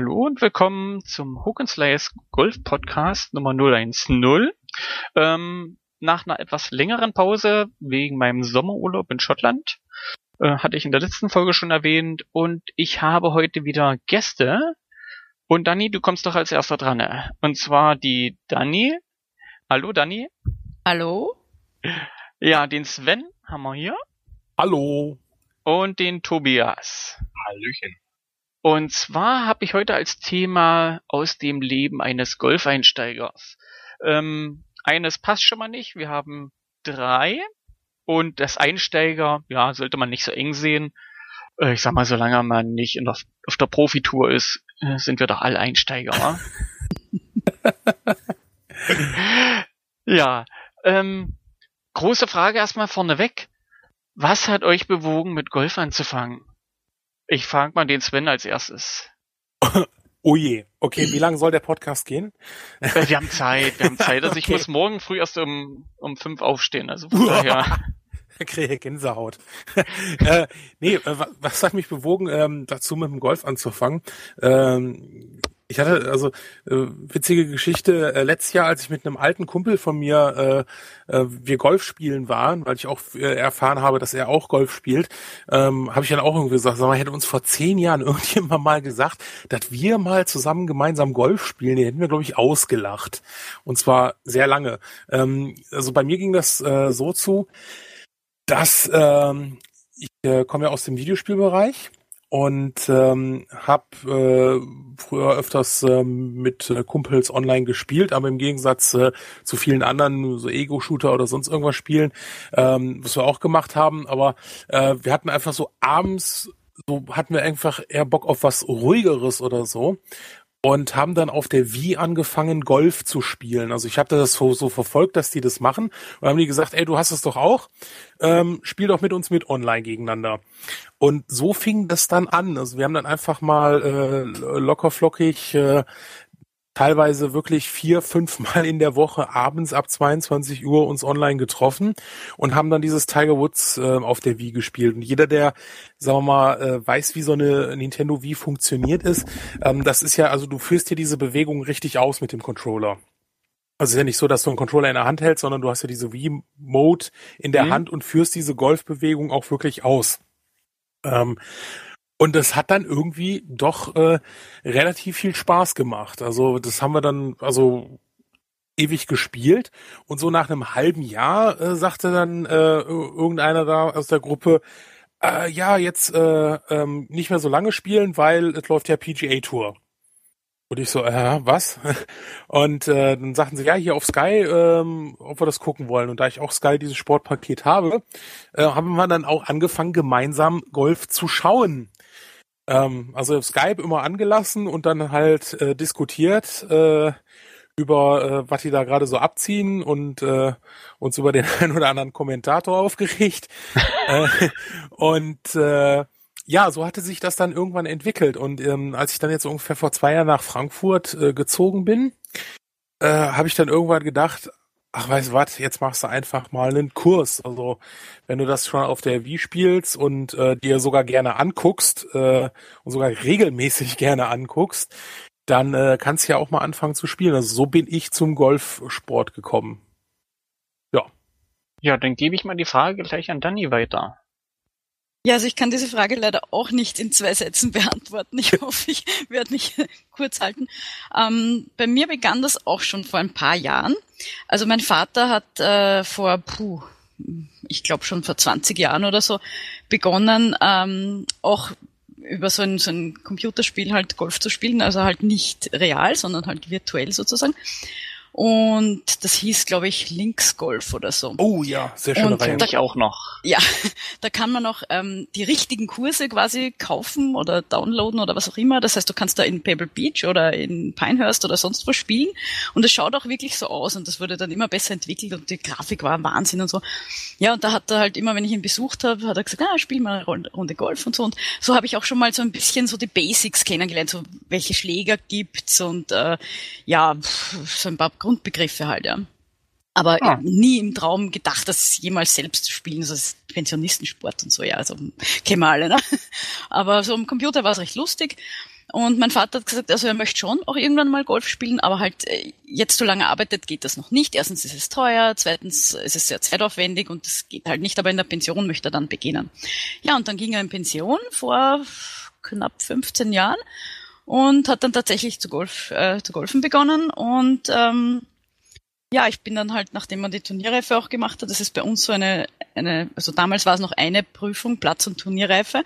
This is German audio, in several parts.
Hallo und willkommen zum Hook Slice Golf Podcast Nummer 010. Ähm, nach einer etwas längeren Pause wegen meinem Sommerurlaub in Schottland äh, hatte ich in der letzten Folge schon erwähnt und ich habe heute wieder Gäste. Und Dani, du kommst doch als erster dran. Ne? Und zwar die Dani. Hallo Dani. Hallo. Ja, den Sven haben wir hier. Hallo. Und den Tobias. Hallöchen. Und zwar habe ich heute als Thema aus dem Leben eines Golfeinsteigers. Ähm, eines passt schon mal nicht. Wir haben drei. Und das Einsteiger, ja, sollte man nicht so eng sehen. Äh, ich sag mal, solange man nicht der, auf der Profitour ist, äh, sind wir doch alle Einsteiger. ja, ähm, große Frage erstmal vorneweg. Was hat euch bewogen, mit Golf anzufangen? Ich frage mal den Sven als erstes. Oh je. Okay, wie lange soll der Podcast gehen? Äh, Wir haben Zeit, wir haben Zeit. Also ich Okay. muss morgen früh erst um, um fünf aufstehen. Also von daher. Kriege Gänsehaut. äh, nee, äh, wa- was hat mich bewogen, ähm, dazu mit dem Golf anzufangen? Ähm, ich hatte also äh, witzige Geschichte äh, letztes Jahr, als ich mit einem alten Kumpel von mir äh, äh, wir Golf spielen waren, weil ich auch äh, erfahren habe, dass er auch Golf spielt, ähm, habe ich dann auch irgendwie gesagt, sag mal, hätte uns vor zehn Jahren irgendjemand mal gesagt, dass wir mal zusammen gemeinsam Golf spielen, den hätten wir glaube ich ausgelacht und zwar sehr lange. Ähm, also bei mir ging das äh, so zu, dass ähm, ich äh, komme ja aus dem Videospielbereich und ähm, habe äh, früher öfters ähm, mit äh, Kumpels online gespielt, aber im Gegensatz äh, zu vielen anderen so Ego-Shooter oder sonst irgendwas spielen, ähm, was wir auch gemacht haben, aber äh, wir hatten einfach so abends so hatten wir einfach eher Bock auf was ruhigeres oder so und haben dann auf der Wii angefangen, Golf zu spielen. Also ich hatte das so, so verfolgt, dass die das machen und haben die gesagt, ey, du hast es doch auch, ähm, spiel doch mit uns mit online gegeneinander. Und so fing das dann an. Also wir haben dann einfach mal äh, lockerflockig äh, teilweise wirklich vier, fünf Mal in der Woche abends ab 22 Uhr uns online getroffen und haben dann dieses Tiger Woods äh, auf der Wii gespielt. Und jeder, der, sagen wir mal, äh, weiß, wie so eine Nintendo Wii funktioniert ist, ähm, das ist ja, also du führst hier diese Bewegung richtig aus mit dem Controller. Also es ist ja nicht so, dass du einen Controller in der Hand hältst, sondern du hast ja diese Wii-Mode in der Mhm. Hand und führst diese Golfbewegung auch wirklich aus. Ähm, und das hat dann irgendwie doch äh, relativ viel Spaß gemacht. Also das haben wir dann also ewig gespielt und so nach einem halben Jahr äh, sagte dann äh, ir- irgendeiner da aus der Gruppe, äh, ja jetzt äh, ähm, nicht mehr so lange spielen, weil es läuft ja PGA Tour. Und ich so, äh, was? Und äh, dann sagten sie, ja, hier auf Sky, ähm, ob wir das gucken wollen. Und da ich auch Sky dieses Sportpaket habe, äh, haben wir dann auch angefangen, gemeinsam Golf zu schauen. Ähm, also Skype immer angelassen und dann halt äh, diskutiert äh, über äh, was die da gerade so abziehen und äh, uns über den einen oder anderen Kommentator aufgeregt. äh, und äh, ja, so hatte sich das dann irgendwann entwickelt. Und ähm, als ich dann jetzt ungefähr vor zwei Jahren nach Frankfurt äh, gezogen bin, äh, habe ich dann irgendwann gedacht, ach weißt du was, jetzt machst du einfach mal einen Kurs. Also wenn du das schon auf der Wii spielst und äh, dir sogar gerne anguckst äh, und sogar regelmäßig gerne anguckst, dann äh, kannst du ja auch mal anfangen zu spielen. Also so bin ich zum Golfsport gekommen. Ja, dann gebe ich mal die Frage gleich an Dani weiter. Ja, also ich kann diese Frage leider auch nicht in zwei Sätzen beantworten. Ich hoffe, ich werde mich kurz halten. Ähm, bei mir begann das auch schon vor ein paar Jahren. Also mein Vater hat äh, vor, puh, ich glaube schon vor 20 Jahren oder so, begonnen, ähm, auch über so ein, so ein Computerspiel halt Golf zu spielen, also halt nicht real, sondern halt virtuell sozusagen. Und das hieß, glaube ich, Linksgolf oder so. Oh ja, sehr schöne Und. Kenn ich auch noch. Ja, da kann man auch ähm, die richtigen Kurse quasi kaufen oder downloaden oder was auch immer. Das heißt, du kannst da in Pebble Beach oder in Pinehurst oder sonst wo spielen und es schaut auch wirklich so aus und das wurde dann immer besser entwickelt und die Grafik war Wahnsinn und so. Ja, und da hat er halt immer, wenn ich ihn besucht habe, hat er gesagt, ah, spiel mal eine Runde- Golf und so. Und so habe ich auch schon mal so ein bisschen so die Basics kennengelernt, so welche Schläger gibt's und äh, ja, so ein paar Grundbegriffe halt, ja. Aber Ah. nie im Traum gedacht, das jemals selbst zu spielen. Das ist Pensionistensport und so, ja. Also kennen wir alle, ne? Aber so am Computer war es recht lustig. Und mein Vater hat gesagt, also er möchte schon auch irgendwann mal Golf spielen, aber halt äh, jetzt so lange arbeitet, geht das noch nicht. Erstens ist es teuer, zweitens ist es sehr zeitaufwendig und das geht halt nicht, aber in der Pension möchte er dann beginnen. Ja, und dann ging er in Pension vor knapp 15 Jahren und hat dann tatsächlich zu, Golf, äh, zu golfen begonnen und ähm, ja, ich bin dann halt, nachdem man die Turnierreife auch gemacht hat, das ist bei uns so eine, eine also damals war es noch eine Prüfung, Platz- und Turnierreife.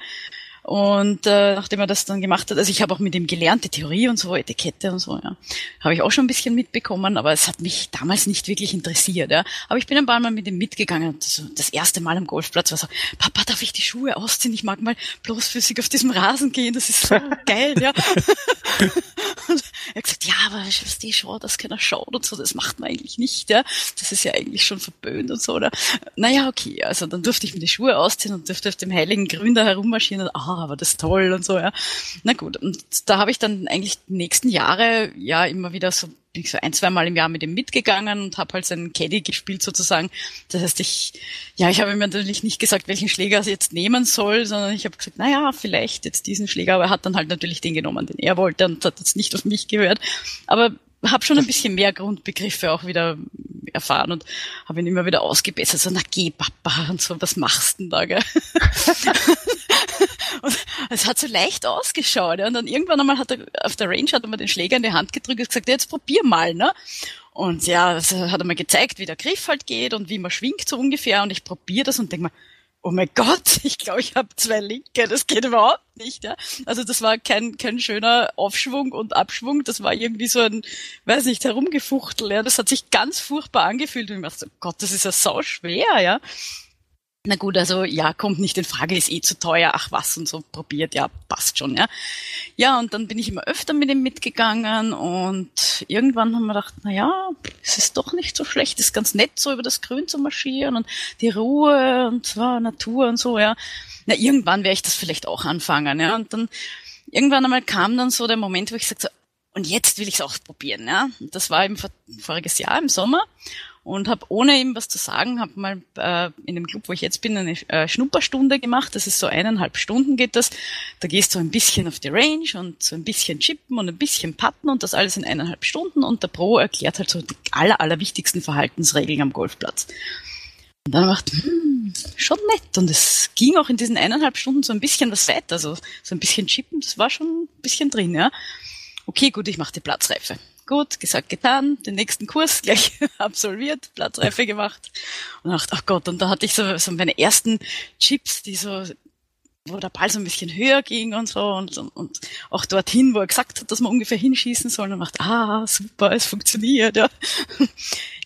Und äh, nachdem er das dann gemacht hat, also ich habe auch mit ihm gelernt, die Theorie und so, Etikette und so, ja. Habe ich auch schon ein bisschen mitbekommen, aber es hat mich damals nicht wirklich interessiert, ja. Aber ich bin ein paar Mal mit ihm mitgegangen und das, das erste Mal am Golfplatz war so, Papa, darf ich die Schuhe ausziehen? Ich mag mal bloßfüßig auf diesem Rasen gehen, das ist so geil, ja. und er hat gesagt, ja, aber ich weiß die schon, dass keiner schaut und so, das macht man eigentlich nicht, ja. Das ist ja eigentlich schon verböhnt und so, oder? Naja, okay, also dann durfte ich mir die Schuhe ausziehen und durfte auf dem heiligen Grün da herummarschieren und, ah, oh, aber das toll und so, ja. Na gut, und da habe ich dann eigentlich die nächsten Jahre ja immer wieder so bin ich so ein, zwei Mal im Jahr mit ihm mitgegangen und habe halt seinen Caddy gespielt sozusagen. Das heißt, ich, ja, ich habe ihm natürlich nicht gesagt, welchen Schläger er jetzt nehmen soll, sondern ich habe gesagt, naja, vielleicht jetzt diesen Schläger, aber er hat dann halt natürlich den genommen, den er wollte und hat jetzt nicht auf mich gehört. Aber habe schon ein bisschen mehr Grundbegriffe auch wieder erfahren und habe ihn immer wieder ausgebessert. So, na geh, Papa, und so, was machst denn da, gell? und es hat so leicht ausgeschaut. Und dann irgendwann einmal hat er auf der Range hat er mir den Schläger in die Hand gedrückt und gesagt, jetzt probier mal, ne? Und ja, das hat er mir gezeigt, wie der Griff halt geht und wie man schwingt so ungefähr. Und ich probiere das und denke mir, oh mein Gott, ich glaube, ich habe zwei Linke, das geht überhaupt nicht. Ja? Also das war kein, kein schöner Aufschwung und Abschwung, das war irgendwie so ein, weiß nicht, herumgefuchtel. Ja? Das hat sich ganz furchtbar angefühlt und ich dachte, oh Gott, das ist ja sau schwer. Ja? Na gut, also ja, kommt nicht in Frage, ist eh zu teuer, ach was und so probiert, ja, passt schon, ja. Ja, und dann bin ich immer öfter mit ihm mitgegangen und irgendwann haben wir gedacht, na ja, es ist doch nicht so schlecht, es ist ganz nett, so über das Grün zu marschieren und die Ruhe und zwar Natur und so, ja. Na, irgendwann werde ich das vielleicht auch anfangen, ja. Und dann irgendwann einmal kam dann so der Moment, wo ich sagte, so, und jetzt will ich es auch probieren, ja. Und das war eben voriges Jahr im Sommer und habe ohne ihm was zu sagen, habe mal äh, in dem Club, wo ich jetzt bin, eine äh, Schnupperstunde gemacht. Das ist so eineinhalb Stunden geht das. Da gehst du ein bisschen auf die Range und so ein bisschen chippen und ein bisschen patten und das alles in eineinhalb Stunden und der Pro erklärt halt so die aller, aller wichtigsten Verhaltensregeln am Golfplatz. Und dann macht, hm, schon nett. Und es ging auch in diesen eineinhalb Stunden so ein bisschen was weiter. Also so ein bisschen chippen, das war schon ein bisschen drin, ja. Okay, gut, ich mache die Platzreife. Gut, gesagt, getan, den nächsten Kurs gleich absolviert, Platzreife gemacht und dachte, ach Gott, und da hatte ich so, so meine ersten Chips, die so, wo der Ball so ein bisschen höher ging und so und, und, und auch dorthin, wo er gesagt hat, dass man ungefähr hinschießen soll und macht, ah, super, es funktioniert, ja.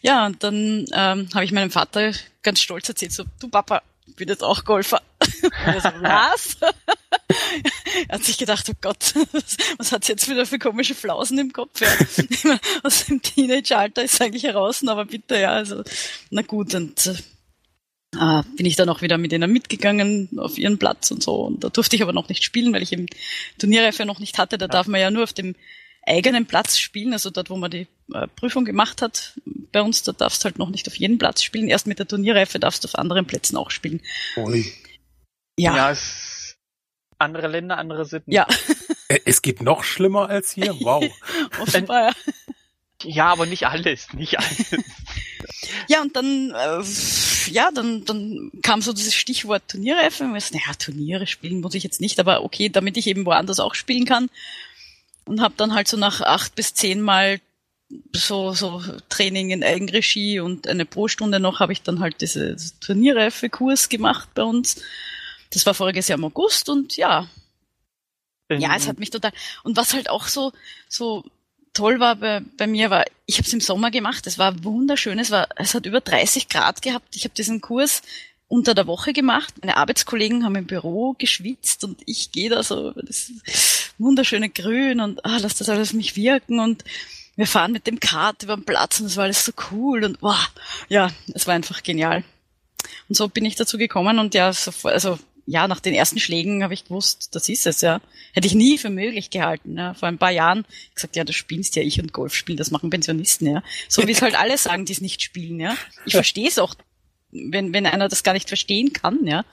Ja, und dann ähm, habe ich meinem Vater ganz stolz erzählt, so, du Papa, ich bin jetzt auch Golfer. Und er so, was? er hat sich gedacht, oh Gott, was hat jetzt wieder für komische Flausen im Kopf? Ja. Aus dem Teenage-Alter ist eigentlich heraus, aber bitte, ja, also, na gut, und äh, bin ich dann auch wieder mit ihnen mitgegangen auf ihren Platz und so. Und da durfte ich aber noch nicht spielen, weil ich eben Turnierreife noch nicht hatte. Da darf man ja nur auf dem eigenen Platz spielen, also dort, wo man die äh, Prüfung gemacht hat. Bei uns, da darfst du halt noch nicht auf jedem Platz spielen. Erst mit der Turnierreife darfst du auf anderen Plätzen auch spielen. Ui. Ja. ja es, andere Länder, andere Sitten. Ja. Äh, es geht noch schlimmer als hier? Wow. Offenbar, ja. Ja, aber nicht alles, nicht alles. ja, und dann, äh, ja, dann, dann kam so dieses Stichwort Turnierreife. Und ich naja, Turniere spielen muss ich jetzt nicht, aber okay, damit ich eben woanders auch spielen kann. Und habe dann halt so nach acht bis zehn Mal so, so Training in Eigenregie und eine Pro-Stunde noch habe ich dann halt diese Turnierreife-Kurs gemacht bei uns. Das war voriges Jahr im August und ja. Ähm. Ja, es hat mich total. Und was halt auch so, so toll war bei, bei mir, war, ich habe es im Sommer gemacht, es war wunderschön, es war, es hat über 30 Grad gehabt. Ich habe diesen Kurs unter der Woche gemacht. Meine Arbeitskollegen haben im Büro geschwitzt und ich gehe da so das wunderschöne Grün und ah, lass das alles auf mich wirken und wir fahren mit dem Kart über den Platz und das war alles so cool und wow, ja, es war einfach genial. Und so bin ich dazu gekommen und ja, so, also ja, nach den ersten Schlägen habe ich gewusst, das ist es, ja. Hätte ich nie für möglich gehalten. Ja. Vor ein paar Jahren gesagt, ja, du spielst ja ich und Golf spielen, das machen Pensionisten, ja. So wie es halt alle sagen, die es nicht spielen, ja. Ich verstehe es auch, wenn, wenn einer das gar nicht verstehen kann, ja.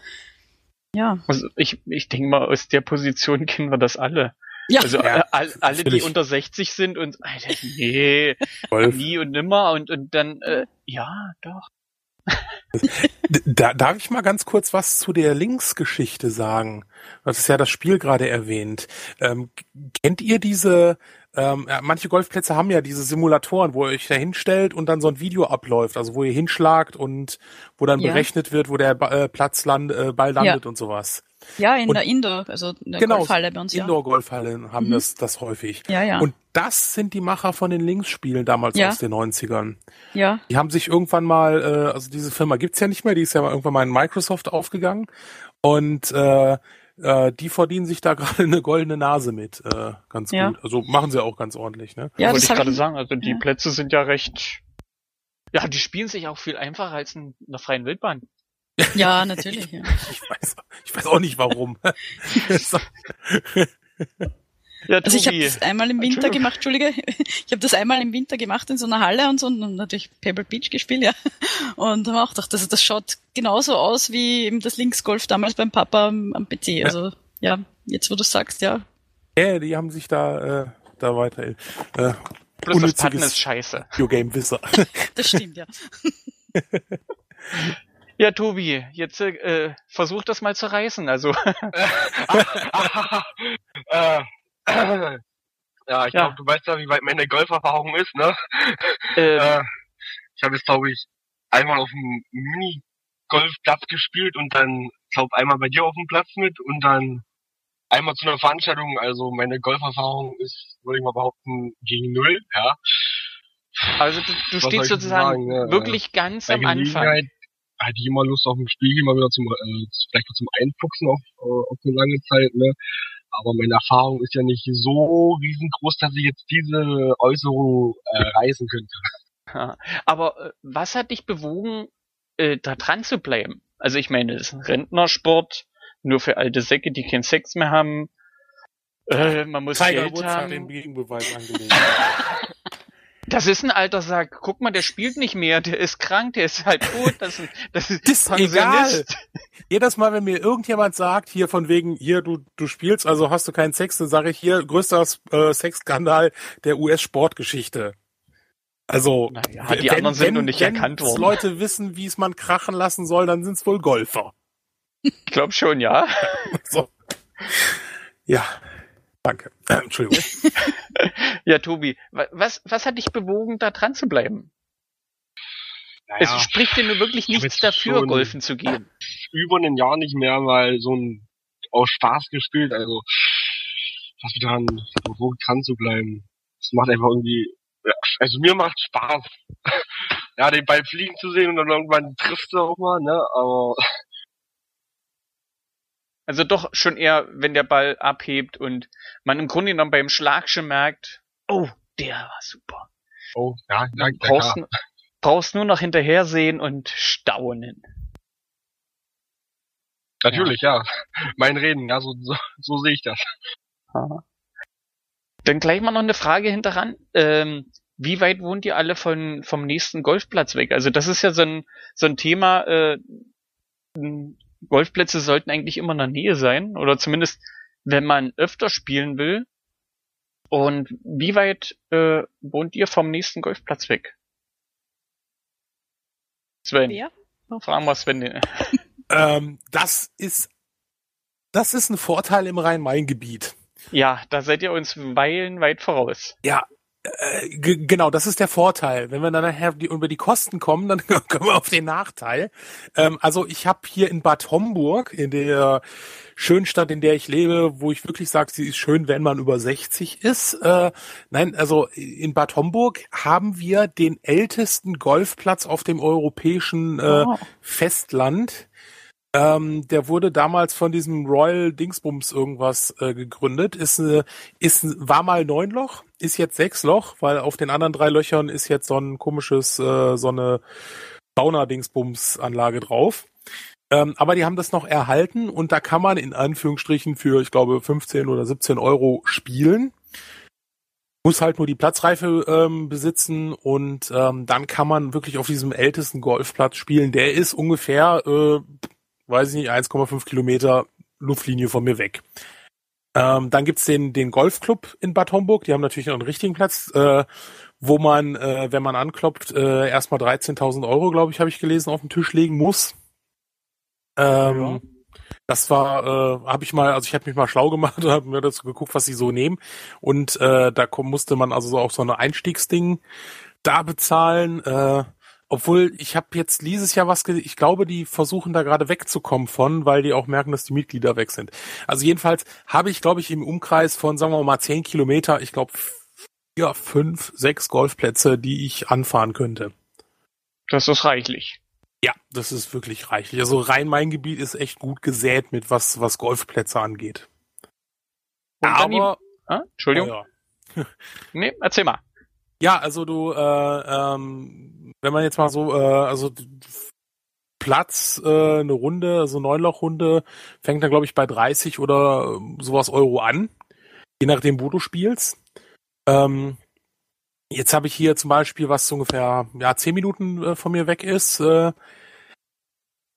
Ja. Also ich, ich denke mal, aus der Position kennen wir das alle. Ja. Also ja, all, alle, die unter 60 sind und Alter, nee, Golf. nie und nimmer und, und dann, äh, ja, doch. da, darf ich mal ganz kurz was zu der Linksgeschichte sagen? Das ist ja das Spiel gerade erwähnt. Ähm, kennt ihr diese ähm, ja, manche Golfplätze haben ja diese Simulatoren, wo ihr euch da hinstellt und dann so ein Video abläuft, also wo ihr hinschlagt und wo dann ja. berechnet wird, wo der äh, Platz land, äh, Ball landet ja. und sowas. Ja, in und, der Indoor, also in der genau, Golfhalle bei uns. Indoor-Golfhalle haben mhm. das, das häufig. Ja, ja. Und das sind die Macher von den Linksspielen damals ja. aus den 90ern. Ja. Die haben sich irgendwann mal, äh, also diese Firma gibt's ja nicht mehr, die ist ja irgendwann mal in Microsoft aufgegangen. Und äh, äh, die verdienen sich da gerade eine goldene Nase mit, äh, ganz ja. gut. Also machen sie auch ganz ordentlich, ne? Ja, wollte ich gerade sagen. Also die ja. Plätze sind ja recht, ja, die spielen sich auch viel einfacher als in einer freien Wildbahn. Ja, natürlich. Ja. Ich, weiß, ich weiß auch nicht warum. Ja, also ich habe das einmal im Winter gemacht, Entschuldige, ich habe das einmal im Winter gemacht in so einer Halle und so und natürlich Pebble Beach gespielt, ja. Und habe auch gedacht, also das schaut genauso aus wie eben das Linksgolf damals beim Papa am, am PC. Also ja, jetzt wo du sagst, ja. Ja, die haben sich da, äh, da weiter. Äh, Plus das Patten ist scheiße. Videogame-Wisser. Das stimmt, ja. Ja, Tobi, jetzt äh, versuch das mal zu reißen. Also. äh, ja, ich ja. glaube, du weißt ja, wie weit meine Golferfahrung ist, ne? Ähm. Äh, ich habe jetzt, glaube ich, einmal auf dem Mini-Golfplatz gespielt und dann, glaube einmal bei dir auf dem Platz mit und dann einmal zu einer Veranstaltung. Also meine Golferfahrung ist, würde ich mal behaupten, gegen null, ja. Also du, du stehst sozusagen sagen, wirklich ganz am Anfang. Hatte ich immer Lust auf ein Spiel, mal wieder zum, äh, vielleicht zum Einfuchsen auf, äh, auf eine lange Zeit, ne? Aber meine Erfahrung ist ja nicht so riesengroß, dass ich jetzt diese Äußerung äh, reißen könnte. Aber äh, was hat dich bewogen, äh, da dran zu bleiben? Also ich meine, das ist ein Rentnersport, nur für alte Säcke, die keinen Sex mehr haben. Äh, man muss Tiger Geld Woods haben. hat den Gegenbeweis angelegt. Das ist ein alter Sack. Guck mal, der spielt nicht mehr. Der ist krank, der ist halt tot. Das, ist, das ist, das ist egal. Jedes Mal, wenn mir irgendjemand sagt, hier von wegen, hier, du, du spielst, also hast du keinen Sex, dann sage ich hier, größter äh, Sexskandal der US-Sportgeschichte. Also, naja, die wenn, anderen sind wenn, noch nicht wenn erkannt worden. Leute wissen, wie es man krachen lassen soll, dann sind es wohl Golfer. Ich glaube schon, ja. so. Ja, danke. Äh, Entschuldigung. ja, Tobi, was, was hat dich bewogen, da dran zu bleiben? Naja, es spricht dir nur wirklich nichts dafür, golfen zu gehen. Über ein Jahr nicht mehr mal so ein aus Spaß gespielt, also was mich daran bewogen, dran zu bleiben. Es macht einfach irgendwie, also mir macht Spaß. ja, den Ball fliegen zu sehen und dann irgendwann triffst du auch mal, ne, aber also doch schon eher, wenn der Ball abhebt und man im Grunde genommen beim Schlag schon merkt, oh, der war super. Oh, ja, ja, brauchst, ja brauchst nur noch hinterher sehen und staunen. Natürlich, ja. ja. Mein Reden, ja, so, so, so sehe ich das. Aha. Dann gleich mal noch eine Frage hinteran. Ähm, wie weit wohnt ihr alle von, vom nächsten Golfplatz weg? Also das ist ja so ein, so ein Thema, äh, Golfplätze sollten eigentlich immer in der Nähe sein, oder zumindest, wenn man öfter spielen will. Und wie weit äh, wohnt ihr vom nächsten Golfplatz weg? Sven. Wer? Fragen wir Sven. ähm, das ist das ist ein Vorteil im Rhein-Main-Gebiet. Ja, da seid ihr uns meilenweit voraus. Ja, genau, das ist der Vorteil. Wenn wir dann nachher die, über die Kosten kommen, dann kommen wir auf den Nachteil. Ähm, also ich habe hier in Bad Homburg, in der schönen Stadt, in der ich lebe, wo ich wirklich sage, sie ist schön, wenn man über 60 ist. Äh, nein, also in Bad Homburg haben wir den ältesten Golfplatz auf dem europäischen äh, oh. Festland. Ähm, der wurde damals von diesem Royal Dingsbums irgendwas äh, gegründet. Ist, äh, ist war mal neun Loch, ist jetzt sechs Loch, weil auf den anderen drei Löchern ist jetzt so ein komisches äh, so eine Sauna Dingsbums Anlage drauf. Ähm, aber die haben das noch erhalten und da kann man in Anführungsstrichen für, ich glaube, 15 oder 17 Euro spielen. Muss halt nur die Platzreife ähm, besitzen und ähm, dann kann man wirklich auf diesem ältesten Golfplatz spielen. Der ist ungefähr äh, weiß ich nicht, 1,5 Kilometer Luftlinie von mir weg. Ähm, dann gibt's den, den Golfclub in Bad Homburg. Die haben natürlich noch einen richtigen Platz, äh, wo man, äh, wenn man anklopft, äh, erstmal 13.000 Euro, glaube ich, habe ich gelesen, auf den Tisch legen muss. Ähm, ja. Das war, äh, habe ich mal, also ich habe mich mal schlau gemacht und habe mir dazu geguckt, was sie so nehmen. Und äh, da musste man also so auch so eine Einstiegsding da bezahlen. Äh, obwohl, ich habe jetzt dieses Jahr was, ich glaube, die versuchen da gerade wegzukommen von, weil die auch merken, dass die Mitglieder weg sind. Also jedenfalls habe ich, glaube ich, im Umkreis von, sagen wir mal, zehn Kilometer, ich glaube, vier, fünf, sechs Golfplätze, die ich anfahren könnte. Das ist reichlich. Ja, das ist wirklich reichlich. Also Rhein-Main-Gebiet ist echt gut gesät mit was, was Golfplätze angeht. Und Aber, die, ah, Entschuldigung. Oh ja. nee, erzähl mal. Ja, also du, äh, ähm, wenn man jetzt mal so, äh, also Platz, äh, eine Runde, also Neunloch-Runde, fängt dann, glaube ich, bei 30 oder sowas Euro an. Je nachdem, wo du spielst. Ähm, jetzt habe ich hier zum Beispiel, was so ungefähr ja, 10 Minuten äh, von mir weg ist, äh,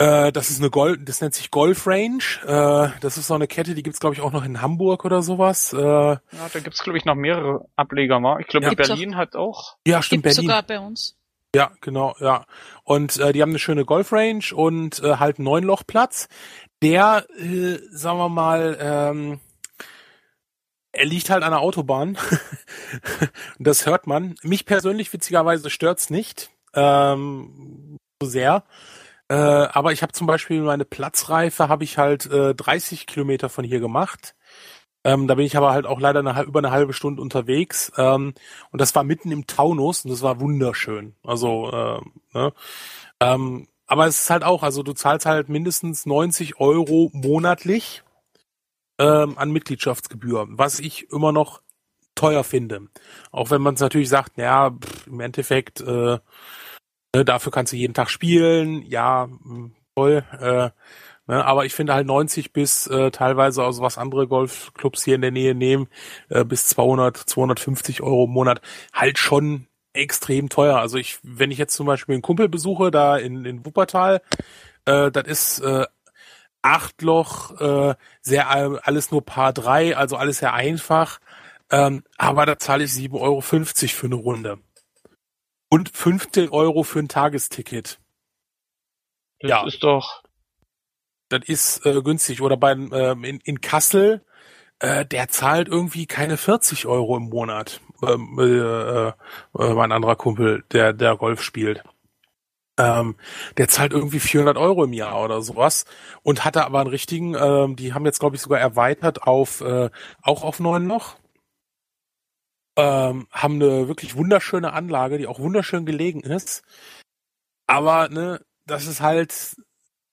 äh, das ist eine Golf, das nennt sich Golf Range. Äh, das ist so eine Kette, die gibt's glaube ich auch noch in Hamburg oder sowas. Äh, ja, da gibt's glaube ich noch mehrere Ableger mal. Ich glaube ja. Berlin hat auch. Ja, stimmt gibt's Berlin. sogar bei uns. Ja, genau, ja. Und äh, die haben eine schöne Golf Range und äh, halt neun Loch Platz. Der, äh, sagen wir mal, ähm, er liegt halt an der Autobahn. das hört man. Mich persönlich witzigerweise stört's nicht ähm, so sehr. Äh, aber ich habe zum Beispiel meine Platzreife habe ich halt äh, 30 Kilometer von hier gemacht. Ähm, da bin ich aber halt auch leider eine, über eine halbe Stunde unterwegs. Ähm, und das war mitten im Taunus und das war wunderschön. Also, äh, ne? ähm, aber es ist halt auch, also du zahlst halt mindestens 90 Euro monatlich ähm, an Mitgliedschaftsgebühr, was ich immer noch teuer finde. Auch wenn man es natürlich sagt, ja, pff, im Endeffekt äh, Ne, dafür kannst du jeden Tag spielen, ja, hm, toll. Äh, ne, aber ich finde halt 90 bis äh, teilweise, also was andere Golfclubs hier in der Nähe nehmen, äh, bis 200, 250 Euro im Monat, halt schon extrem teuer. Also ich, wenn ich jetzt zum Beispiel einen Kumpel besuche, da in, in Wuppertal, äh, das ist äh, acht Loch, äh, sehr alles nur Paar drei, also alles sehr einfach. Ähm, aber da zahle ich 7,50 Euro für eine Runde. Und 15 Euro für ein Tagesticket. Das ja. ist doch. Das ist äh, günstig. Oder bei ähm, in, in Kassel, äh, der zahlt irgendwie keine 40 Euro im Monat. Ähm, äh, äh, mein anderer Kumpel, der der Golf spielt. Ähm, der zahlt irgendwie 400 Euro im Jahr oder sowas und hatte aber einen richtigen, ähm, die haben jetzt glaube ich sogar erweitert auf äh, auch auf neun noch ähm, haben eine wirklich wunderschöne Anlage, die auch wunderschön gelegen ist. Aber ne, das ist halt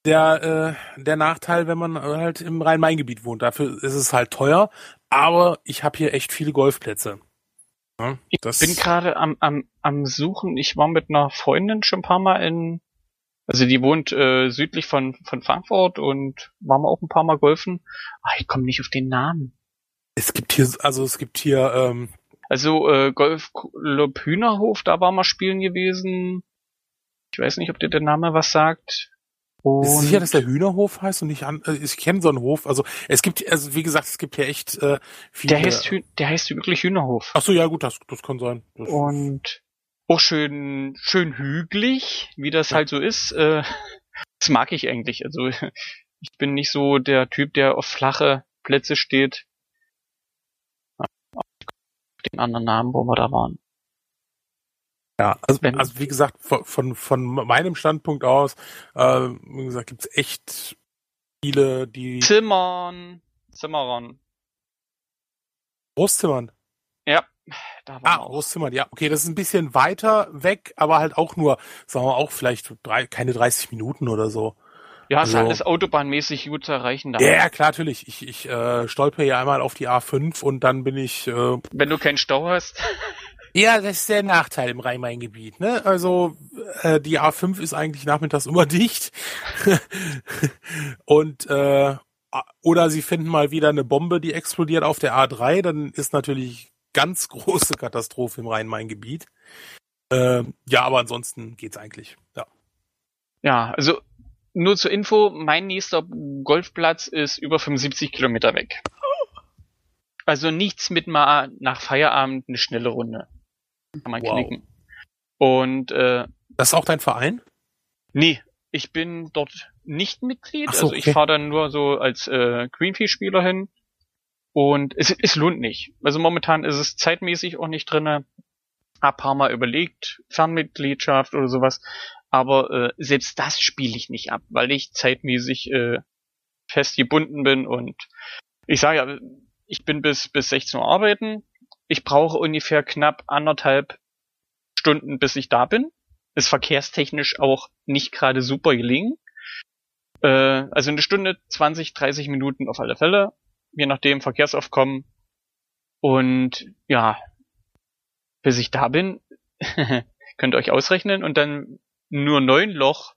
der äh, der Nachteil, wenn man halt im Rhein-Main-Gebiet wohnt. Dafür ist es halt teuer, aber ich habe hier echt viele Golfplätze. Ja, ich bin gerade am, am, am Suchen. Ich war mit einer Freundin schon ein paar Mal in, also die wohnt äh, südlich von, von Frankfurt und waren wir auch ein paar Mal golfen. Ah, ich komme nicht auf den Namen. Es gibt hier, also es gibt hier ähm, also äh, Golfclub Hühnerhof, da war mal spielen gewesen. Ich weiß nicht, ob dir der Name was sagt. Und ist sicher, dass der Hühnerhof heißt und nicht an. Äh, ich kenne so einen Hof. Also es gibt, also wie gesagt, es gibt ja echt äh, viele. Der heißt, der heißt wirklich Hühnerhof. Ach so, ja gut, das, das kann sein. Das und auch schön, schön hügelig, wie das ja. halt so ist. Äh, das mag ich eigentlich. Also ich bin nicht so der Typ, der auf flache Plätze steht den anderen Namen, wo wir da waren. Ja, also, Wenn, also wie gesagt, von, von, von meinem Standpunkt aus, äh, wie gesagt, gibt's echt viele, die. Zimmern. Zimmerern. Großzimmern. Ja, da war Ah, Großzimmern, ja. Okay, das ist ein bisschen weiter weg, aber halt auch nur, sagen wir auch vielleicht drei, keine 30 Minuten oder so. Ja, also, ist alles autobahnmäßig gut zu erreichen. Da. Ja, klar, natürlich. Ich, ich äh, stolper hier einmal auf die A5 und dann bin ich. Äh, Wenn du keinen Stau hast. Ja, das ist der Nachteil im Rhein-Main-Gebiet. Ne? Also äh, die A5 ist eigentlich nachmittags immer dicht. und äh, oder sie finden mal wieder eine Bombe, die explodiert auf der A3, dann ist natürlich ganz große Katastrophe im Rhein-Main-Gebiet. Äh, ja, aber ansonsten geht's eigentlich. Ja. Ja, also nur zur Info, mein nächster Golfplatz ist über 75 Kilometer weg. Also nichts mit mal nach Feierabend eine schnelle Runde. Kann man wow. klicken. Und äh, das ist auch dein Verein? Nee, ich bin dort nicht Mitglied. So, also ich okay. fahre dann nur so als äh, Greenfield-Spieler hin. Und es, es lohnt nicht. Also momentan ist es zeitmäßig auch nicht drinne. Hab paar Mal überlegt, Fernmitgliedschaft oder sowas. Aber äh, selbst das spiele ich nicht ab, weil ich zeitmäßig äh, fest gebunden bin und ich sage ja, ich bin bis bis 16 Uhr arbeiten. Ich brauche ungefähr knapp anderthalb Stunden, bis ich da bin. Ist verkehrstechnisch auch nicht gerade super gelingen. Äh, also eine Stunde, 20, 30 Minuten auf alle Fälle, je nachdem Verkehrsaufkommen. Und ja, bis ich da bin, könnt ihr euch ausrechnen und dann nur neun Loch,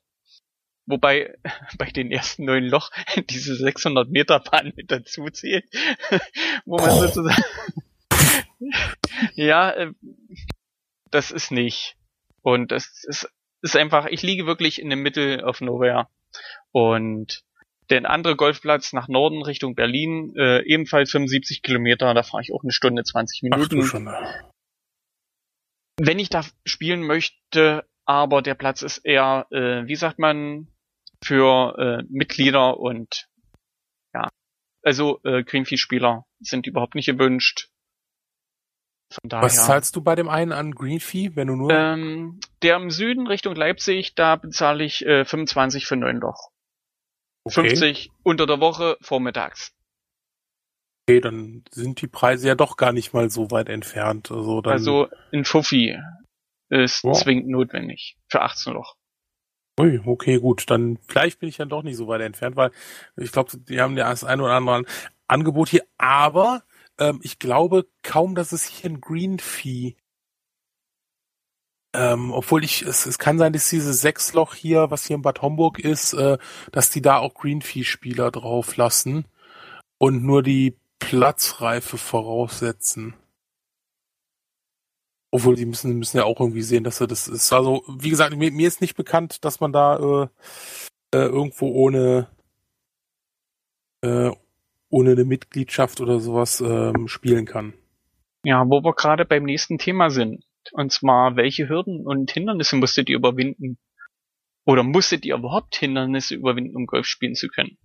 wobei bei den ersten neun Loch diese 600 Meter Bahn mit dazu zählt, wo man sozusagen ja, äh, das ist nicht. Und das ist, ist einfach, ich liege wirklich in dem Middle of Nowhere. Und der andere Golfplatz nach Norden Richtung Berlin, äh, ebenfalls 75 Kilometer, da fahre ich auch eine Stunde 20 Minuten. Ach, schon. Wenn ich da spielen möchte, aber der Platz ist eher, äh, wie sagt man, für äh, Mitglieder und ja, also äh, Greenfee-Spieler sind überhaupt nicht gewünscht. Von daher, Was zahlst du bei dem einen an Greenfee, wenn du nur? Ähm, der im Süden Richtung Leipzig, da bezahle ich äh, 25 für neun Loch. Okay. 50 unter der Woche vormittags. Okay, dann sind die Preise ja doch gar nicht mal so weit entfernt. Also, dann also in Fuffi ist wow. zwingend notwendig für 18 Loch. Ui, okay, gut. Dann vielleicht bin ich dann doch nicht so weit entfernt, weil ich glaube, die haben ja das ein oder andere Angebot hier, aber ähm, ich glaube kaum, dass es hier ein Green Fee ähm, obwohl ich, es, es kann sein, dass dieses Sechsloch hier, was hier in Bad Homburg ist, äh, dass die da auch Green Fee Spieler drauf lassen und nur die Platzreife voraussetzen. Obwohl, die müssen, müssen ja auch irgendwie sehen, dass er das ist. Also, wie gesagt, mir, mir ist nicht bekannt, dass man da äh, äh, irgendwo ohne äh, ohne eine Mitgliedschaft oder sowas ähm, spielen kann. Ja, wo wir gerade beim nächsten Thema sind. Und zwar, welche Hürden und Hindernisse musstet ihr überwinden? Oder musstet ihr überhaupt Hindernisse überwinden, um Golf spielen zu können?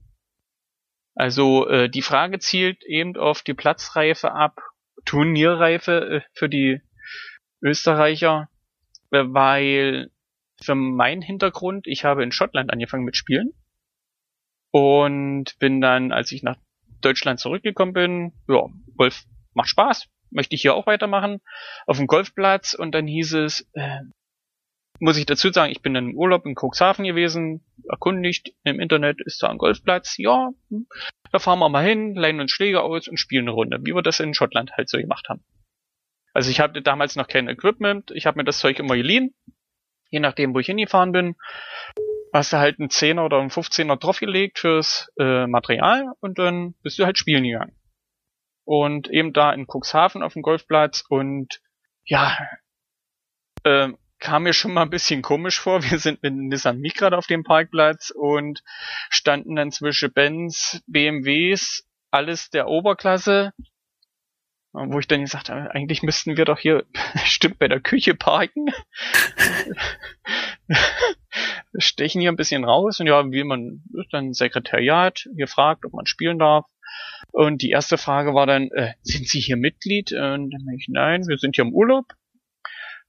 Also äh, die Frage zielt eben auf die Platzreife ab, Turnierreife äh, für die Österreicher, äh, weil für meinen Hintergrund, ich habe in Schottland angefangen mit Spielen und bin dann, als ich nach Deutschland zurückgekommen bin, ja, Golf macht Spaß, möchte ich hier auch weitermachen, auf dem Golfplatz und dann hieß es, äh, muss ich dazu sagen, ich bin dann im Urlaub in Cuxhaven gewesen, erkundigt, im Internet ist da ein Golfplatz, ja, da fahren wir mal hin, leihen uns Schläge aus und spielen eine Runde, wie wir das in Schottland halt so gemacht haben. Also ich hatte damals noch kein Equipment, ich habe mir das Zeug immer geliehen, je nachdem, wo ich hingefahren bin. Hast du halt einen Zehner oder einen 15er draufgelegt fürs äh, Material und dann bist du halt spielen gegangen. Und eben da in Cuxhaven auf dem Golfplatz und ja, äh, kam mir schon mal ein bisschen komisch vor. Wir sind mit Nissan Micra auf dem Parkplatz und standen dann zwischen Benz, BMWs, alles der Oberklasse wo ich dann gesagt habe, eigentlich müssten wir doch hier stimmt bei der Küche parken. Stechen hier ein bisschen raus und ja, wie man dann Sekretariat gefragt, ob man spielen darf. Und die erste Frage war dann, äh, sind Sie hier Mitglied? Und dann ich, nein, wir sind hier im Urlaub.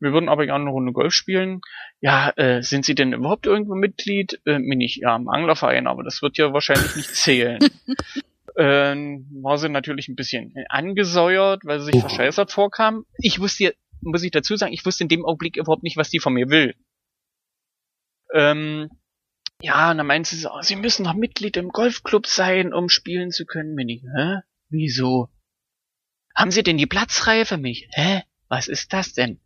Wir würden aber gerne eine Runde Golf spielen. Ja, äh, sind Sie denn überhaupt irgendwo Mitglied? Äh, bin ich ja im Anglerverein, aber das wird ja wahrscheinlich nicht zählen. ähm, war sie natürlich ein bisschen angesäuert, weil sie sich oh. verscheißert vorkam. Ich wusste, muss ich dazu sagen, ich wusste in dem Augenblick überhaupt nicht, was die von mir will. Ähm, ja, und dann meint sie so, oh, sie müssen doch Mitglied im Golfclub sein, um spielen zu können. Bin ich, hä? Wieso? Haben Sie denn die Platzreife mich? Hä? Was ist das denn?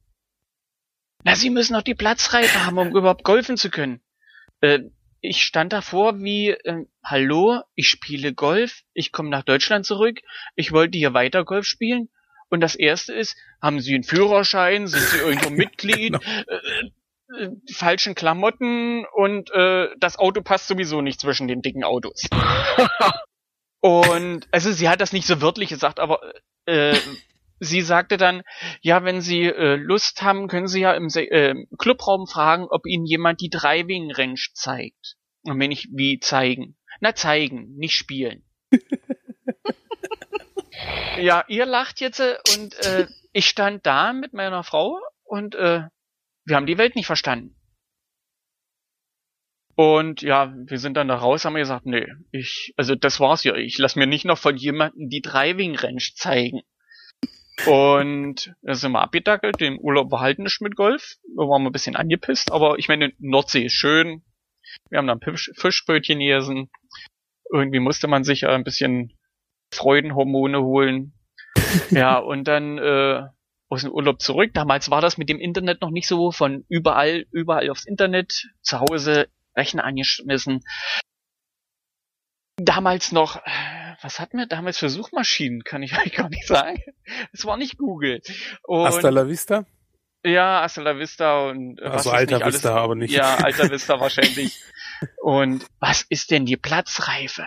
Na, Sie müssen doch die Platzreife haben, um überhaupt golfen zu können. Äh, ich stand davor wie, äh, hallo, ich spiele Golf, ich komme nach Deutschland zurück, ich wollte hier weiter Golf spielen. Und das erste ist, haben Sie einen Führerschein, sind Sie irgendwo Mitglied, genau. äh, äh, falschen Klamotten und äh, das Auto passt sowieso nicht zwischen den dicken Autos. und also sie hat das nicht so wörtlich gesagt, aber äh, sie sagte dann, ja, wenn Sie äh, Lust haben, können Sie ja im äh, Clubraum fragen, ob Ihnen jemand die Driving Range zeigt. Und wenn ich wie zeigen? Na, zeigen, nicht spielen. ja, ihr lacht jetzt äh, und äh, ich stand da mit meiner Frau und äh, wir haben die Welt nicht verstanden. Und ja, wir sind dann da raus, haben wir gesagt, nee, ich, also das war's ja, ich lass mir nicht noch von jemandem die Driving Range zeigen. Und da sind wir abgedackelt, den Urlaub war halt nicht mit Golf. Da waren wir ein bisschen angepisst, aber ich meine, Nordsee ist schön. Wir haben dann Fisch, Fischbrötchen gegessen. Irgendwie musste man sich ja ein bisschen Freudenhormone holen. ja, und dann äh, aus dem Urlaub zurück. Damals war das mit dem Internet noch nicht so von überall, überall aufs Internet. Zu Hause Rechner angeschmissen. Damals noch was hatten wir damals für Suchmaschinen? Kann ich euch gar nicht sagen. Es war nicht Google. Und Hasta la Vista? Ja, Hasta la Vista und also Alter Vista, aber nicht. Ja, Alter Vista wahrscheinlich. Und was ist denn die Platzreife?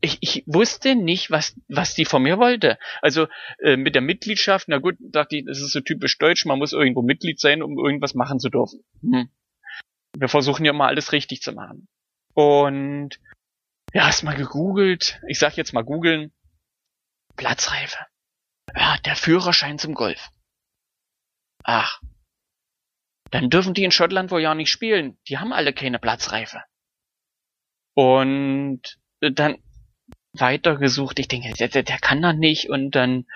Ich, ich wusste nicht, was, was die von mir wollte. Also äh, mit der Mitgliedschaft, na gut, dachte ich, das ist so typisch deutsch, man muss irgendwo Mitglied sein, um irgendwas machen zu dürfen. Hm. Wir versuchen ja mal alles richtig zu machen. Und ja, hast mal gegoogelt. Ich sag jetzt mal googeln. Platzreife. Ja, der Führerschein zum Golf. Ach. Dann dürfen die in Schottland wohl ja nicht spielen. Die haben alle keine Platzreife. Und dann weitergesucht. Ich denke, der, der, kann doch nicht. Und dann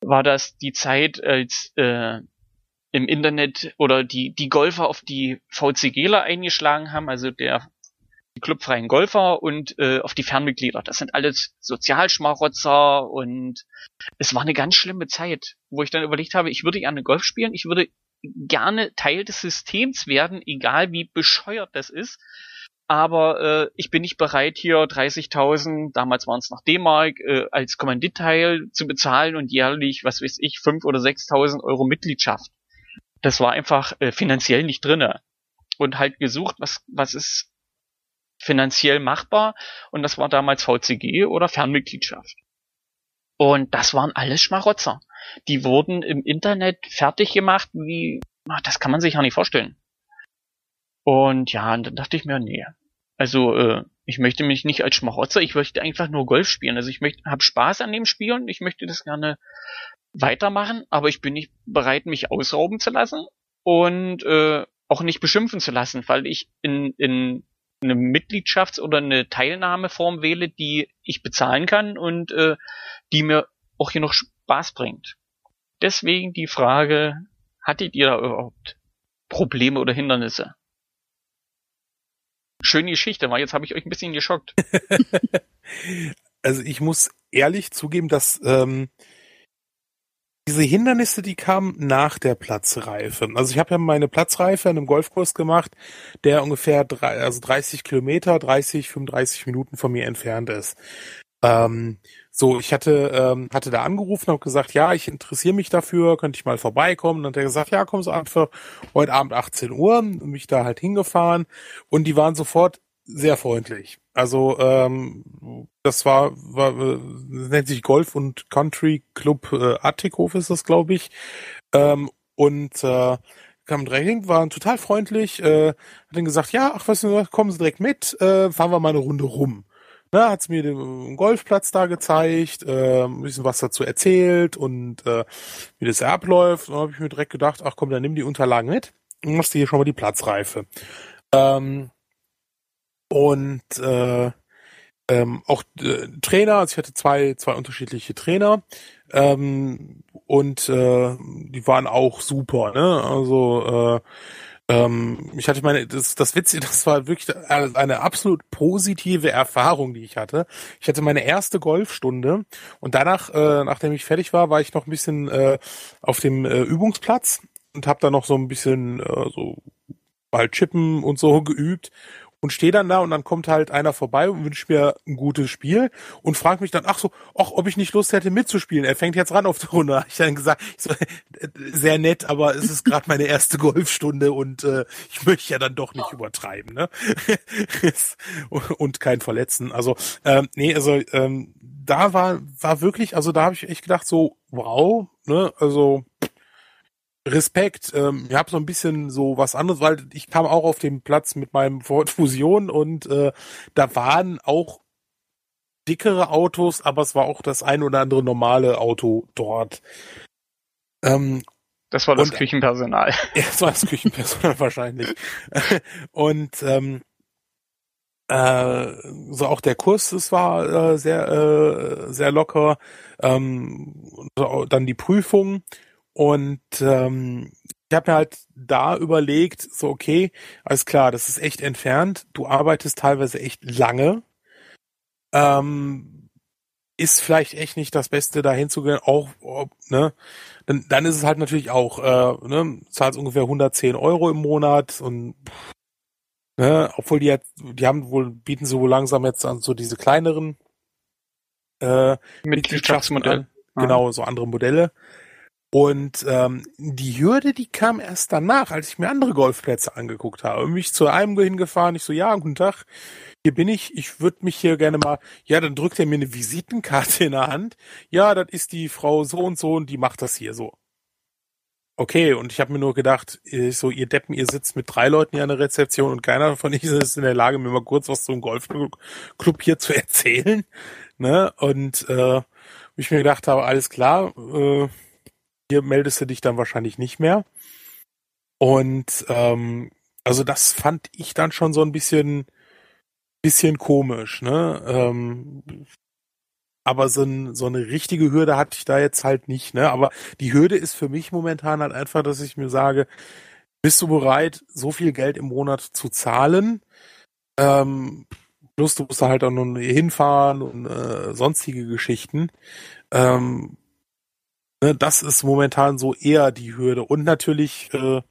war das die Zeit, als äh, im Internet oder die, die Golfer auf die VCGler eingeschlagen haben, also der die clubfreien Golfer und äh, auf die Fernmitglieder. Das sind alles Sozialschmarotzer und es war eine ganz schlimme Zeit, wo ich dann überlegt habe, ich würde gerne Golf spielen, ich würde gerne Teil des Systems werden, egal wie bescheuert das ist. Aber äh, ich bin nicht bereit, hier 30.000, damals waren es noch D-Mark, äh, als Kommanditteil zu bezahlen und jährlich, was weiß ich, 5.000 oder 6.000 Euro Mitgliedschaft. Das war einfach äh, finanziell nicht drinne. Und halt gesucht, was, was ist finanziell machbar und das war damals VCG oder Fernmitgliedschaft. Und das waren alles Schmarotzer. Die wurden im Internet fertig gemacht, wie, ach, das kann man sich ja nicht vorstellen. Und ja, und dann dachte ich mir, nee. Also, äh, ich möchte mich nicht als Schmarotzer, ich möchte einfach nur Golf spielen. Also ich möchte, habe Spaß an dem Spielen, ich möchte das gerne weitermachen, aber ich bin nicht bereit, mich ausrauben zu lassen und äh, auch nicht beschimpfen zu lassen, weil ich in, in eine Mitgliedschafts- oder eine Teilnahmeform wähle, die ich bezahlen kann und äh, die mir auch hier noch Spaß bringt. Deswegen die Frage, hattet ihr da überhaupt Probleme oder Hindernisse? Schöne Geschichte, weil jetzt habe ich euch ein bisschen geschockt. also ich muss ehrlich zugeben, dass ähm, diese Hindernisse, die kamen nach der Platzreife. Also ich habe ja meine Platzreife in einem Golfkurs gemacht, der ungefähr drei, also 30 Kilometer, 30, 35 Minuten von mir entfernt ist. Ähm, so, ich hatte, ähm, hatte da angerufen, habe gesagt, ja, ich interessiere mich dafür, könnte ich mal vorbeikommen. Und dann hat er gesagt, ja, komm so einfach heute Abend 18 Uhr, mich da halt hingefahren. Und die waren sofort sehr freundlich. Also ähm, das war, war äh, nennt sich Golf und Country Club äh, Attikhof ist das, glaube ich. Ähm, und äh, kam direkt hin, waren total freundlich, äh, hat dann gesagt, ja, ach was, kommen Sie direkt mit, äh, fahren wir mal eine Runde rum. Na, hat's mir den Golfplatz da gezeigt, äh, ein bisschen was dazu erzählt und äh, wie das abläuft. Und dann habe ich mir direkt gedacht, ach komm, dann nimm die Unterlagen mit und machst dir hier schon mal die Platzreife. Ähm, und äh, ähm, auch äh, Trainer, also ich hatte zwei, zwei unterschiedliche Trainer ähm, und äh, die waren auch super, ne? Also äh, ähm, ich hatte meine, das, das Witzige, das war wirklich eine absolut positive Erfahrung, die ich hatte. Ich hatte meine erste Golfstunde und danach, äh, nachdem ich fertig war, war ich noch ein bisschen äh, auf dem äh, Übungsplatz und habe da noch so ein bisschen äh, so bald chippen und so geübt und stehe dann da und dann kommt halt einer vorbei und wünscht mir ein gutes Spiel und fragt mich dann, ach so, ach, ob ich nicht Lust hätte mitzuspielen. Er fängt jetzt ran auf die Runde. Ich dann gesagt, ich so, sehr nett, aber es ist gerade meine erste Golfstunde und äh, ich möchte ja dann doch nicht übertreiben, ne? und kein Verletzen. Also, ähm, nee, also ähm, da war, war wirklich, also da habe ich echt gedacht, so, wow, ne, also Respekt. Ähm, ich habe so ein bisschen so was anderes, weil ich kam auch auf den Platz mit meinem Ford Fusion und äh, da waren auch dickere Autos, aber es war auch das ein oder andere normale Auto dort. Ähm, das war das und, Küchenpersonal. Ja, das war das Küchenpersonal wahrscheinlich. Und ähm, äh, so auch der Kurs, es war äh, sehr äh, sehr locker. Ähm, dann die Prüfung und ähm, ich habe mir halt da überlegt, so okay, alles klar, das ist echt entfernt. Du arbeitest teilweise echt lange. Ähm, ist vielleicht echt nicht das Beste, da hinzugehen, auch, ne, dann, dann ist es halt natürlich auch, äh, ne, zahlst ungefähr 110 Euro im Monat und, ne, obwohl die jetzt, die haben wohl, bieten sie wohl langsam jetzt an so diese kleineren, äh, Mitgliedschaftsmodelle. Genau, so andere Modelle. Und ähm, die Hürde, die kam erst danach, als ich mir andere Golfplätze angeguckt habe. Mich zu einem hingefahren, ich so, ja, guten Tag, hier bin ich, ich würde mich hier gerne mal, ja, dann drückt er mir eine Visitenkarte in der Hand. Ja, das ist die Frau so und so und die macht das hier so. Okay, und ich habe mir nur gedacht, so ihr Deppen, ihr sitzt mit drei Leuten hier an der Rezeption und keiner von ihnen ist in der Lage, mir mal kurz was zum Golfclub hier zu erzählen. Ne? Und äh, ich mir gedacht habe, alles klar, äh, hier meldest du dich dann wahrscheinlich nicht mehr. Und ähm, also das fand ich dann schon so ein bisschen bisschen komisch, ne? Ähm, aber so, ein, so eine richtige Hürde hatte ich da jetzt halt nicht, ne? Aber die Hürde ist für mich momentan halt einfach, dass ich mir sage, bist du bereit, so viel Geld im Monat zu zahlen? Ähm, plus du musst da halt auch noch hinfahren und äh, sonstige Geschichten. Ähm, ne, das ist momentan so eher die Hürde. Und natürlich äh,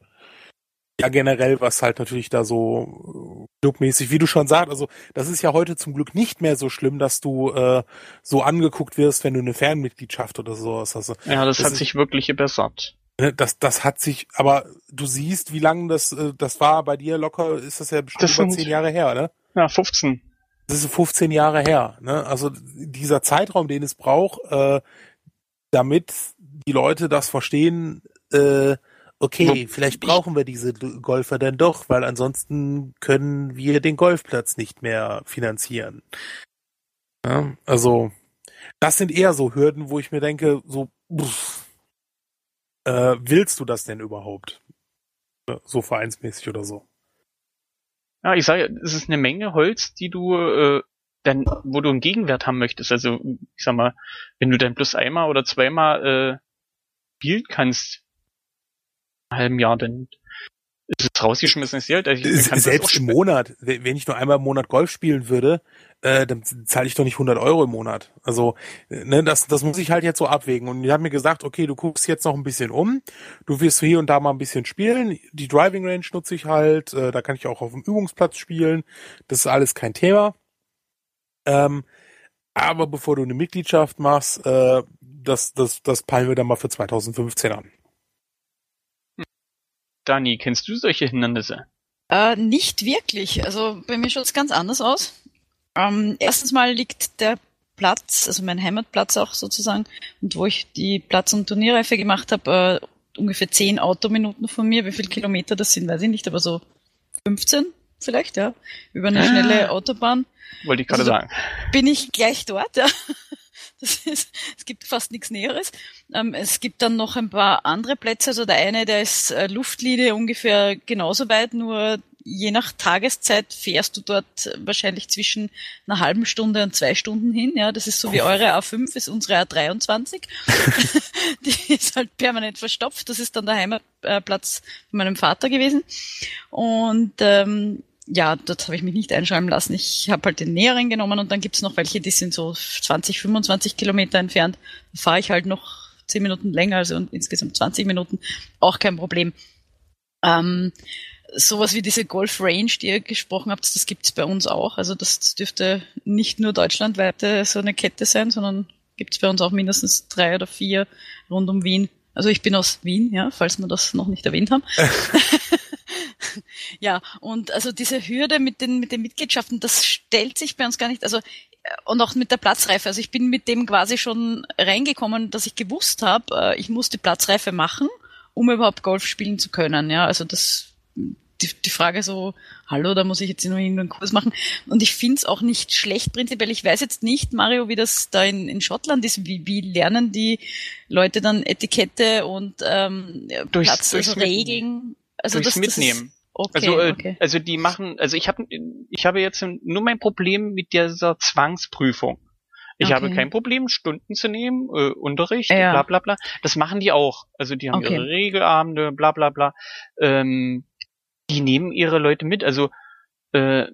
ja, generell, was halt natürlich da so äh, clubmäßig, wie du schon sagst, also das ist ja heute zum Glück nicht mehr so schlimm, dass du äh, so angeguckt wirst, wenn du eine Fernmitgliedschaft oder sowas hast. Ja, das, das hat ist, sich wirklich gebessert. Ne, das, das hat sich, aber du siehst, wie lange das, äh, das war bei dir locker, ist das ja bestimmt das über zehn Jahre her, ne? Ja, 15. Das ist 15 Jahre her, ne? Also dieser Zeitraum, den es braucht, äh, damit die Leute das verstehen, äh, okay, vielleicht brauchen wir diese Golfer denn doch, weil ansonsten können wir den Golfplatz nicht mehr finanzieren. Ja, also, das sind eher so Hürden, wo ich mir denke, so, pff, äh, willst du das denn überhaupt? So vereinsmäßig oder so. Ja, ich sage, es ist eine Menge Holz, die du äh, dann, wo du einen Gegenwert haben möchtest. Also, ich sag mal, wenn du dann plus einmal oder zweimal äh, spielen kannst, halben Jahr, dann ist es rausgeschmissenes Geld. Also Selbst im Monat, wenn ich nur einmal im Monat Golf spielen würde, äh, dann zahle ich doch nicht 100 Euro im Monat. Also ne, das, das muss ich halt jetzt so abwägen. Und ich habe mir gesagt, okay, du guckst jetzt noch ein bisschen um, du wirst hier und da mal ein bisschen spielen. Die Driving Range nutze ich halt, äh, da kann ich auch auf dem Übungsplatz spielen. Das ist alles kein Thema. Ähm, aber bevor du eine Mitgliedschaft machst, äh, das, das, das peilen wir dann mal für 2015 an. Dani, kennst du solche Hindernisse? Äh, nicht wirklich. Also bei mir schaut es ganz anders aus. Ähm, erstens mal liegt der Platz, also mein Heimatplatz auch sozusagen, und wo ich die Platz- und Turnierreife gemacht habe, äh, ungefähr zehn Autominuten von mir. Wie viele Kilometer das sind, weiß ich nicht, aber so 15 vielleicht, ja, über eine ah. schnelle Autobahn. Wollte ich gerade also, sagen. Bin ich gleich dort, ja. Das ist, es gibt fast nichts Näheres. Ähm, es gibt dann noch ein paar andere Plätze. Also der eine, der ist äh, Luftlinie ungefähr genauso weit, nur je nach Tageszeit fährst du dort wahrscheinlich zwischen einer halben Stunde und zwei Stunden hin. Ja, das ist so wie eure A5 ist unsere A23. Die ist halt permanent verstopft. Das ist dann der Heimatplatz von meinem Vater gewesen. Und ähm, ja, dort habe ich mich nicht einschreiben lassen. Ich habe halt den näheren genommen und dann gibt's noch welche, die sind so 20, 25 Kilometer entfernt. Da fahre ich halt noch 10 Minuten länger, also insgesamt 20 Minuten, auch kein Problem. Ähm, sowas wie diese Golf Range, die ihr gesprochen habt, das gibt's bei uns auch. Also das dürfte nicht nur deutschlandweite so eine Kette sein, sondern gibt's bei uns auch mindestens drei oder vier rund um Wien. Also ich bin aus Wien, ja, falls wir das noch nicht erwähnt haben. ja, und also diese Hürde mit den, mit den Mitgliedschaften, das stellt sich bei uns gar nicht. Also und auch mit der Platzreife. Also ich bin mit dem quasi schon reingekommen, dass ich gewusst habe, äh, ich muss die Platzreife machen, um überhaupt Golf spielen zu können. Ja, also das die, die Frage so, hallo, da muss ich jetzt nur irgendeinen Kurs machen. Und ich finde es auch nicht schlecht prinzipiell. Ich weiß jetzt nicht, Mario, wie das da in, in Schottland ist. Wie, wie lernen die Leute dann Etikette und ähm, Platz, also Regeln? Also durchs das, Mitnehmen. Das Okay, also, äh, okay. also die machen, also ich habe ich habe jetzt nur mein Problem mit dieser Zwangsprüfung. Ich okay. habe kein Problem, Stunden zu nehmen, äh, Unterricht, ja. bla bla bla. Das machen die auch. Also die haben okay. ihre Regelabende, bla bla bla. Ähm, die nehmen ihre Leute mit. Also äh,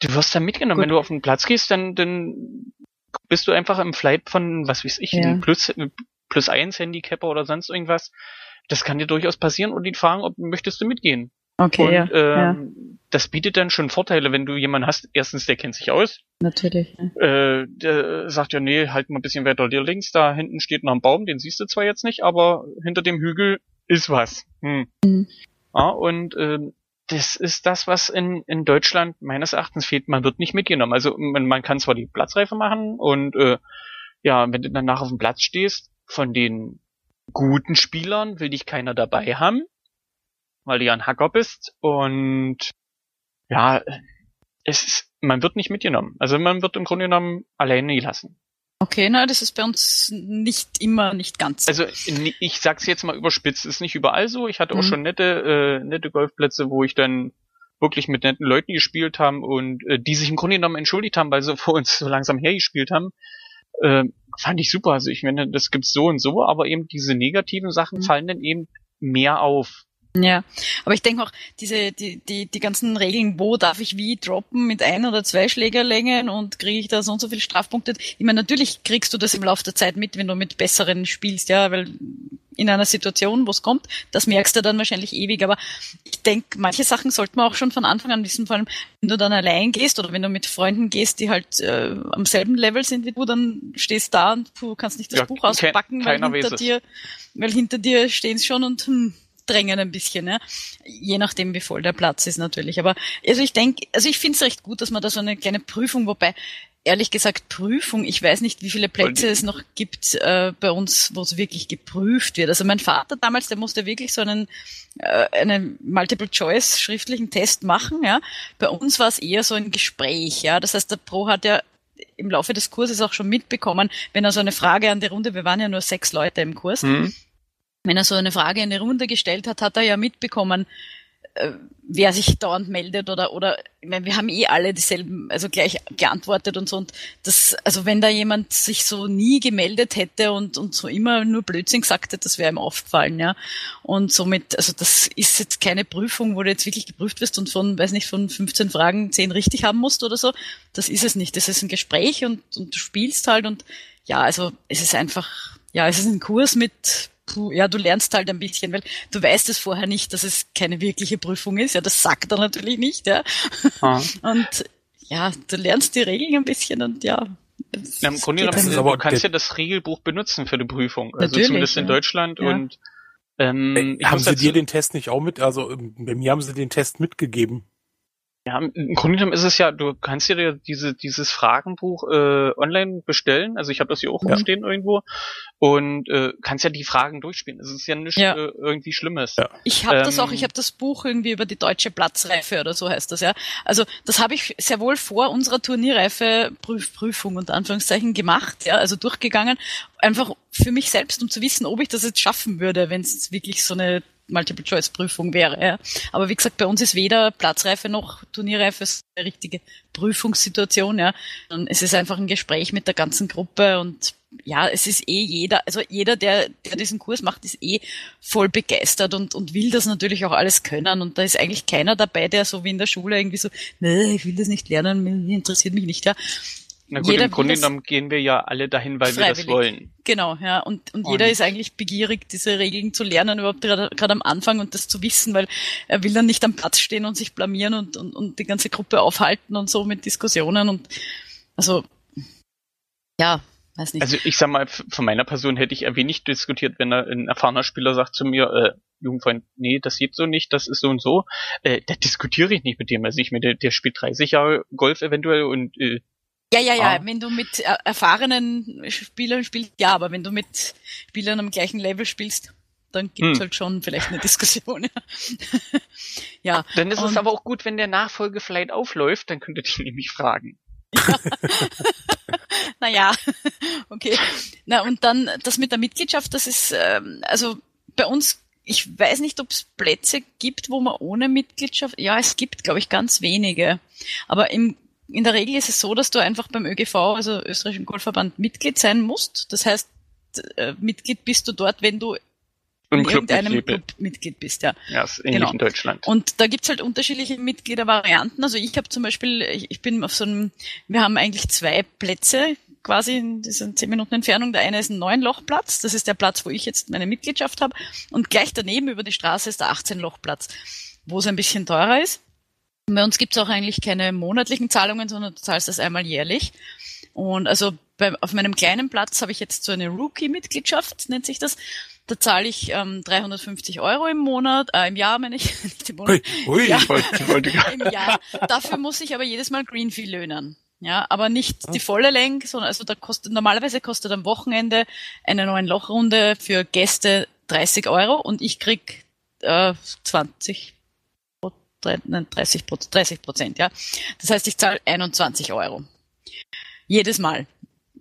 du wirst da mitgenommen. Gut. Wenn du auf den Platz gehst, dann, dann bist du einfach im Flight von, was weiß ich, ja. plus, plus eins Handicapper oder sonst irgendwas. Das kann dir durchaus passieren und die fragen, ob möchtest du mitgehen. Okay, und, ja, ähm, ja. Das bietet dann schon Vorteile, wenn du jemanden hast. Erstens, der kennt sich aus. Natürlich. Ja. Äh, der sagt ja, nee, halt mal ein bisschen weiter dir links. Da hinten steht noch ein Baum, den siehst du zwar jetzt nicht, aber hinter dem Hügel ist was. Hm. Mhm. Ja, und äh, das ist das, was in, in Deutschland meines Erachtens fehlt. Man wird nicht mitgenommen. Also man, man kann zwar die Platzreife machen und äh, ja, wenn du danach auf dem Platz stehst, von den guten Spielern will dich keiner dabei haben weil du ja ein Hacker bist und ja, es ist, man wird nicht mitgenommen. Also man wird im Grunde genommen alleine gelassen. Okay, na, das ist bei uns nicht immer, nicht ganz. Also ich sag's jetzt mal überspitzt, ist nicht überall so. Ich hatte mhm. auch schon nette, äh, nette Golfplätze, wo ich dann wirklich mit netten Leuten gespielt haben und äh, die sich im Grunde genommen entschuldigt haben, weil sie vor uns so langsam hergespielt haben. Äh, fand ich super. Also ich meine, das gibt's so und so, aber eben diese negativen Sachen mhm. fallen dann eben mehr auf. Ja, aber ich denke auch, diese, die, die, die ganzen Regeln, wo darf ich wie droppen mit ein oder zwei Schlägerlängen und kriege ich da so und so viele Strafpunkte. Ich meine, natürlich kriegst du das im Laufe der Zeit mit, wenn du mit besseren spielst, ja, weil in einer Situation, wo es kommt, das merkst du dann wahrscheinlich ewig. Aber ich denke, manche Sachen sollte man auch schon von Anfang an wissen, vor allem wenn du dann allein gehst oder wenn du mit Freunden gehst, die halt äh, am selben Level sind wie du, dann stehst da und du kannst nicht das ja, Buch auspacken, weil hinter dir, weil hinter dir stehen schon und hm, drängen ein bisschen, ja? je nachdem, wie voll der Platz ist natürlich. Aber also ich denke, also ich finde es recht gut, dass man da so eine kleine Prüfung, wobei ehrlich gesagt Prüfung, ich weiß nicht, wie viele Plätze es noch gibt äh, bei uns, wo es wirklich geprüft wird. Also mein Vater damals, der musste wirklich so einen äh, einen Multiple-Choice schriftlichen Test machen. Ja, bei uns war es eher so ein Gespräch. Ja, das heißt, der Pro hat ja im Laufe des Kurses auch schon mitbekommen, wenn er so eine Frage an die Runde, wir waren ja nur sechs Leute im Kurs, mhm wenn er so eine Frage in die Runde gestellt hat, hat er ja mitbekommen, äh, wer sich dauernd meldet oder oder ich meine, wir haben eh alle dieselben, also gleich geantwortet und so und das, also wenn da jemand sich so nie gemeldet hätte und und so immer nur Blödsinn gesagt hätte, das wäre ihm aufgefallen, ja. Und somit, also das ist jetzt keine Prüfung, wo du jetzt wirklich geprüft wirst und von, weiß nicht, von 15 Fragen 10 richtig haben musst oder so. Das ist es nicht. Das ist ein Gespräch und und du spielst halt und ja, also es ist einfach, ja, es ist ein Kurs mit puh, ja, du lernst halt ein bisschen, weil du weißt es vorher nicht, dass es keine wirkliche Prüfung ist. Ja, das sagt er natürlich nicht, ja. Ah. Und ja, du lernst die Regeln ein bisschen und ja. ja Im Grunde genommen, aber du kannst ja das Regelbuch benutzen für die Prüfung. Also natürlich, zumindest in Deutschland ja. und ähm, haben sie dir den Test nicht auch mit, also bei mir haben sie den Test mitgegeben. Ja, im Grunde genommen ist es ja, du kannst dir diese, dieses Fragenbuch äh, online bestellen. Also ich habe das hier auch ja. rumstehen irgendwo und äh, kannst ja die Fragen durchspielen. Es ist ja nicht ja. Äh, irgendwie Schlimmes. Ja. Ich habe ähm, das auch, ich habe das Buch irgendwie über die deutsche Platzreife oder so heißt das ja. Also das habe ich sehr wohl vor unserer Turnierreife Prüf Prüfung unter Anführungszeichen gemacht, ja, also durchgegangen, einfach für mich selbst, um zu wissen, ob ich das jetzt schaffen würde, wenn es wirklich so eine Multiple-Choice-Prüfung wäre. Ja. Aber wie gesagt, bei uns ist weder Platzreife noch Turnierreife eine richtige Prüfungssituation. Ja. Und es ist einfach ein Gespräch mit der ganzen Gruppe und ja, es ist eh jeder, also jeder, der, der diesen Kurs macht, ist eh voll begeistert und, und will das natürlich auch alles können. Und da ist eigentlich keiner dabei, der so wie in der Schule irgendwie so, nee, ich will das nicht lernen, interessiert mich nicht, ja. Na gut, jeder im Grunde genommen gehen wir ja alle dahin, weil wir das wollen. Genau, ja. Und, und, und jeder ist eigentlich begierig, diese Regeln zu lernen, überhaupt gerade am Anfang und das zu wissen, weil er will dann nicht am Platz stehen und sich blamieren und, und, und die ganze Gruppe aufhalten und so mit Diskussionen und also ja, weiß nicht. Also ich sag mal, von meiner Person hätte ich ein wenig diskutiert, wenn ein erfahrener Spieler sagt zu mir, äh, Jugendfreund, nee, das geht so nicht, das ist so und so, äh, da diskutiere ich nicht mit dem. Also ich mir, der, der spielt 30 Jahre Golf eventuell und äh, Ja, ja, ja. Ah. Wenn du mit erfahrenen Spielern spielst, ja, aber wenn du mit Spielern am gleichen Level spielst, dann gibt's hm. halt schon vielleicht eine Diskussion. Ja. ja. Dann ist und, es aber auch gut, wenn der Nachfolge vielleicht aufläuft, dann könntet ihr nämlich fragen. Ja. naja, okay. Na und dann das mit der Mitgliedschaft, das ist ähm, also bei uns ich weiß nicht, ob es Plätze gibt, wo man ohne Mitgliedschaft, ja, es gibt, glaube ich, ganz wenige. Aber im, in der Regel ist es so, dass du einfach beim ÖGV, also Österreichischen Golfverband, Mitglied sein musst. Das heißt, äh, Mitglied bist du dort, wenn du in Club irgendeinem Mitglied. Club Mitglied bist, ja. Ja, ist ähnlich genau. in Deutschland. Und da gibt's halt unterschiedliche Mitgliedervarianten. Also ich habe zum Beispiel, ich bin auf so einem, wir haben eigentlich zwei Plätze quasi in diesen zehn Minuten Entfernung. Der eine ist ein neun Lochplatz, das ist der Platz, wo ich jetzt meine Mitgliedschaft habe. Und gleich daneben über die Straße ist der 18 Lochplatz, wo es ein bisschen teurer ist. Bei uns gibt's auch eigentlich keine monatlichen Zahlungen, sondern du zahlst das einmal jährlich. Und also bei, auf meinem kleinen Platz habe ich jetzt so eine Rookie-Mitgliedschaft, nennt sich das. Da zahle ich ähm, 350 Euro im Monat, äh, im Jahr meine ich, nicht im Monat. Ui, ja, im Jahr. Dafür muss ich aber jedes Mal Greenfee löhnen. Ja, aber nicht die volle Länge, sondern also da kostet normalerweise kostet am Wochenende eine neuen Lochrunde für Gäste 30 Euro und ich krieg äh, 20 nein, 30 30 Prozent, ja. Das heißt, ich zahle 21 Euro jedes Mal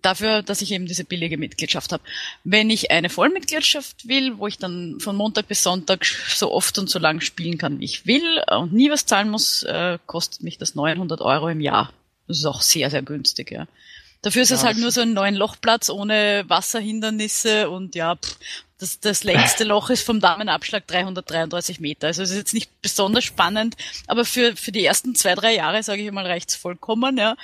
dafür, dass ich eben diese billige Mitgliedschaft habe. Wenn ich eine Vollmitgliedschaft will, wo ich dann von Montag bis Sonntag so oft und so lang spielen kann, wie ich will und nie was zahlen muss, äh, kostet mich das 900 Euro im Jahr. Das ist auch sehr, sehr günstig, ja. Dafür ist ja, es halt nur so ein neuen Lochplatz ohne Wasserhindernisse und ja, pff, das, das längste Loch ist vom Damenabschlag 333 Meter. Also es ist jetzt nicht besonders spannend, aber für, für die ersten zwei, drei Jahre, sage ich mal, reicht's vollkommen. Ja.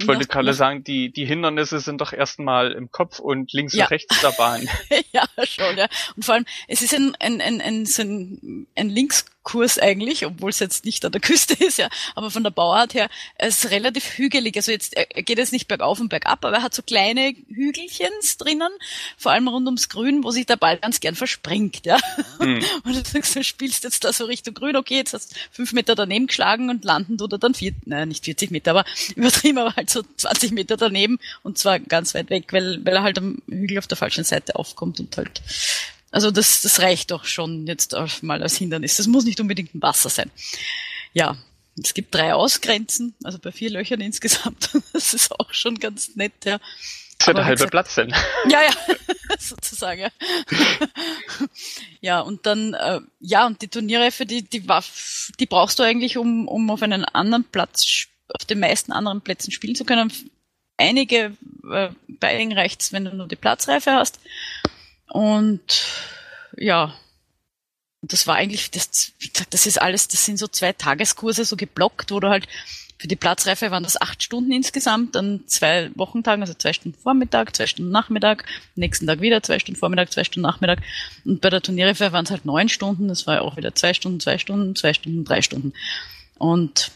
Ich wollte gerade sagen, die, die Hindernisse sind doch erstmal im Kopf und links ja. und rechts der Bahn. ja, schon, ja. Und vor allem, es ist ein, ein, ein, ein, so ein, ein Links Kurs eigentlich, obwohl es jetzt nicht an der Küste ist, ja, aber von der Bauart her, es ist relativ hügelig. Also jetzt er geht es nicht bergauf und bergab, aber er hat so kleine Hügelchens drinnen, vor allem rund ums Grün, wo sich der Ball ganz gern verspringt, ja. Mhm. Und du sagst, du spielst jetzt da so Richtung Grün, okay, jetzt hast du fünf Meter daneben geschlagen und landen tut er dann vier, nein, nicht 40 Meter, aber übertrieben, aber halt so 20 Meter daneben und zwar ganz weit weg, weil, weil er halt am Hügel auf der falschen Seite aufkommt und halt also das, das reicht doch schon jetzt mal als Hindernis. Das muss nicht unbedingt ein Wasser sein. Ja, es gibt drei Ausgrenzen, also bei vier Löchern insgesamt. Das ist auch schon ganz nett, ja. Das ist der halbe Platz denn. Ja, ja, sozusagen, ja. ja, und dann, äh, ja, und die Turniere für die, die Waff, die brauchst du eigentlich, um, um auf einen anderen Platz, auf den meisten anderen Plätzen spielen zu können. Einige, äh, bei einigen reicht's, wenn du nur die Platzreife hast. Und ja, das war eigentlich, das, wie gesagt, das ist alles, das sind so zwei Tageskurse so geblockt, wo du halt für die Platzreife waren das acht Stunden insgesamt, dann zwei Wochentagen, also zwei Stunden Vormittag, zwei Stunden Nachmittag, nächsten Tag wieder zwei Stunden Vormittag, zwei Stunden Nachmittag. Und bei der Turnierreife waren es halt neun Stunden, das war ja auch wieder zwei Stunden, zwei Stunden, zwei Stunden, drei Stunden. Und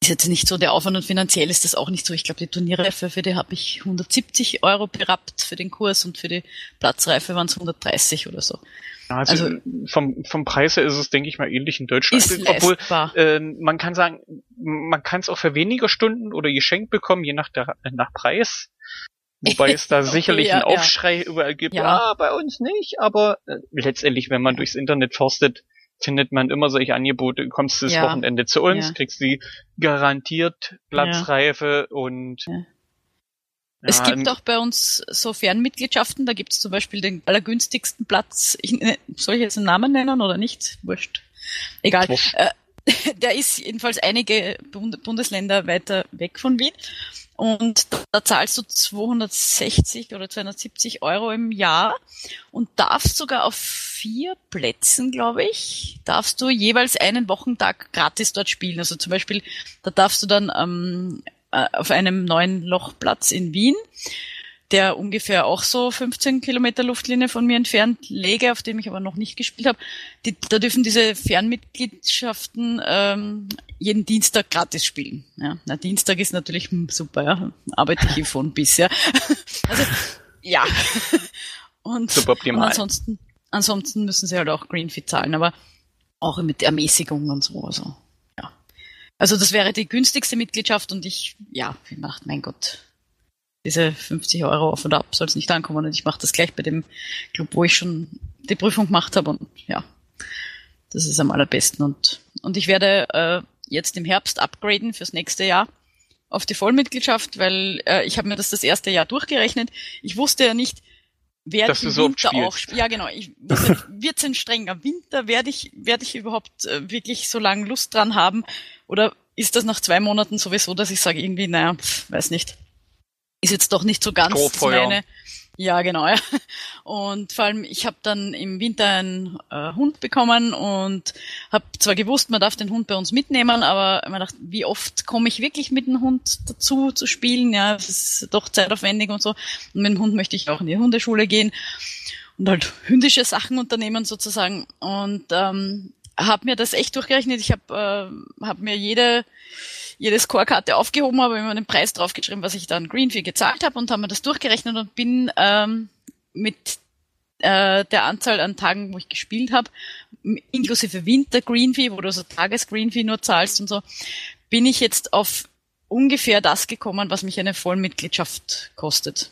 ist jetzt nicht so der Aufwand und finanziell ist das auch nicht so. Ich glaube, die Turnierreife, für die habe ich 170 Euro berappt für den Kurs und für die Platzreife waren es 130 oder so. Also, also vom, vom Preis her ist es, denke ich mal, ähnlich in Deutschland. Ist Obwohl äh, man kann sagen, man kann es auch für weniger Stunden oder geschenkt bekommen, je nach, der, nach Preis. Wobei es da okay, sicherlich ja, einen Aufschrei ja. überall gibt. Ja. Ah, bei uns nicht, aber äh, letztendlich, wenn man durchs Internet forstet, findet man immer solche Angebote. Du kommst das ja. Wochenende zu uns, ja. kriegst die garantiert Platzreife ja. und es gibt auch bei uns so Fernmitgliedschaften, da gibt es zum Beispiel den allergünstigsten Platz. Ich, soll ich jetzt einen Namen nennen oder nicht? Wurscht. Egal. Äh, der ist jedenfalls einige Bundesländer weiter weg von Wien. Und da zahlst du 260 oder 270 Euro im Jahr und darfst sogar auf vier Plätzen, glaube ich, darfst du jeweils einen Wochentag gratis dort spielen. Also zum Beispiel, da darfst du dann ähm, äh, auf einem neuen Lochplatz in Wien der ungefähr auch so 15 Kilometer Luftlinie von mir entfernt lege, auf dem ich aber noch nicht gespielt habe. Die, da dürfen diese Fernmitgliedschaften ähm, jeden Dienstag gratis spielen. Ja, na, Dienstag ist natürlich super, ja. Arbeite ich hier von bis, ja. Also, ja. Und, super optimal. und ansonsten, ansonsten müssen sie halt auch Greenfeed zahlen, aber auch mit Ermäßigung und so, also, ja. Also das wäre die günstigste Mitgliedschaft und ich, ja, wie macht, mein Gott, diese 50 Euro auf und ab soll es nicht ankommen und ich mache das gleich bei dem Club, wo ich schon die Prüfung gemacht habe und ja, das ist am allerbesten und, und ich werde äh, jetzt im Herbst upgraden fürs nächste Jahr auf die Vollmitgliedschaft, weil äh, ich habe mir das das erste Jahr durchgerechnet. Ich wusste ja nicht, werde ich im so Winter auch spielen. Ja, genau. Ich wusste, wird's ein strenger Winter? Werde ich, werde ich überhaupt äh, wirklich so lange Lust dran haben? Oder ist das nach zwei Monaten sowieso, dass ich sage irgendwie, naja, pf, weiß nicht. Ist jetzt doch nicht so ganz meine, ja, genau. Ja. Und vor allem, ich habe dann im Winter einen äh, Hund bekommen und habe zwar gewusst, man darf den Hund bei uns mitnehmen, aber man dachte, wie oft komme ich wirklich mit dem Hund dazu zu spielen? Ja, es ist doch zeitaufwendig und so. Und mit dem Hund möchte ich auch in die Hundeschule gehen und halt hündische Sachen unternehmen sozusagen. Und ähm, habe mir das echt durchgerechnet. Ich habe äh, hab mir jede jede Scorekarte aufgehoben habe, immer den Preis draufgeschrieben, was ich dann Greenfee gezahlt habe und habe mir das durchgerechnet und bin ähm, mit äh, der Anzahl an Tagen, wo ich gespielt habe, inklusive Winter Greenfee, wo du so Tages Greenfee nur zahlst und so, bin ich jetzt auf ungefähr das gekommen, was mich eine Vollmitgliedschaft kostet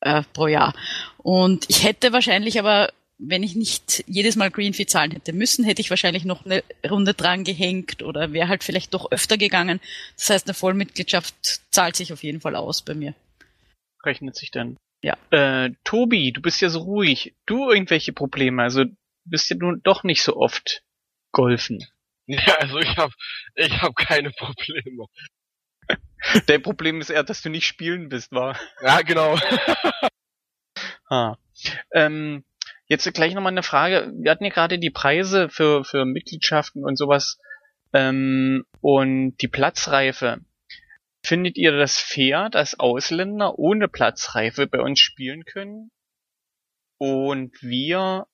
äh, pro Jahr. Und ich hätte wahrscheinlich aber wenn ich nicht jedes Mal Green Fee zahlen hätte müssen, hätte ich wahrscheinlich noch eine Runde dran gehängt oder wäre halt vielleicht doch öfter gegangen. Das heißt, eine Vollmitgliedschaft zahlt sich auf jeden Fall aus bei mir. Rechnet sich denn? Ja. Äh, Tobi, du bist ja so ruhig. Du irgendwelche Probleme? Also bist ja nun doch nicht so oft golfen. Ja, also ich habe ich hab keine Probleme. Dein Problem ist eher, dass du nicht spielen bist, war. Ja, genau. ah. Ähm, Jetzt gleich nochmal eine Frage. Wir hatten ja gerade die Preise für, für Mitgliedschaften und sowas ähm, und die Platzreife. Findet ihr das fair, dass Ausländer ohne Platzreife bei uns spielen können? Und wir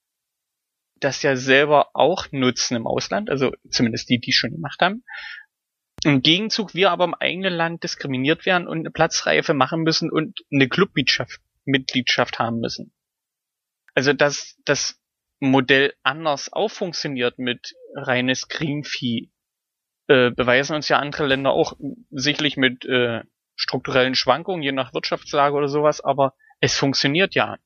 das ja selber auch nutzen im Ausland, also zumindest die, die schon gemacht haben. Im Gegenzug wir aber im eigenen Land diskriminiert werden und eine Platzreife machen müssen und eine Clubmitgliedschaft Mitgliedschaft haben müssen also dass das Modell anders auch funktioniert mit reines Greenvieh, äh, beweisen uns ja andere Länder auch sicherlich mit äh, strukturellen Schwankungen, je nach Wirtschaftslage oder sowas, aber es funktioniert ja.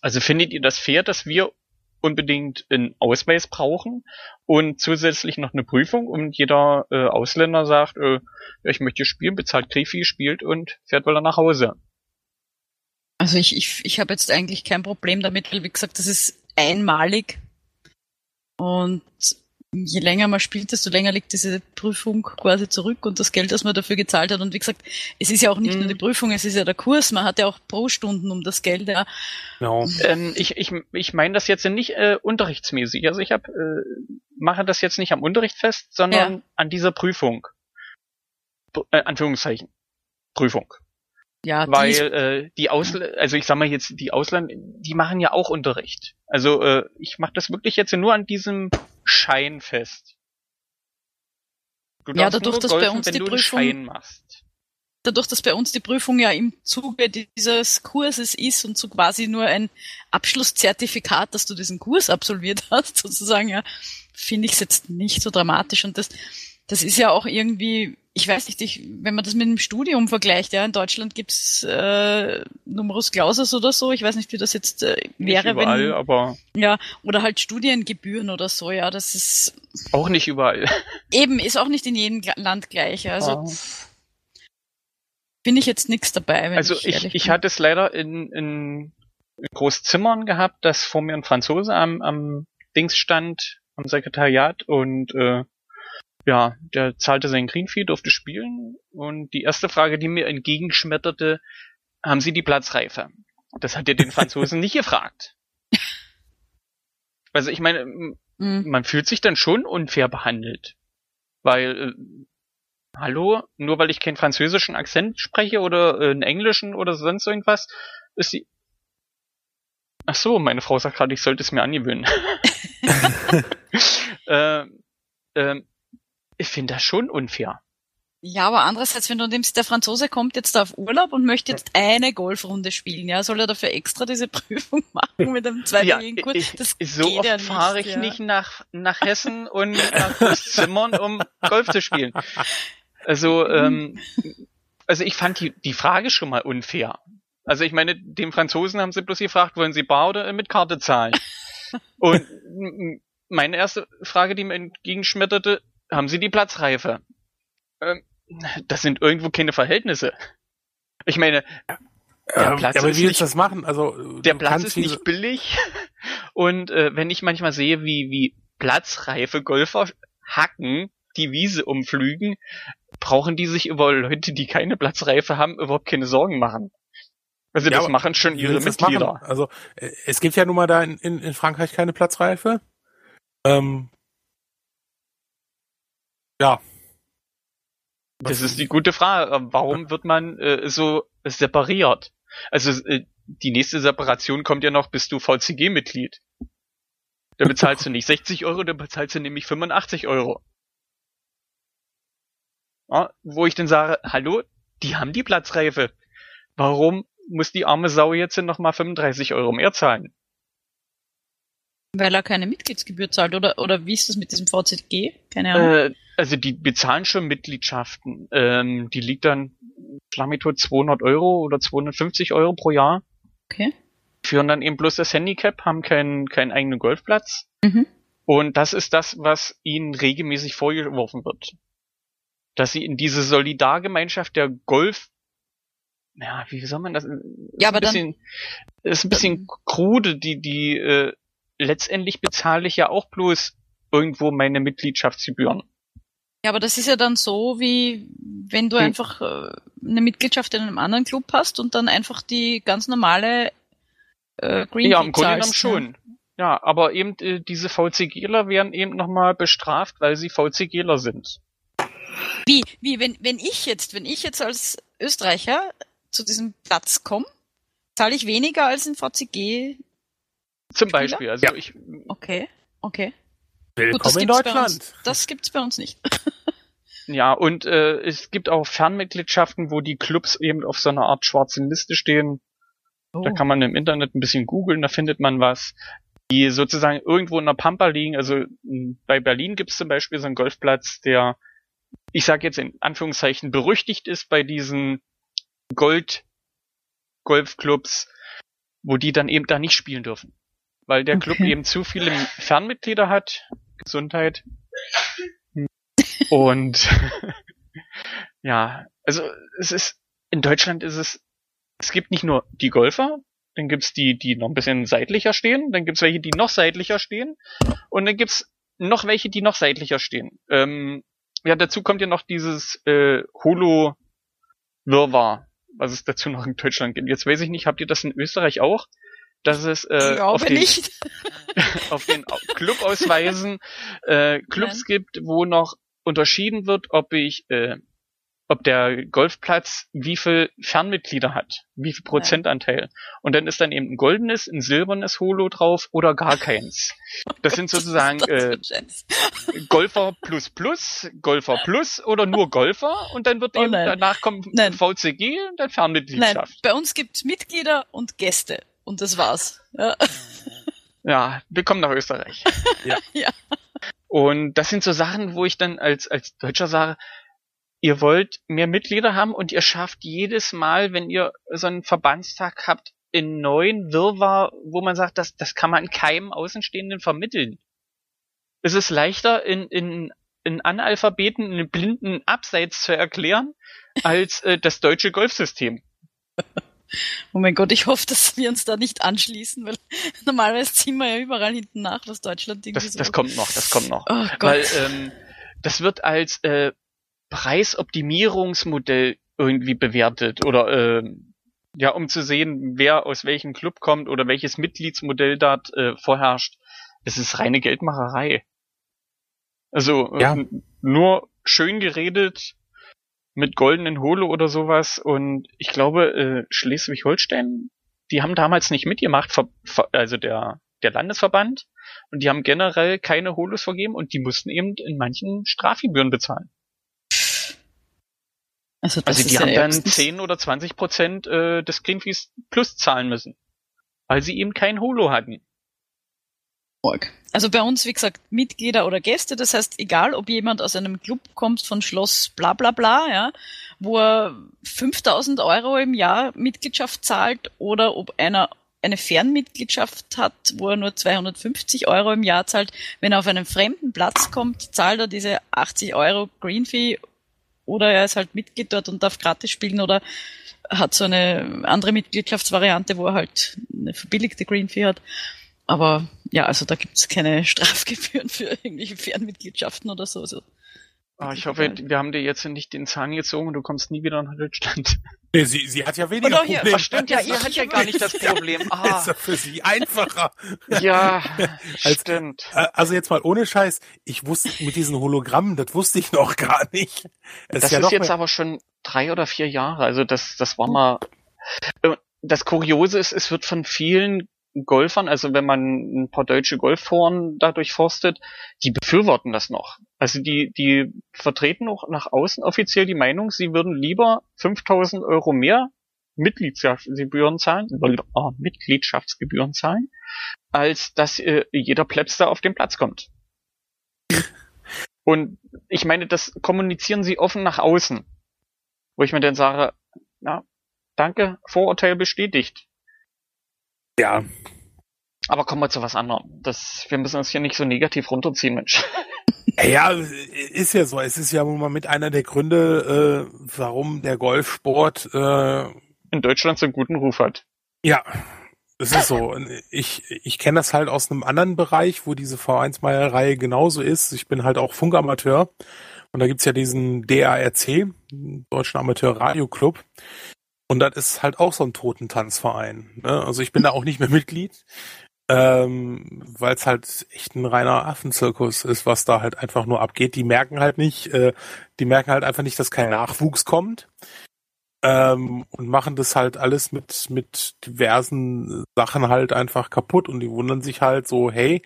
Also findet ihr das fair, dass wir unbedingt einen Ausweis brauchen und zusätzlich noch eine Prüfung und jeder äh, Ausländer sagt, äh, ich möchte spielen, bezahlt Griefi, spielt und fährt wieder nach Hause. Also ich, ich, ich habe jetzt eigentlich kein Problem damit, weil wie gesagt, das ist einmalig. Und je länger man spielt, desto länger liegt diese Prüfung quasi zurück und das Geld, das man dafür gezahlt hat. Und wie gesagt, es ist ja auch nicht mhm. nur die Prüfung, es ist ja der Kurs. Man hat ja auch pro Stunden um das Geld. Ja. No. Ähm, ich ich, ich meine das jetzt nicht äh, unterrichtsmäßig. Also ich hab, äh, mache das jetzt nicht am Unterricht fest, sondern ja. an dieser Prüfung. Äh, Anführungszeichen. Prüfung. Ja, weil die, äh, die Ausl also ich sag mal jetzt die Ausland, die machen ja auch Unterricht. Also äh, ich mache das wirklich jetzt nur an diesem Schein fest. Du ja, dadurch, dass golfen, bei uns die Prüfung dadurch, dass bei uns die Prüfung ja im Zuge dieses Kurses ist und so quasi nur ein Abschlusszertifikat, dass du diesen Kurs absolviert hast, sozusagen, ja, finde ich es jetzt nicht so dramatisch und das das ist ja auch irgendwie, ich weiß nicht, ich, wenn man das mit dem Studium vergleicht, ja, in Deutschland gibt's äh, Numerus Clausus oder so, ich weiß nicht, wie das jetzt äh, wäre, nicht überall, wenn. aber. Ja, oder halt Studiengebühren oder so, ja, das ist. Auch nicht überall. Eben, ist auch nicht in jedem Land gleich. Also ah. bin ich jetzt nichts dabei. also ich, ich, ich hatte es leider in, in Großzimmern gehabt, dass vor mir ein Franzose am, am Dings stand, am Sekretariat und äh, ja, der zahlte sein Green Fee, durfte spielen und die erste Frage, die mir entgegenschmetterte, haben Sie die Platzreife? Das hat er den Franzosen nicht gefragt. Also ich meine, mhm. man fühlt sich dann schon unfair behandelt. Weil, äh, hallo, nur weil ich keinen französischen Akzent spreche oder äh, einen englischen oder sonst irgendwas, ist sie. Ach so, meine Frau sagt gerade, ich sollte es mir angewöhnen. äh, äh, ich finde das schon unfair. Ja, aber andererseits, wenn du nimmst, der Franzose kommt jetzt da auf Urlaub und möchte jetzt eine Golfrunde spielen, ja, soll er dafür extra diese Prüfung machen mit einem zweitägigen ja, Kurs? Das ich, so oft ja fahre ich ja. nicht nach, nach Hessen und nach Zimmern, um Golf zu spielen. Also, ähm, also ich fand die, die Frage schon mal unfair. Also ich meine, dem Franzosen haben sie bloß gefragt, wollen sie bar oder mit Karte zahlen? und meine erste Frage, die mir entgegenschmetterte, haben sie die Platzreife? Ähm, das sind irgendwo keine Verhältnisse. Ich meine, der Platz ja, aber wie willst du das machen? Also der Platz ist nicht billig und äh, wenn ich manchmal sehe, wie wie platzreife Golfer hacken, die Wiese umflügen, brauchen die sich über Leute, die keine Platzreife haben, überhaupt keine Sorgen machen. Also ja, das machen schon ihre Mitglieder. Also äh, es gibt ja nun mal da in, in, in Frankreich keine Platzreife. Ähm, ja, das ist die gute Frage. Warum wird man äh, so separiert? Also äh, die nächste Separation kommt ja noch, bist du VCG-Mitglied. Da bezahlst du nicht 60 Euro, da bezahlst du nämlich 85 Euro. Ja, wo ich dann sage, hallo, die haben die Platzreife. Warum muss die arme Sau jetzt nochmal 35 Euro mehr zahlen? Weil er keine Mitgliedsgebühr zahlt, oder, oder wie ist das mit diesem VZG? Keine Ahnung. Äh, also die bezahlen schon Mitgliedschaften. Ähm, die liegt dann, Flamito 200 Euro oder 250 Euro pro Jahr. Okay. Führen dann eben bloß das Handicap, haben keinen, keinen eigenen Golfplatz. Mhm. Und das ist das, was ihnen regelmäßig vorgeworfen wird. Dass sie in diese Solidargemeinschaft der Golf ja, wie soll man das? Ja, aber bisschen, dann, ist ein bisschen krude, die, die, äh, letztendlich bezahle ich ja auch bloß irgendwo meine Mitgliedschaftsgebühren. Ja, aber das ist ja dann so, wie wenn du hm. einfach äh, eine Mitgliedschaft in einem anderen Club hast und dann einfach die ganz normale äh, Green Ja, im Grunde genommen ne? schon. Ja, aber eben äh, diese VCGler werden eben nochmal bestraft, weil sie VCGler sind. Wie, wie, wenn, wenn ich jetzt, wenn ich jetzt als Österreicher zu diesem Platz komme, zahle ich weniger als ein VCG zum Beispiel. Also ja. ich. Okay, okay. Willkommen Gut, in Deutschland. Uns, das gibt's bei uns nicht. ja, und äh, es gibt auch Fernmitgliedschaften, wo die Clubs eben auf so einer Art schwarzen Liste stehen. Oh. Da kann man im Internet ein bisschen googeln, da findet man was. Die sozusagen irgendwo in der Pampa liegen. Also bei Berlin gibt's zum Beispiel so einen Golfplatz, der, ich sage jetzt in Anführungszeichen, berüchtigt ist bei diesen Gold-Golfclubs, wo die dann eben da nicht spielen dürfen weil der Club eben zu viele Fernmitglieder hat. Gesundheit. Und ja, also es ist in Deutschland ist es es gibt nicht nur die Golfer, dann gibt's die, die noch ein bisschen seitlicher stehen, dann gibt's welche, die noch seitlicher stehen und dann gibt's noch welche, die noch seitlicher stehen. Ähm, ja, dazu kommt ja noch dieses äh, Holo Wirrwarr, was es dazu noch in Deutschland gibt. Jetzt weiß ich nicht, habt ihr das in Österreich auch? Dass es äh, auf, den, auf den Clubausweisen äh, Clubs Nein. gibt, wo noch unterschieden wird, ob ich äh, ob der Golfplatz wie viel Fernmitglieder hat, wie viel Prozentanteil. Und dann ist dann eben ein goldenes, ein silbernes Holo drauf oder gar keins. Das sind sozusagen äh, Golfer plus plus, Golfer plus oder nur Golfer und dann wird oh eben danach kommt nein. VCG und dann Fernmitgliedschaft. Nein, bei uns gibt's Mitglieder und Gäste. Und das war's. Ja, ja wir kommen nach Österreich. ja. ja. Und das sind so Sachen, wo ich dann als, als Deutscher sage, ihr wollt mehr Mitglieder haben und ihr schafft jedes Mal, wenn ihr so einen Verbandstag habt, in neuen Wirrwarr, wo man sagt, das, das kann man keinem Außenstehenden vermitteln. Es ist leichter, in, in, in Analphabeten einen blinden Abseits zu erklären, als äh, das deutsche Golfsystem. Oh mein Gott, ich hoffe, dass wir uns da nicht anschließen, weil normalerweise ziehen wir ja überall hinten nach, was Deutschland irgendwie das, so. Das kommt noch, das kommt noch. Oh Gott. Weil ähm, das wird als äh, Preisoptimierungsmodell irgendwie bewertet oder äh, ja, um zu sehen, wer aus welchem Club kommt oder welches Mitgliedsmodell dort äh, vorherrscht. Es ist reine Geldmacherei. Also ja. äh, nur schön geredet, mit goldenen Holo oder sowas. Und ich glaube, äh, Schleswig-Holstein, die haben damals nicht mitgemacht, also der, der Landesverband. Und die haben generell keine Holos vergeben und die mussten eben in manchen Strafgebühren bezahlen. Also, also die haben dann 10 oder 20 Prozent äh, des Greenfees plus zahlen müssen. Weil sie eben kein Holo hatten. Also bei uns, wie gesagt, Mitglieder oder Gäste, das heißt, egal ob jemand aus einem Club kommt von Schloss bla bla bla, ja, wo er 5000 Euro im Jahr Mitgliedschaft zahlt oder ob einer eine Fernmitgliedschaft hat, wo er nur 250 Euro im Jahr zahlt. Wenn er auf einen fremden Platz kommt, zahlt er diese 80 Euro Green Fee oder er ist halt Mitglied dort und darf gratis spielen oder hat so eine andere Mitgliedschaftsvariante, wo er halt eine verbilligte Green Fee hat. Aber ja, also da gibt's keine Strafgebühren für irgendwelche Fernmitgliedschaften oder so. so. Ah, ich hoffe, wir haben dir jetzt nicht den Zahn gezogen und du kommst nie wieder nach Deutschland. Nee, sie, sie hat ja weniger Probleme. Hier, stimmt, ja, ihr hat ja gar nicht das Problem. Ah. Ist ja für sie einfacher. Ja, Als, stimmt. Äh, also jetzt mal ohne Scheiß, ich wusste mit diesen Hologrammen, das wusste ich noch gar nicht. Es das ist, ja ist jetzt mehr... aber schon drei oder vier Jahre. Also das, das war mal. Äh, das Kuriose ist, es wird von vielen Golfern, also wenn man ein paar deutsche Golfforen dadurch forstet, die befürworten das noch. Also die, die vertreten auch nach außen offiziell die Meinung, sie würden lieber 5000 Euro mehr Mitgliedschaftsgebühren zahlen, oh, Mitgliedschaftsgebühren zahlen, als dass äh, jeder Plebs da auf den Platz kommt. Und ich meine, das kommunizieren sie offen nach außen. Wo ich mir dann sage, na, danke, Vorurteil bestätigt. Ja. Aber kommen wir zu was anderem. Das, wir müssen uns hier nicht so negativ runterziehen, Mensch. Ja, ist ja so. Es ist ja wohl mal mit einer der Gründe, äh, warum der Golfsport äh, in Deutschland so einen guten Ruf hat. Ja, es ist so. Ich, ich kenne das halt aus einem anderen Bereich, wo diese Vereinsmeierei genauso ist. Ich bin halt auch Funkamateur. Und da gibt's ja diesen DARC, Deutschen Amateur Radio Club. Und das ist halt auch so ein Totentanzverein. Ne? Also ich bin da auch nicht mehr Mitglied, ähm, weil es halt echt ein reiner Affenzirkus ist, was da halt einfach nur abgeht. Die merken halt nicht, äh, die merken halt einfach nicht, dass kein Nachwuchs kommt. Ähm, und machen das halt alles mit, mit diversen Sachen halt einfach kaputt und die wundern sich halt so, hey,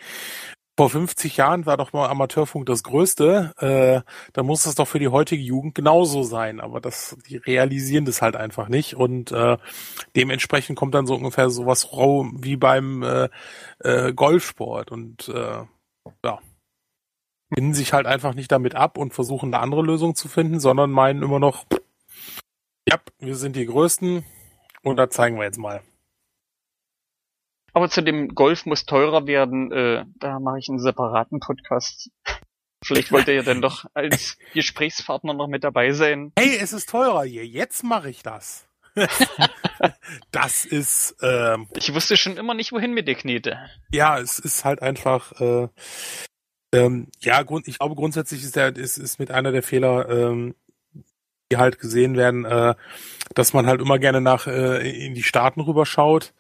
vor 50 Jahren war doch mal Amateurfunk das Größte. Äh, da muss das doch für die heutige Jugend genauso sein. Aber das, die realisieren das halt einfach nicht. Und äh, dementsprechend kommt dann so ungefähr sowas rau wie beim äh, äh, Golfsport. Und äh, ja, binden sich halt einfach nicht damit ab und versuchen eine andere Lösung zu finden, sondern meinen immer noch, ja, wir sind die Größten und da zeigen wir jetzt mal. Aber zu dem Golf muss teurer werden, äh, da mache ich einen separaten Podcast. Vielleicht wollt ihr ja dann doch als Gesprächspartner noch mit dabei sein. Hey, es ist teurer hier. Jetzt mache ich das. das ist. Ähm, ich wusste schon immer nicht, wohin mit der Knete. Ja, es ist halt einfach. Äh, ähm, ja, Grund, ich glaube grundsätzlich ist der ist, ist mit einer der Fehler, ähm, die halt gesehen werden, äh, dass man halt immer gerne nach äh, in die Staaten rüberschaut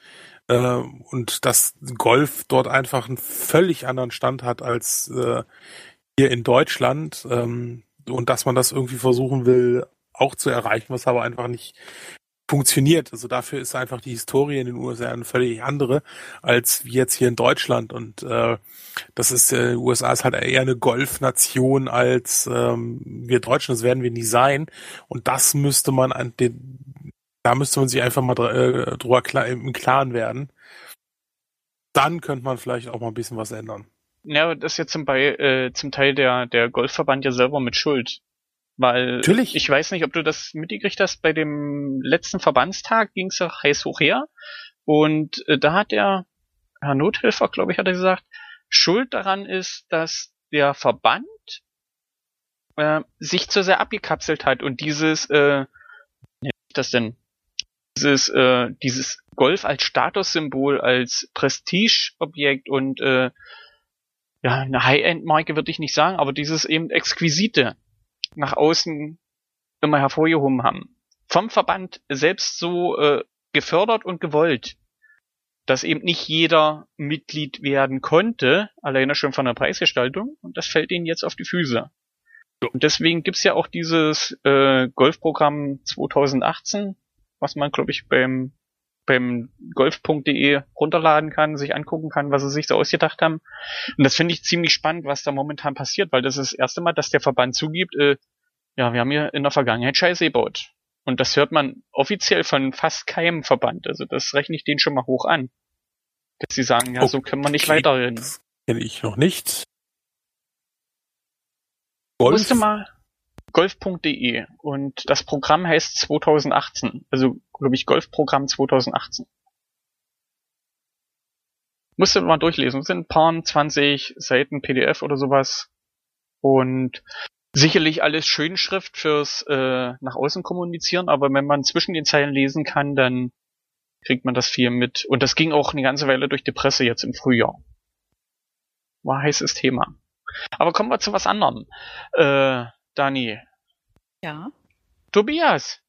äh, und dass Golf dort einfach einen völlig anderen Stand hat als äh, hier in Deutschland ähm, und dass man das irgendwie versuchen will auch zu erreichen, was aber einfach nicht funktioniert. Also dafür ist einfach die Historie in den USA eine völlig andere als jetzt hier in Deutschland und äh, das ist äh, USA ist halt eher eine Golfnation als ähm, wir Deutschen. Das werden wir nie sein und das müsste man an den da müsste man sich einfach mal äh, drüber klar, im Klaren werden. Dann könnte man vielleicht auch mal ein bisschen was ändern. Ja, das ist ja zum, Be äh, zum Teil der, der Golfverband ja selber mit Schuld. Weil Natürlich. ich weiß nicht, ob du das mitgekriegt hast, bei dem letzten Verbandstag ging es ja heiß hoch her. Und äh, da hat der Herr Nothilfer, glaube ich, hat er gesagt, Schuld daran ist, dass der Verband äh, sich zu sehr abgekapselt hat und dieses, äh, wie das denn, dieses, äh, dieses Golf als Statussymbol, als Prestigeobjekt und äh, ja, eine High-End-Marke würde ich nicht sagen, aber dieses eben Exquisite nach außen immer hervorgehoben haben. Vom Verband selbst so äh, gefördert und gewollt, dass eben nicht jeder Mitglied werden konnte, alleine schon von der Preisgestaltung, und das fällt ihnen jetzt auf die Füße. Und deswegen gibt's ja auch dieses äh, Golfprogramm 2018, was man, glaube ich, beim beim golf.de runterladen kann, sich angucken kann, was sie sich so ausgedacht haben. Und das finde ich ziemlich spannend, was da momentan passiert, weil das ist das erste Mal, dass der Verband zugibt, äh, ja, wir haben hier in der Vergangenheit Scheiße gebaut. Und das hört man offiziell von fast keinem Verband. Also das rechne ich denen schon mal hoch an. Dass sie sagen, ja, okay. so können wir nicht weiterreden. Das kenne ich noch nicht. Golf? Musste mal golf.de und das Programm heißt 2018. Also, glaube ich, Golfprogramm 2018. Musste mal durchlesen. Es sind ein paar 20 Seiten PDF oder sowas. Und sicherlich alles Schönschrift fürs äh, nach außen kommunizieren, aber wenn man zwischen den Zeilen lesen kann, dann kriegt man das viel mit. Und das ging auch eine ganze Weile durch die Presse jetzt im Frühjahr. War heißes Thema. Aber kommen wir zu was anderem. Äh, Dani. Ja. Tobias.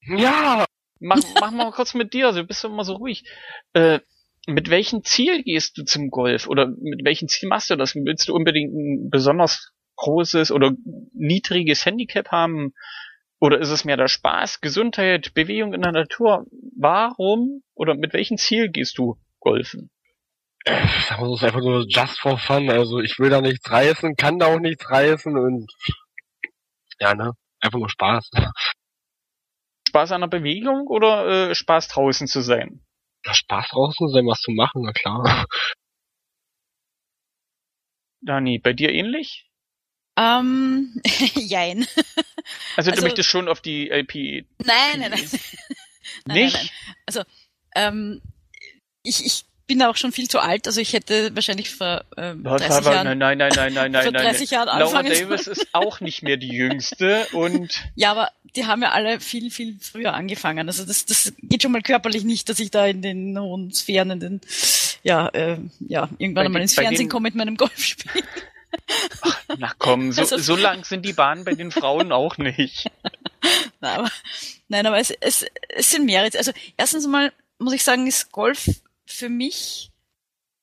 Ja. Mach, mach mal kurz mit dir, also du bist immer so ruhig. Äh, mit welchem Ziel gehst du zum Golf? Oder mit welchem Ziel machst du das? Willst du unbedingt ein besonders großes oder niedriges Handicap haben? Oder ist es mehr der Spaß, Gesundheit, Bewegung in der Natur? Warum oder mit welchem Ziel gehst du golfen? Ich sag mal, es ist einfach nur just for fun. Also ich will da nichts reißen, kann da auch nichts reißen und ja, ne? Einfach nur Spaß. Spaß an der Bewegung oder äh, Spaß draußen zu sein? Ja, Spaß draußen zu sein, was zu machen, na klar. Dani, bei dir ähnlich? Ähm, jein. Also, also du möchtest schon auf die LP. Nein, nein, nein. Nicht? Nein, nein, Also, ähm, ich, ich bin auch schon viel zu alt, also ich hätte wahrscheinlich vor ähm, 30 aber, Jahren... Nein, nein, nein, nein, nein, vor 30 Jahren Laura Davis ist auch nicht mehr die Jüngste und... Ja, aber die haben ja alle viel, viel früher angefangen. Also das, das geht schon mal körperlich nicht, dass ich da in den hohen Sphären, in den, ja, äh, ja, irgendwann einmal ins Fernsehen komme mit meinem Golfspiel. Ach, na komm, so, also, so lang sind die Bahnen bei den Frauen auch nicht. Nein, aber, nein, aber es, es, es sind mehrere. Also erstens mal muss ich sagen, ist Golf für mich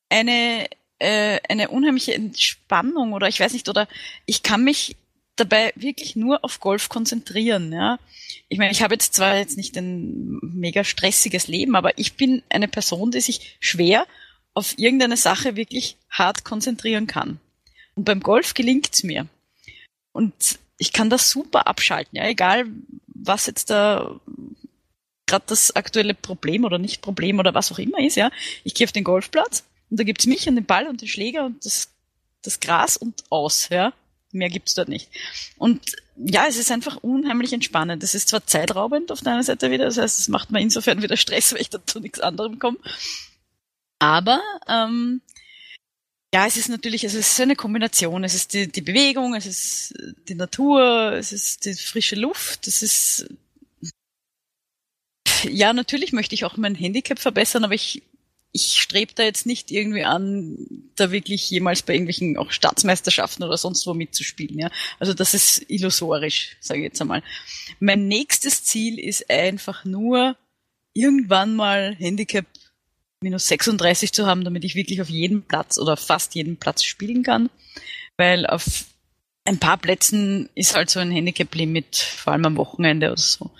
eine, äh, eine unheimliche Entspannung oder ich weiß nicht, oder ich kann mich dabei wirklich nur auf Golf konzentrieren. Ja, ich meine, ich habe jetzt zwar jetzt nicht ein mega stressiges Leben, aber ich bin eine Person, die sich schwer auf irgendeine Sache wirklich hart konzentrieren kann. Und beim Golf gelingt's mir. Und ich kann das super abschalten, ja, egal was jetzt da gerade das aktuelle Problem oder nicht Problem oder was auch immer ist, ja. Ich gehe auf den Golfplatz und da gibt's mich und den Ball und den Schläger und das, das Gras und aus, ja. Mehr gibt's dort nicht. Und ja, es ist einfach unheimlich entspannend. Es ist zwar zeitraubend auf deiner Seite wieder, das heißt, es macht mir insofern wieder Stress, weil ich da zu nichts anderem komme. Aber ähm, ja, es ist natürlich, es ist eine Kombination. Es ist die, die Bewegung, es ist die Natur, es ist die frische Luft, es ist ja, natürlich möchte ich auch mein Handicap verbessern, aber ich, ich strebe da jetzt nicht irgendwie an, da wirklich jemals bei irgendwelchen auch Staatsmeisterschaften oder sonst wo mitzuspielen. Ja? Also das ist illusorisch, sage ich jetzt einmal. Mein nächstes Ziel ist einfach nur, irgendwann mal Handicap minus 36 zu haben, damit ich wirklich auf jedem Platz oder fast jedem Platz spielen kann. Weil auf ein paar Plätzen ist halt so ein Handicap-Limit, vor allem am Wochenende oder so.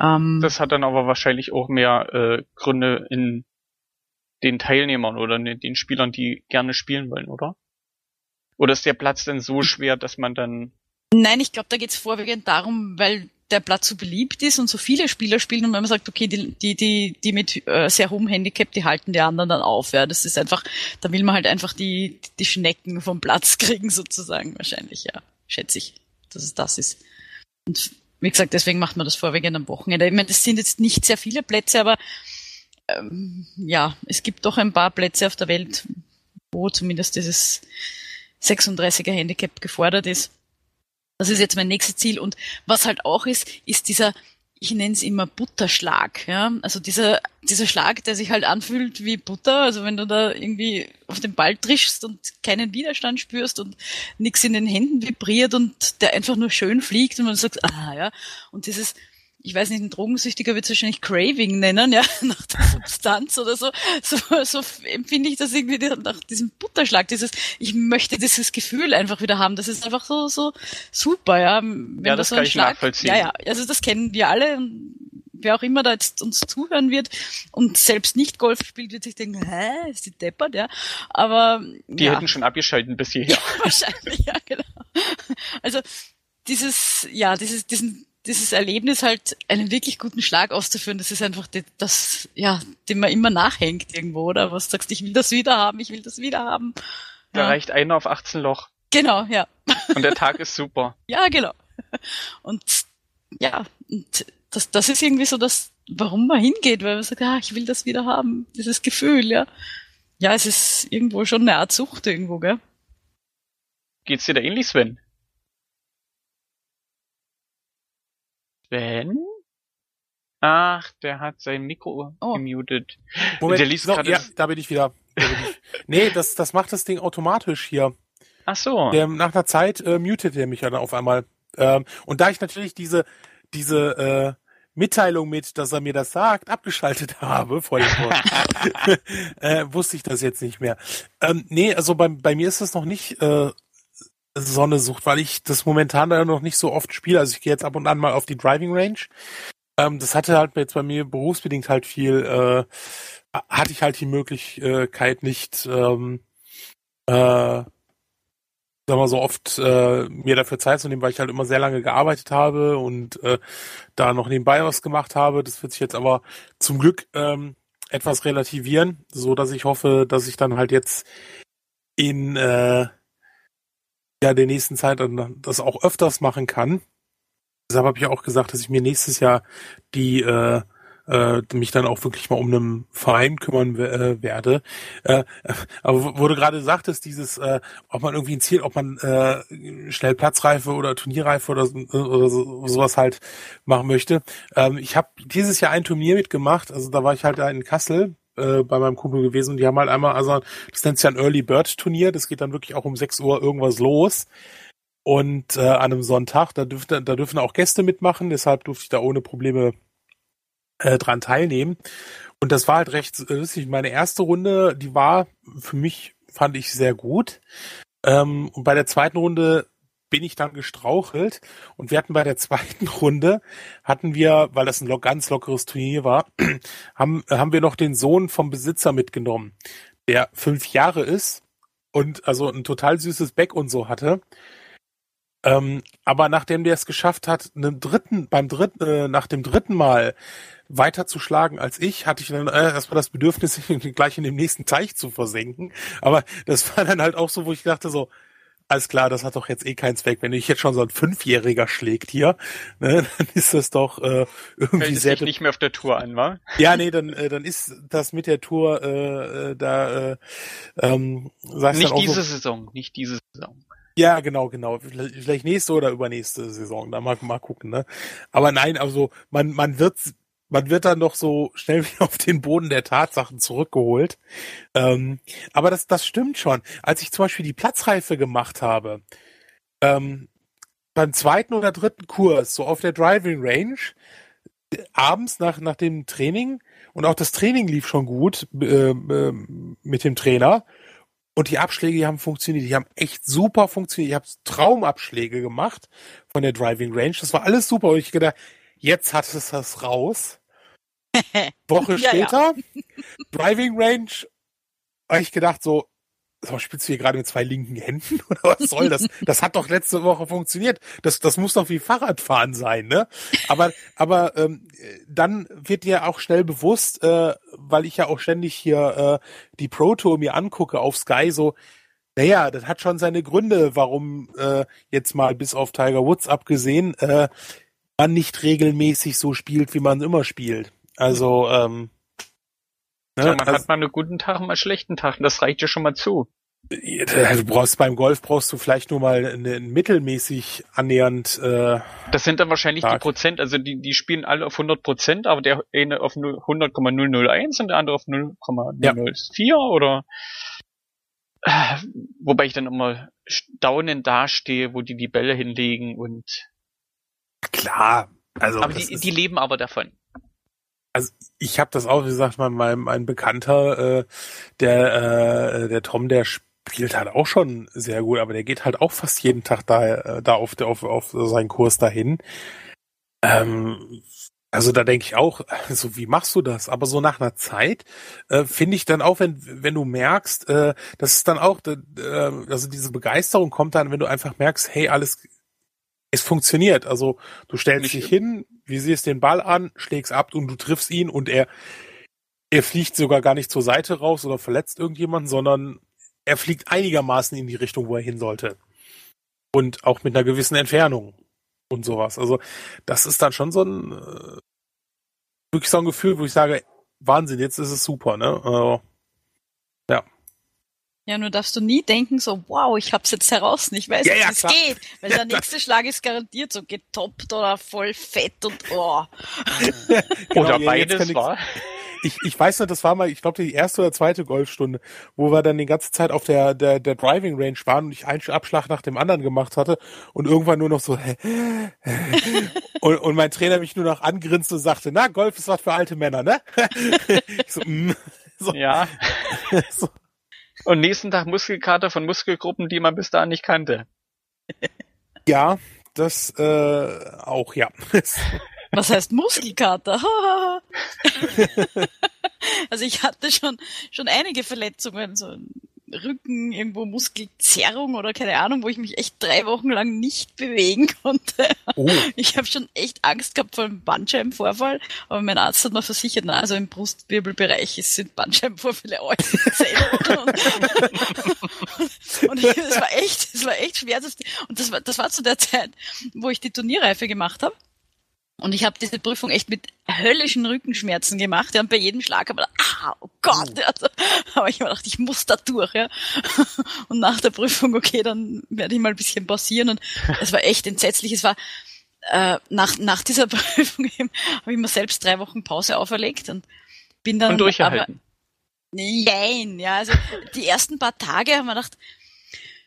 Ähm, das hat dann aber wahrscheinlich auch mehr äh, Gründe in den Teilnehmern oder in den Spielern, die gerne spielen wollen, oder? Oder ist der Platz denn so schwer, dass man dann. Nein, ich glaube, da geht es vorwiegend darum, weil der Platz so beliebt ist und so viele Spieler spielen und wenn man sagt, okay, die, die, die, die mit äh, sehr hohem Handicap, die halten die anderen dann auf. Ja, das ist einfach, da will man halt einfach die, die Schnecken vom Platz kriegen, sozusagen, wahrscheinlich, ja. Schätze ich, dass es das ist. Und wie gesagt, deswegen macht man das vorwiegend am Wochenende. Ich meine, das sind jetzt nicht sehr viele Plätze, aber ähm, ja, es gibt doch ein paar Plätze auf der Welt, wo zumindest dieses 36er Handicap gefordert ist. Das ist jetzt mein nächstes Ziel. Und was halt auch ist, ist dieser, ich nenne es immer Butterschlag. Ja? Also dieser, dieser Schlag, der sich halt anfühlt wie Butter. Also wenn du da irgendwie auf den Ball trischst und keinen Widerstand spürst und nichts in den Händen vibriert und der einfach nur schön fliegt und man sagt, ah ja. Und dieses, ich weiß nicht, ein Drogensüchtiger wird es wahrscheinlich Craving nennen, ja, nach der Substanz oder so. So, so empfinde ich das irgendwie nach diesem Butterschlag, dieses, ich möchte dieses Gefühl einfach wieder haben. Das ist einfach so, so super, ja. Wenn ja, das, so kann ich Schlag, nachvollziehen. Ja, ja, also das kennen wir alle. Wer auch immer da jetzt uns zuhören wird und selbst nicht Golf spielt, wird sich denken, hä, ist die deppert, ja. Aber die ja. hätten schon abgeschalten bis hierher. Ja, wahrscheinlich, ja, genau. Also dieses, ja, dieses, diesen, dieses Erlebnis halt einen wirklich guten Schlag auszuführen, das ist einfach das, ja, dem man immer nachhängt irgendwo, oder? Was sagst du, ich will das wieder haben, ich will das wieder haben. Da ja. reicht einer auf 18 Loch. Genau, ja. Und der Tag ist super. ja, genau. Und ja, und das, das ist irgendwie so das, warum man hingeht, weil man sagt, ah, ich will das wieder haben, dieses Gefühl, ja. Ja, es ist irgendwo schon eine Art Sucht irgendwo, gell? Geht's dir da ähnlich, Sven? Sven? Ach, der hat sein Mikro oh. gemutet. Moment, der liest so, ja, da bin ich wieder. Da bin ich. nee, das, das macht das Ding automatisch hier. Ach so. Der, nach einer Zeit äh, mutet er mich ja dann auf einmal. Ähm, und da ich natürlich diese, diese äh, Mitteilung mit, dass er mir das sagt, abgeschaltet habe vor dem äh, wusste ich das jetzt nicht mehr. Ähm, nee, also bei, bei mir ist das noch nicht äh, Sonne sucht, weil ich das momentan da noch nicht so oft spiele. Also ich gehe jetzt ab und an mal auf die Driving Range. Ähm, das hatte halt jetzt bei mir berufsbedingt halt viel, äh, hatte ich halt die Möglichkeit nicht, ähm, äh, sag mal so oft äh, mir dafür Zeit zu nehmen, weil ich halt immer sehr lange gearbeitet habe und äh, da noch nebenbei was gemacht habe. Das wird sich jetzt aber zum Glück ähm, etwas relativieren, so dass ich hoffe, dass ich dann halt jetzt in äh, ja der nächsten Zeit das auch öfters machen kann. Deshalb habe ich auch gesagt, dass ich mir nächstes Jahr die äh, äh, mich dann auch wirklich mal um einen Verein kümmern äh, werde. Äh, aber du gerade sagtest, dieses, äh, ob man irgendwie ein Ziel, ob man äh, schnell Platzreife oder Turnierreife oder, oder so, sowas halt machen möchte. Ähm, ich habe dieses Jahr ein Turnier mitgemacht, also da war ich halt da in Kassel äh, bei meinem Kumpel gewesen und die haben halt einmal, also das nennt sich ein Early Bird Turnier, das geht dann wirklich auch um 6 Uhr irgendwas los. Und äh, an einem Sonntag, da dürfte, da dürfen auch Gäste mitmachen, deshalb durfte ich da ohne Probleme äh, dran teilnehmen. Und das war halt recht lustig. Meine erste Runde, die war für mich, fand ich sehr gut. Ähm, und bei der zweiten Runde bin ich dann gestrauchelt und wir hatten bei der zweiten Runde, hatten wir, weil das ein ganz lockeres Turnier war, haben, haben wir noch den Sohn vom Besitzer mitgenommen, der fünf Jahre ist und also ein total süßes Beck und so hatte. Ähm, aber nachdem der es geschafft hat, einen dritten, beim dritten, äh, nach dem dritten Mal weiter zu schlagen als ich, hatte ich dann äh, erstmal das Bedürfnis, sich gleich in dem nächsten Teich zu versenken. Aber das war dann halt auch so, wo ich dachte so, alles klar, das hat doch jetzt eh keinen Zweck. Wenn dich jetzt schon so ein Fünfjähriger schlägt hier, ne, dann ist das doch äh, irgendwie Fällt sehr... nicht mehr auf der Tour an, wa? Ja, nee, dann, äh, dann ist das mit der Tour äh, äh da... Äh, ähm, nicht diese so, Saison, nicht diese Saison. Ja, genau, genau. Vielleicht nächste oder übernächste Saison. Da mal, mal gucken, ne? Aber nein, also man, man wird man wird dann doch so schnell wieder auf den Boden der Tatsachen zurückgeholt. Ähm, aber das, das stimmt schon. Als ich zum Beispiel die Platzreife gemacht habe, ähm, beim zweiten oder dritten Kurs, so auf der Driving Range, abends nach, nach dem Training, und auch das Training lief schon gut äh, äh, mit dem Trainer, und die Abschläge, die haben funktioniert. Die haben echt super funktioniert. Ich habe Traumabschläge gemacht von der Driving Range. Das war alles super. Und ich gedacht, jetzt hat es das raus. Woche ja, später, ja. Driving Range, habe ich gedacht so, so, spielst du hier gerade mit zwei linken Händen oder was soll das? Das hat doch letzte Woche funktioniert. Das, das muss doch wie Fahrradfahren sein, ne? Aber, aber ähm, dann wird dir auch schnell bewusst, äh, weil ich ja auch ständig hier äh, die Pro Tour mir angucke auf Sky, so, naja, das hat schon seine Gründe, warum äh, jetzt mal bis auf Tiger Woods abgesehen, äh, man nicht regelmäßig so spielt, wie man immer spielt. Also, ähm, ne, ja, man also, hat mal einen guten Tag und mal einen schlechten Tag. Das reicht ja schon mal zu. Du brauchst beim Golf brauchst du vielleicht nur mal einen mittelmäßig annähernd. Äh, das sind dann wahrscheinlich Tag. die Prozent. Also die die spielen alle auf 100 Prozent, aber der eine auf 100,001 und der andere auf 0,004 ja. oder. Äh, wobei ich dann immer staunend dastehe, wo die die Bälle hinlegen und. Klar. Also. Aber die, die leben aber davon also ich habe das auch, wie gesagt, mein, mein, mein Bekannter, äh, der, äh, der Tom, der spielt halt auch schon sehr gut, aber der geht halt auch fast jeden Tag da, äh, da auf, auf, auf seinen Kurs dahin. Ähm, also da denke ich auch, also wie machst du das? Aber so nach einer Zeit äh, finde ich dann auch, wenn wenn du merkst, äh, das ist dann auch, äh, also diese Begeisterung kommt dann, wenn du einfach merkst, hey, alles es funktioniert. Also du stellst dich hin, visierst den Ball an, schlägst ab und du triffst ihn und er, er fliegt sogar gar nicht zur Seite raus oder verletzt irgendjemanden, sondern er fliegt einigermaßen in die Richtung, wo er hin sollte. Und auch mit einer gewissen Entfernung und sowas. Also das ist dann schon so ein äh, wirklich so ein Gefühl, wo ich sage, Wahnsinn, jetzt ist es super, ne? Also. Ja, nur darfst du nie denken, so, wow, ich hab's jetzt heraus, ich weiß, Ja, wie ja, es klar. geht. Weil der nächste Schlag ist garantiert so getoppt oder voll fett und oh. Genau, Oder ja, beides war. Ich, ich weiß nicht, das war mal, ich glaube, die erste oder zweite Golfstunde, wo wir dann die ganze Zeit auf der, der, der Driving Range waren und ich einen Abschlag nach dem anderen gemacht hatte und irgendwann nur noch so und, und mein Trainer mich nur noch angrinste und sagte, na, Golf ist was für alte Männer, ne? ich so, mm, so, Ja. so, Und nächsten Tag Muskelkater von Muskelgruppen, die man bis dahin nicht kannte. ja, das äh, auch, ja. Was heißt Muskelkater? also ich hatte schon, schon einige Verletzungen, so Rücken, irgendwo Muskelzerrung oder keine Ahnung, wo ich mich echt drei Wochen lang nicht bewegen konnte. Oh, Ich habe schon echt Angst gehabt vor einem Bandscheibenvorfall, aber mein Arzt hat mir versichert, na, also im Brustwirbelbereich ist- sind Bandscheibenvorfälle äußerst selten. Und, und ich, es war echt, es war echt schwer. Und das war, das war zu der Zeit, wo ich die Turnierreife gemacht habe. Und ich habe diese Prüfung echt mit höllischen Rückenschmerzen gemacht. Ja, und bei jedem Schlag habe ich gedacht, ah, oh Gott. Ja, also, aber ich habe gedacht, ich muss da durch. Ja. Und nach der Prüfung, okay, dann werde ich mal ein bisschen pausieren. Und es war echt entsetzlich. Es war äh, nach, nach dieser Prüfung habe ich mir selbst drei Wochen Pause auferlegt und bin dann Und durchgehalten. Aber, nein, ja, also die ersten paar Tage haben wir gedacht,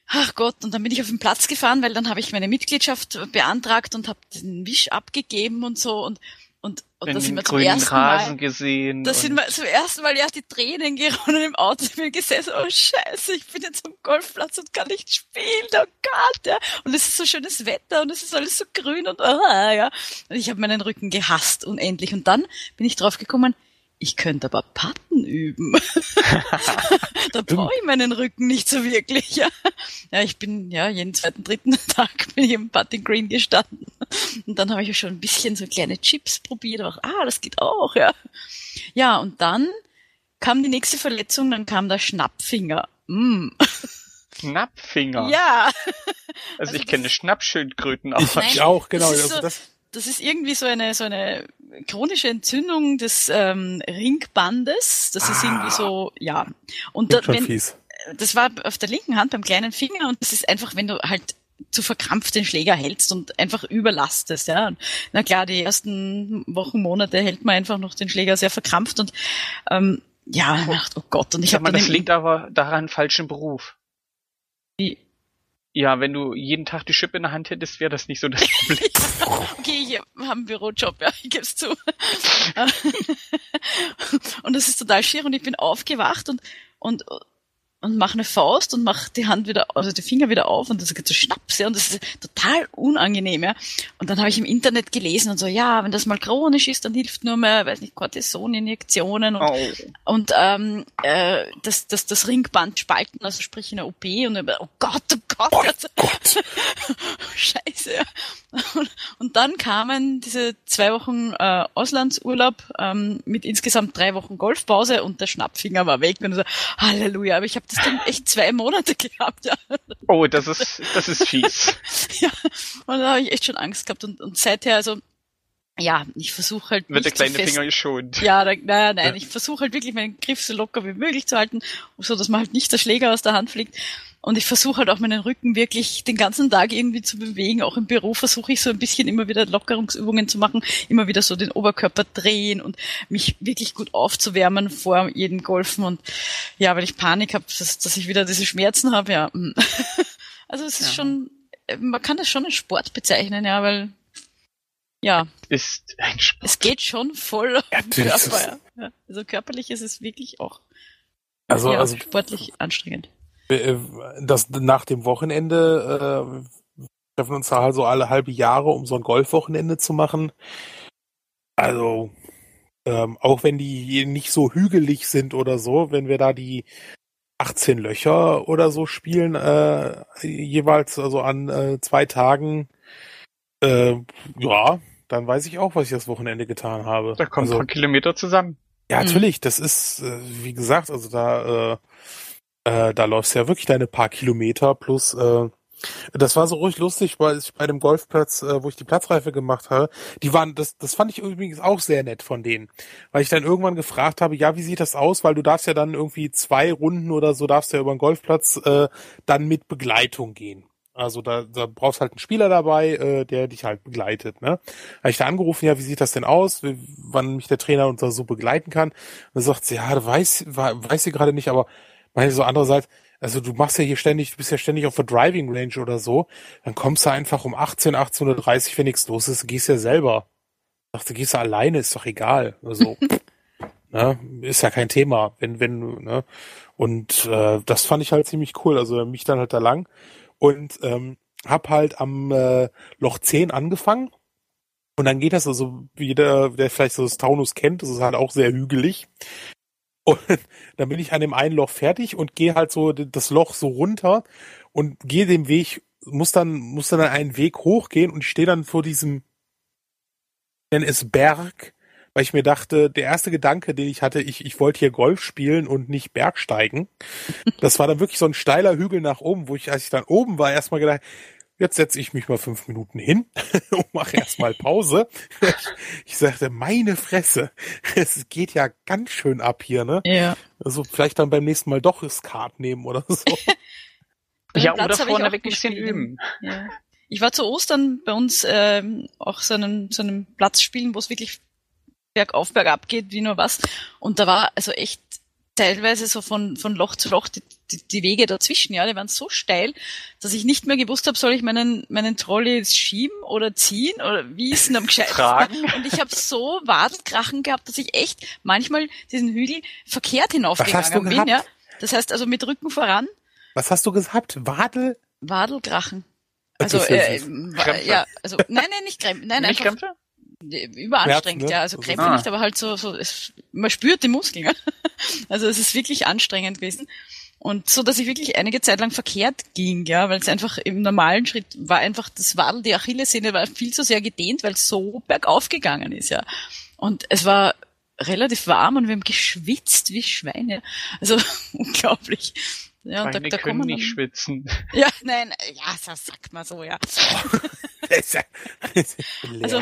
ach Gott, und dann bin ich auf den Platz gefahren, weil dann habe ich meine Mitgliedschaft beantragt und habe den Wisch abgegeben und so und und, und da sind wir zum ersten Rasen Mal, gesehen. da sind wir zum ersten Mal ja die Tränen geronnen im Auto. Ich bin gesessen, oh Scheiße, ich bin jetzt am Golfplatz und kann nicht spielen, oh Gott, ja. Und es ist so schönes Wetter und es ist alles so grün und ah, ja. Und ich habe meinen Rücken gehasst unendlich. Und dann bin ich drauf gekommen, ich könnte aber Patten üben. da brauche ich meinen Rücken nicht so wirklich. Ja. ja, ich bin ja jeden zweiten, dritten Tag bin ich im Putting Green gestanden. Und dann habe ich schon ein bisschen so kleine Chips probiert. Aber ah, das geht auch, ja. Ja, und dann kam die nächste Verletzung, dann kam der Schnappfinger. Mm. Schnappfinger. Ja, Also, also ich kenne Schnappschildkröten auch. Nein, ich auch, genau. das ist Also so- das, das ist irgendwie so eine so eine chronische Entzündung des ähm, Ringbandes. Das ist Ah. irgendwie so, ja. Und da, wenn, fies. das war auf der linken Hand beim kleinen Finger und das ist einfach, wenn du halt zu verkrampft den Schläger hältst und einfach überlastest, ja. Und na klar, die ersten Wochen, Monate hält man einfach noch den Schläger sehr verkrampft und ähm, ja, man dachte, oh Gott, und ich Sag habe dann das liegt aber daran falschen Beruf. Ja, wenn du jeden Tag die Schippe in der Hand hättest, wäre das nicht so das Problem. Okay, ich habe einen Bürojob, ja, ich gebe es zu. und das ist total schier und ich bin aufgewacht und und und mache eine Faust und mache die Hand wieder, also die Finger wieder auf und das geht so schnaps, ja, und das ist total unangenehm, ja. Und dann habe ich im Internet gelesen und so, ja, wenn das mal chronisch ist, dann hilft nur mehr, weiß nicht, Cortisoninjektionen und Oh. und ähm, äh, das, das, das Ringband spalten, also sprich in der OP und dann, oh Gott, oh Gott, also, Scheiße. ja. Und, und dann kamen diese zwei Wochen äh, Auslandsurlaub ähm, mit insgesamt drei Wochen Golfpause und der Schnappfinger war weg und so, Halleluja, aber ich habe das Ding echt zwei Monate gehabt, ja. oh, das ist, das ist fies. ja. Und da habe ich echt schon Angst gehabt und, und seither, also ja, ich versuche halt Wird der kleine Finger geschont. ja, da, naja, nein, ich versuche halt wirklich meinen Griff so locker wie möglich zu halten, so dass man halt nicht der Schläger aus der Hand fliegt. Und ich versuche halt auch meinen Rücken wirklich den ganzen Tag irgendwie zu bewegen. Auch im Büro versuche ich so ein bisschen immer wieder Lockerungsübungen zu machen, immer wieder so den Oberkörper drehen und mich wirklich gut aufzuwärmen vor jedem Golfen. Und ja, weil ich Panik habe, dass, dass ich wieder diese Schmerzen habe, ja. mm. Also es ist Ja. schon, man kann das schon als Sport bezeichnen, ja, weil ja, Ist ein Sport. es geht schon voll auf den Körper. Ja. Ja. Also körperlich ist es wirklich auch Also, ja, also sportlich anstrengend. Äh, das nach dem Wochenende äh, treffen uns da halt so alle halbe Jahre, um so ein Golfwochenende zu machen. Also ähm, auch wenn die nicht so hügelig sind oder so, wenn wir da die 18 Löcher oder so spielen, äh, jeweils also an äh, zwei Tagen, Äh, ja, dann weiß ich auch, was ich das Wochenende getan habe. Da kommen also, ein paar Kilometer zusammen. Ja, mhm. natürlich. Das ist, äh, wie gesagt, also da, äh, äh, da läufst du ja wirklich deine paar Kilometer plus äh, das war so ruhig lustig, weil ich bei dem Golfplatz, äh, wo ich die Platzreife gemacht habe, die waren, das, das fand ich übrigens auch sehr nett von denen. Weil ich dann irgendwann gefragt habe, ja, wie sieht das aus? Weil du darfst ja dann irgendwie zwei Runden oder so, darfst ja über den Golfplatz äh, dann mit Begleitung gehen. Also da, da brauchst halt einen Spieler dabei, äh, der dich halt begleitet. Ne? Habe ich da angerufen, ja, wie sieht das denn aus, wie, wann mich der Trainer und so begleiten kann. Und dann sagt sie, ja, weiß, weiß sie gerade nicht, aber meine so andererseits, also du machst ja hier ständig, du bist ja ständig auf der Driving Range oder so, dann kommst du einfach um 18, 18.30 wenn nichts los ist, gehst ja selber. Ich dachte, gehst du alleine, ist doch egal. Also, ne, ist ja kein Thema, wenn, wenn, ne. Und äh, das fand ich halt ziemlich cool. Also mich dann halt da lang und ähm, hab halt am äh, Loch 10 angefangen. Und dann geht das also, wie jeder, der vielleicht so das Taunus kennt, das ist halt auch sehr hügelig. Und dann bin ich an dem einen Loch fertig und gehe halt so das Loch so runter und gehe den Weg, muss dann, muss dann einen Weg hochgehen und stehe dann vor diesem, nenne es Berg, weil ich mir dachte, der erste Gedanke, den ich hatte, ich, ich wollte hier Golf spielen und nicht Bergsteigen. Das war dann wirklich so ein steiler Hügel nach oben, wo ich, als ich dann oben war, erstmal gedacht, jetzt setze ich mich mal fünf Minuten hin und mache erstmal Pause. ich, sagte, meine Fresse, es geht ja ganz schön ab hier, ne? Ja. Also vielleicht dann beim nächsten Mal doch Skat nehmen oder so. ja, oder vorne weg ein bisschen üben. Ja. Ich war zu Ostern bei uns ähm, auch so einem, so einem Platz spielen, wo es wirklich bergauf, bergab geht, wie nur was. Und da war also echt teilweise so von, von Loch zu Loch die, die, die Wege dazwischen, ja, die waren so steil, dass ich nicht mehr gewusst habe, soll ich meinen, meinen Trolley schieben oder ziehen oder wie ist denn am gescheitesten? Und ich habe so Wadenkrachen gehabt, dass ich echt manchmal diesen Hügel verkehrt hinaufgegangen bin, ja. Das heißt also mit Rücken voran. Was hast du gehabt? Wadel? Wadelkrachen. Also, äh, ja, also, nein, nein, nicht Krämpfe. Nein, nicht einfach, Krämpfe? überanstrengend, ne? ja. Also Krämpfe ah. nicht, aber halt so, so es, man spürt die Muskeln. also es ist wirklich anstrengend gewesen. Und so, dass ich wirklich einige Zeit lang verkehrt ging, ja, weil es einfach im normalen Schritt war einfach das Wadel, die Achillessehne war viel zu sehr gedehnt, weil es so bergauf gegangen ist, ja. Und es war relativ warm und wir haben geschwitzt wie Schweine. Also unglaublich. Ja, Schweine da, da können nicht schwitzen. Ja, nein, ja, das sagt man so, ja. also,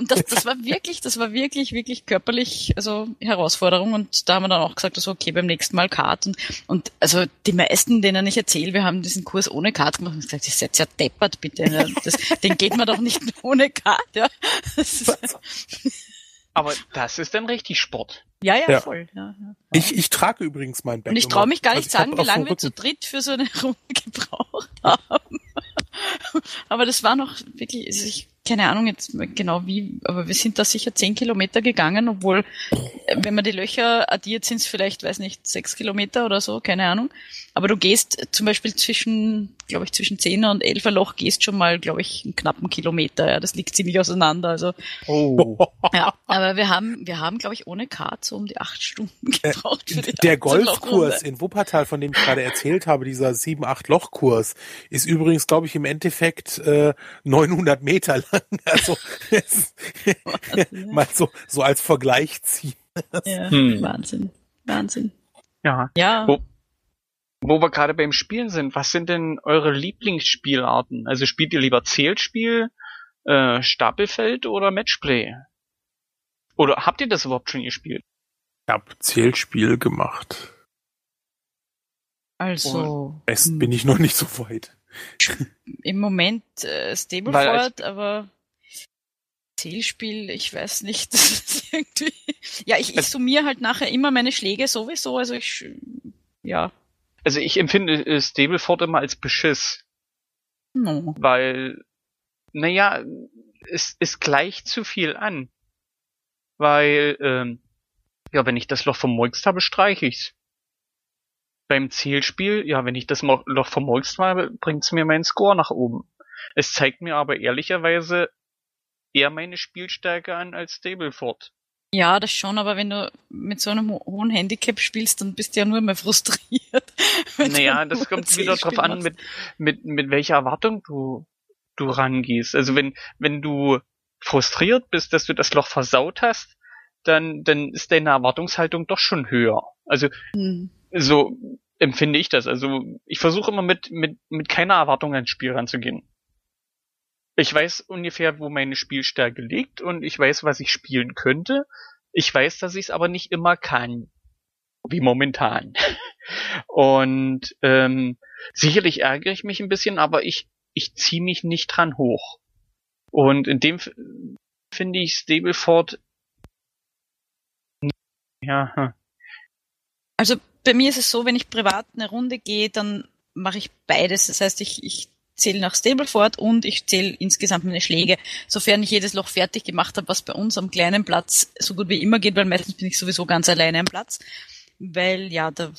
das, das war wirklich, das war wirklich, wirklich körperlich, also Herausforderung. Und da haben wir dann auch gesagt, also okay, beim nächsten Mal Kart. Und, und also die meisten, denen ich erzähle, wir haben diesen Kurs ohne Kart gemacht und gesagt, ihr seid ja deppert, bitte. Das, den geht man doch nicht ohne Kart, ja. Aber das ist dann richtig Sport. Ja, ja, ja. voll. Ja, ja. Ich, ich trage übrigens mein Bag. Und ich traue mich gar nicht also sagen, wie lange wir zu dritt für so eine Runde gebraucht haben. aber das war noch wirklich, also ich, keine Ahnung jetzt genau wie, aber wir sind da sicher zehn Kilometer gegangen, obwohl, wenn man die Löcher addiert, sind es vielleicht, weiß nicht, sechs Kilometer oder so, keine Ahnung. Aber du gehst zum Beispiel zwischen, glaube ich, zwischen zehner und elfer Loch gehst schon mal, glaube ich, einen knappen Kilometer. Ja, das liegt ziemlich auseinander. Also, oh. ja, aber wir haben, wir haben, glaube ich, ohne Kart so um die acht Stunden äh, gebraucht für die Der Golfkurs in Wuppertal, von dem ich gerade erzählt habe, dieser sieben, acht Loch-Kurs, ist übrigens, glaube ich, im Endeffekt äh, 900 Meter lang. Also mal so, so als Vergleich ziehen. Ja, hm. Wahnsinn. Wahnsinn. Ja. Ja. Wo, wo wir gerade beim Spielen sind, was sind denn eure Lieblingsspielarten? Also spielt ihr lieber Zählspiel, äh, Stapelfeld oder Matchplay? Oder habt ihr das überhaupt schon gespielt? Ich habe Zählspiel gemacht. Also. Best hm. bin ich noch nicht so weit. Im Moment äh, Stableford, aber Zählspiel, ich weiß nicht. irgendwie, ja, ich, ich summiere halt nachher immer meine Schläge sowieso, also ich, ja. Also ich empfinde äh, Stableford immer als Beschiss. No. Weil, naja, es, es gleicht zu viel an. Weil, ähm, ja, wenn ich das Loch vermolxt habe, streiche ich's. Beim Zielspiel, ja, wenn ich das Loch vermolxt habe, bringt's mir meinen Score nach oben. Es zeigt mir aber ehrlicherweise eher meine Spielstärke an als Stableford. Ja, das schon, aber wenn du mit so einem hohen Handicap spielst, dann bist du ja nur mehr frustriert. Naja, das kommt wieder drauf an, mit, mit, mit welcher Erwartung du du rangehst. Also wenn, wenn du frustriert bist, dass du das Loch versaut hast, dann, dann ist deine Erwartungshaltung doch schon höher. Also mhm. so empfinde ich das. Also ich versuche immer mit, mit, mit keiner Erwartung ans Spiel ranzugehen. Ich weiß ungefähr, wo meine Spielstärke liegt und ich weiß, was ich spielen könnte. Ich weiß, dass ich es aber nicht immer kann. Wie momentan. Und ähm, sicherlich ärgere ich mich ein bisschen, aber ich, ich ziehe mich nicht dran hoch. Und in dem finde ich Stableford ja. Also bei mir ist es so, wenn ich privat eine Runde gehe, dann mache ich beides. Das heißt, ich, ich zähle nach Stableford und ich zähle insgesamt meine Schläge, sofern ich jedes Loch fertig gemacht habe, was bei uns am kleinen Platz so gut wie immer geht, weil meistens bin ich sowieso ganz alleine am Platz. Weil ja, da,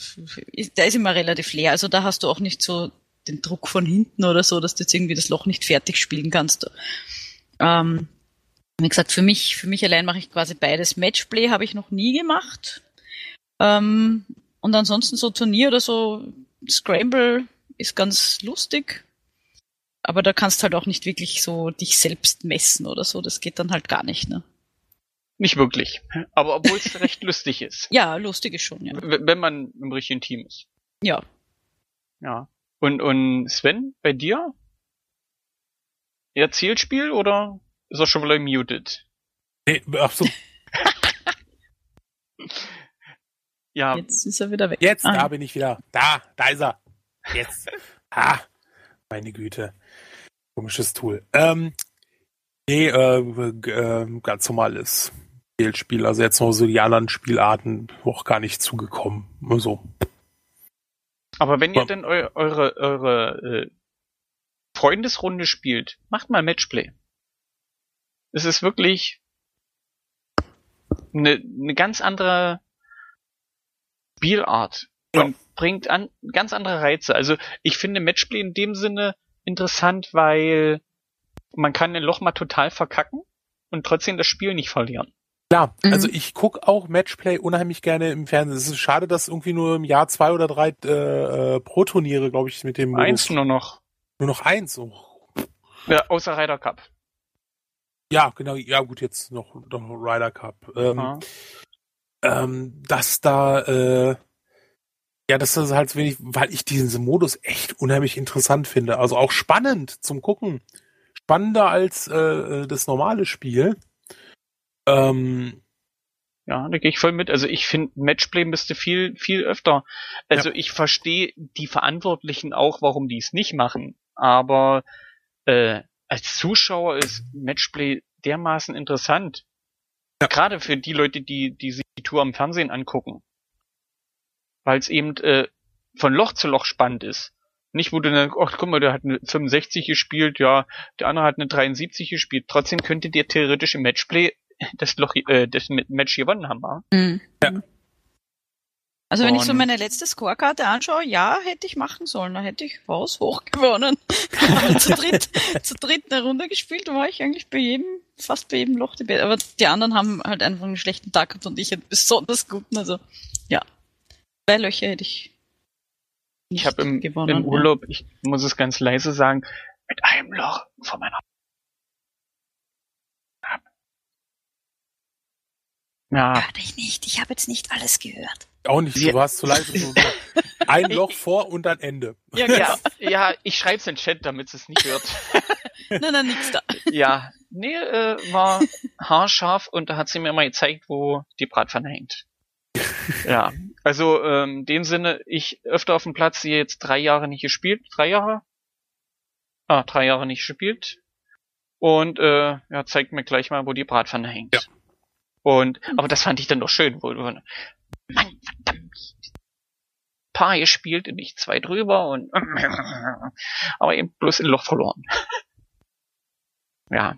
da ist immer relativ leer. Also da hast du auch nicht so den Druck von hinten oder so, dass du jetzt irgendwie das Loch nicht fertig spielen kannst. Ähm, wie gesagt, für mich, für mich allein mache ich quasi beides. Matchplay habe ich noch nie gemacht. Ähm, und ansonsten so Turnier oder so, Scramble ist ganz lustig. Aber da kannst halt auch nicht wirklich so dich selbst messen oder so. Das geht dann halt gar nicht, ne? Nicht wirklich. Aber obwohl es recht lustig ist. Ja, lustig ist schon, ja. Wenn man im richtigen Team ist. Ja. Ja. Und, und Sven, bei dir? Eher Zielspiel oder ist er schon wieder muted? Nee, ach so. ja. Jetzt ist er wieder weg. Jetzt, ah. da bin ich wieder. Da, da ist er. Jetzt. ah, meine Güte. Komisches Tool. Ähm, nee, äh, äh, ganz normales Spielspiel. Also jetzt noch so die anderen Spielarten auch gar nicht zugekommen. Nur so. Aber wenn ihr denn eu eure, eure äh, Freundesrunde spielt, macht mal Matchplay. Es ist wirklich eine, eine ganz andere Spielart ja. und bringt an ganz andere Reize. Also ich finde Matchplay in dem Sinne interessant, weil man kann ein Loch mal total verkacken und trotzdem das Spiel nicht verlieren. Klar, mhm. also ich guck auch Matchplay unheimlich gerne im Fernsehen. Es ist schade, dass irgendwie nur im Jahr zwei oder drei äh, äh Pro-Turniere, glaube ich, mit dem Eins Modus. nur noch. Nur noch eins. Oh. Ja, außer Ryder Cup. Ja, genau. Ja, gut, jetzt noch, noch Ryder Cup. Ähm, ähm, dass da, äh, ja, das ist halt wenig, weil ich diesen Modus echt unheimlich interessant finde. Also auch spannend zum Gucken. Spannender als äh, äh das normale Spiel. Ähm, ja, da gehe ich voll mit. Also ich finde, Matchplay müsste viel, viel öfter. Also ja. ich verstehe die Verantwortlichen auch, warum die es nicht machen. Aber äh, als Zuschauer ist Matchplay dermaßen interessant. Ja. Gerade für die Leute, die, die sich die Tour am Fernsehen angucken. Weil es eben äh, von Loch zu Loch spannend ist. Nicht, wo du dann, ach guck mal, der hat eine 65 gespielt, ja, der andere hat eine 73 gespielt. Trotzdem könnte der theoretisch im Matchplay das Loch, äh, das Match gewonnen haben. Mhm. Ja. Also wenn und ich so meine letzte Scorekarte anschaue, ja, hätte ich machen sollen. Da hätte ich Haus hoch gewonnen. Zu dritt, zu dritt eine Runde gespielt, da war ich eigentlich bei jedem, fast bei jedem Loch die Beste. Aber die anderen haben halt einfach einen schlechten Tag gehabt und ich hätte besonders guten. Also ja, zwei Löcher hätte ich. Ich habe im, gewonnen, im Urlaub, ja. ich muss es ganz leise sagen, mit einem Loch vor meiner Ja. Hör dich nicht, ich habe jetzt nicht alles gehört. Auch nicht, du warst zu leise. Ein Loch vor und dann Ende. Ja, ja, ja ich schreib's in den Chat, damit es nicht hört. nein, nein, nix da. Ja, nee, äh, war haarscharf und da hat sie mir mal gezeigt, wo die Bratpfanne hängt. ja, also ähm, in dem Sinne, ich öfter auf dem Platz hier jetzt drei Jahre nicht gespielt. Drei Jahre? Ah, drei Jahre nicht gespielt. Und äh, ja, zeigt mir gleich mal, wo die Bratpfanne hängt. Ja. Und, aber das fand ich dann doch schön, wo du, Mann, verdammt, Paar gespielt und ich zwei drüber und, aber eben bloß ein Loch verloren. ja.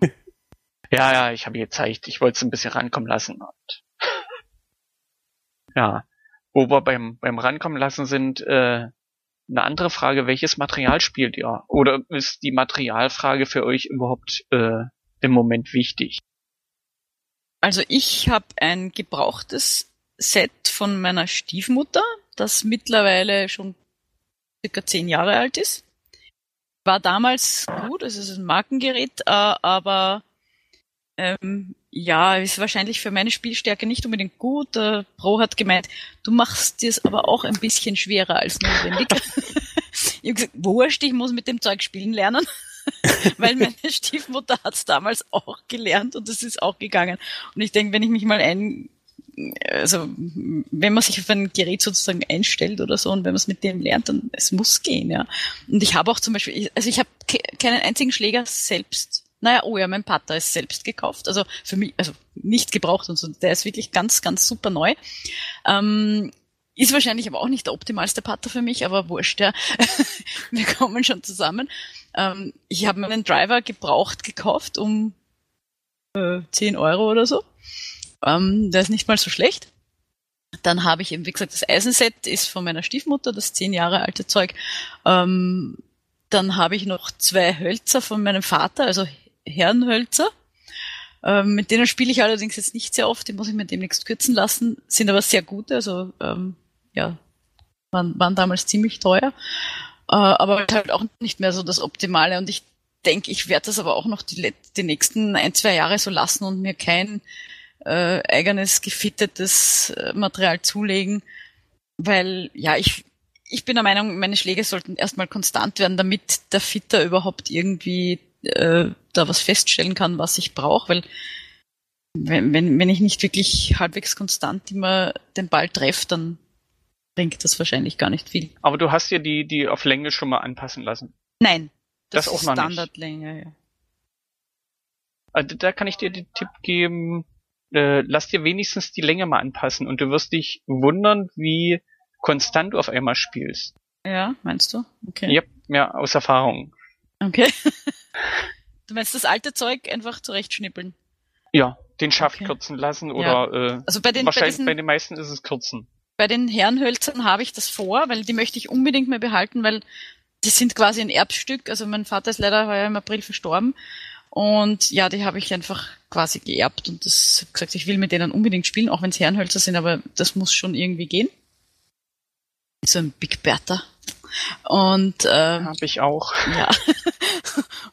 Ja, ja, ich habe gezeigt, ich wollte es ein bisschen rankommen lassen und, ja. Wo wir beim, beim rankommen lassen sind, äh, eine andere Frage, welches Material spielt ihr? Oder ist die Materialfrage für euch überhaupt äh, im Moment wichtig? Also ich habe ein gebrauchtes Set von meiner Stiefmutter, das mittlerweile schon circa zehn Jahre alt ist. war damals gut, es ist ein Markengerät, äh, aber ähm, ja, ist wahrscheinlich für meine Spielstärke nicht unbedingt gut. Der Pro hat gemeint, du machst dir es aber auch ein bisschen schwerer als notwendig. ich habe gesagt, wurscht, ich muss mit dem Zeug spielen lernen. Weil meine Stiefmutter hat es damals auch gelernt und es ist auch gegangen. Und ich denke, wenn ich mich mal ein, also wenn man sich auf ein Gerät sozusagen einstellt oder so und wenn man es mit dem lernt, dann es muss gehen, ja. Und ich habe auch zum Beispiel, also ich habe keinen einzigen Schläger selbst naja, oh ja, mein Pater ist selbst gekauft. Also für mich, also nicht gebraucht und so. Der ist wirklich ganz, ganz super neu. Ähm, ist wahrscheinlich aber auch nicht der optimalste Pater für mich, aber wurscht, ja. Wir kommen schon zusammen. Ähm, ich habe meinen Driver gebraucht gekauft um äh, 10 Euro oder so. Ähm, der ist nicht mal so schlecht. Dann habe ich eben, wie gesagt, das Eisenset ist von meiner Stiefmutter, das zehn Jahre alte Zeug. Ähm, dann habe ich noch zwei Hölzer von meinem Vater, also Herrenhölzer. Ähm, mit denen spiele ich allerdings jetzt nicht sehr oft, die muss ich mir demnächst kürzen lassen, sind aber sehr gute, also ähm, ja, waren, waren damals ziemlich teuer, äh, aber halt auch nicht mehr so das Optimale und ich denke, ich werde das aber auch noch die, die nächsten ein, zwei Jahre so lassen und mir kein äh, eigenes gefittetes äh, Material zulegen, weil ja, ich, ich bin der Meinung, meine Schläge sollten erstmal konstant werden, damit der Fitter überhaupt irgendwie äh, da was feststellen kann, was ich brauche, weil wenn, wenn, wenn ich nicht wirklich halbwegs konstant immer den Ball treffe, dann bringt das wahrscheinlich gar nicht viel. Aber du hast ja die, die auf Länge schon mal anpassen lassen. Nein, das, das ist auch Standardlänge, ja. Also da kann ich dir den Tipp geben, äh, lass dir wenigstens die Länge mal anpassen und du wirst dich wundern, wie konstant du auf einmal spielst. Ja, meinst du? Okay. Ja, ja aus Erfahrung. Okay. Du meinst das alte Zeug einfach zurechtschnippeln? Ja, den Schaft okay. kürzen lassen oder ja. äh, also bei den, wahrscheinlich bei, diesen, bei den meisten ist es kürzen. Bei den Herrenhölzern habe ich das vor, weil die möchte ich unbedingt mehr behalten, weil die sind quasi ein Erbstück. Also mein Vater ist leider heuer im April verstorben. Und ja, die habe ich einfach quasi geerbt und das gesagt, ich will mit denen unbedingt spielen, auch wenn es Herrenhölzer sind, aber das muss schon irgendwie gehen. So ein Big Bertha. Und ähm, habe ich auch. Ja.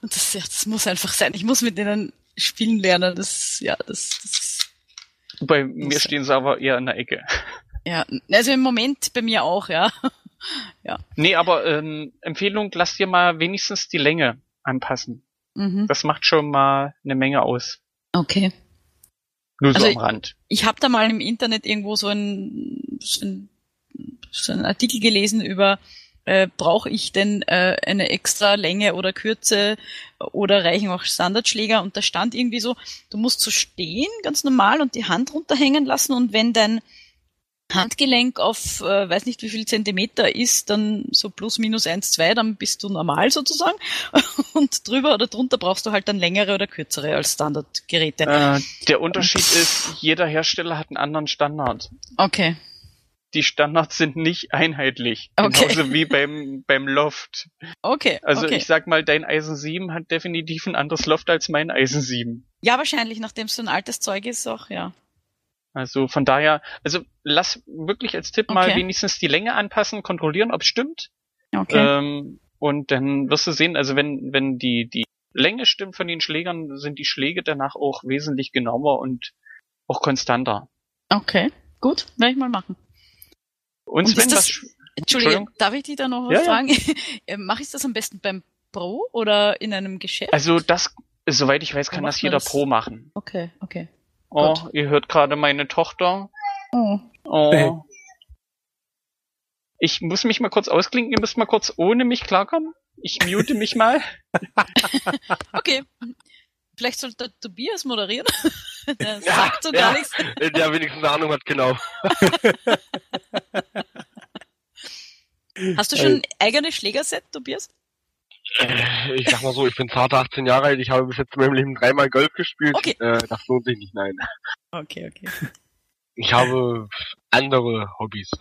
Und das, ja, das muss einfach sein. Ich muss mit denen spielen lernen. Das, ja, das, das. Bei mir stehen sie aber eher in der Ecke. Ja, also im Moment bei mir auch, ja. ja. Nee, aber ähm, Empfehlung, lass dir mal wenigstens die Länge anpassen. Mhm. Das macht schon mal eine Menge aus. Okay. Nur so also am Rand. Ich, ich habe da mal im Internet irgendwo so ein, so ein, so ein Artikel gelesen über äh, brauche ich denn äh, eine extra Länge oder Kürze oder reichen auch Standardschläger? Und da stand irgendwie so, du musst so stehen, ganz normal, und die Hand runterhängen lassen und wenn dein Handgelenk auf äh, weiß nicht wie viel Zentimeter ist, dann so plus minus eins, zwei, dann bist du normal sozusagen. Und drüber oder drunter brauchst du halt dann längere oder kürzere als Standardgeräte. Äh, der Unterschied ist, jeder Hersteller hat einen anderen Standard. Okay die Standards sind nicht einheitlich. Okay. Genauso wie beim, beim Loft. Okay. Also okay. ich sag mal, dein Eisen 7 hat definitiv ein anderes Loft als mein Eisen 7. Ja, wahrscheinlich, nachdem es so ein altes Zeug ist, auch, ja. Also von daher, also lass wirklich als Tipp okay. mal wenigstens die Länge anpassen, kontrollieren, ob es stimmt. Okay. Ähm, und dann wirst du sehen, also wenn, wenn die, die Länge stimmt von den Schlägern, sind die Schläge danach auch wesentlich genauer und auch konstanter. Okay, gut, werde ich mal machen. Und, und Sven, das, Entschuldigung, darf ich dich da noch was ja, fragen? Ja. Mache ich das am besten beim Pro oder in einem Geschäft? Also das, soweit ich weiß, kann das jeder das? Pro machen. Okay, okay. Oh, Gut. ihr hört gerade meine Tochter. Oh. Oh. Ich muss mich mal kurz ausklinken, ihr müsst mal kurz ohne mich klarkommen. Ich mute mich mal. okay. Vielleicht sollte Tobias moderieren. Der ja, sagt so ja, gar nichts. Der wenigstens eine Ahnung hat, genau. Hast du schon ein eigenes Schlägerset, Tobias? Äh, ich sag mal so, ich bin zart 18 Jahre alt, ich habe bis jetzt in meinem Leben dreimal Golf gespielt. Okay. Äh, das lohnt sich nicht, nein. Okay, okay. Ich habe andere Hobbys.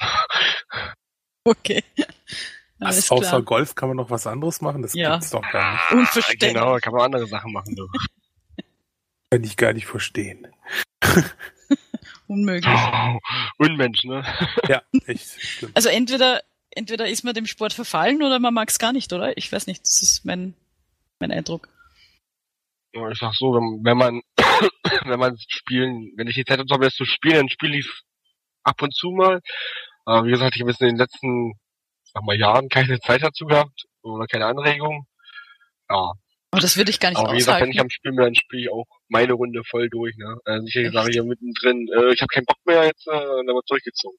Okay. Was, außer Golf kann man noch was anderes machen? Das ja. gibt's doch gar nicht. Unverständlich. Genau, kann man andere Sachen machen, du. Kann ich gar nicht verstehen. Unmöglich. Oh, Unmensch, ne? Ja, echt schlimm. Also entweder entweder ist man dem Sport verfallen oder man mag es gar nicht, oder? Ich weiß nicht, das ist mein, mein Eindruck. Ja, ich sag so, wenn, wenn man, wenn man spielen, wenn ich die Zeit habe, das zu spielen, dann spiele ich ab und zu mal. Aber wie gesagt, ich habe jetzt in den letzten, sag mal, Jahren keine Zeit dazu gehabt oder keine Anregung. Ja. Aber das würde ich gar nicht Aber wie gesagt, wenn ich am Spielen bin, dann spiele ich auch meine Runde voll durch. Ne? Also ich sage hier mittendrin, äh, ich habe keinen Bock mehr jetzt, äh, dann wird durchgezogen.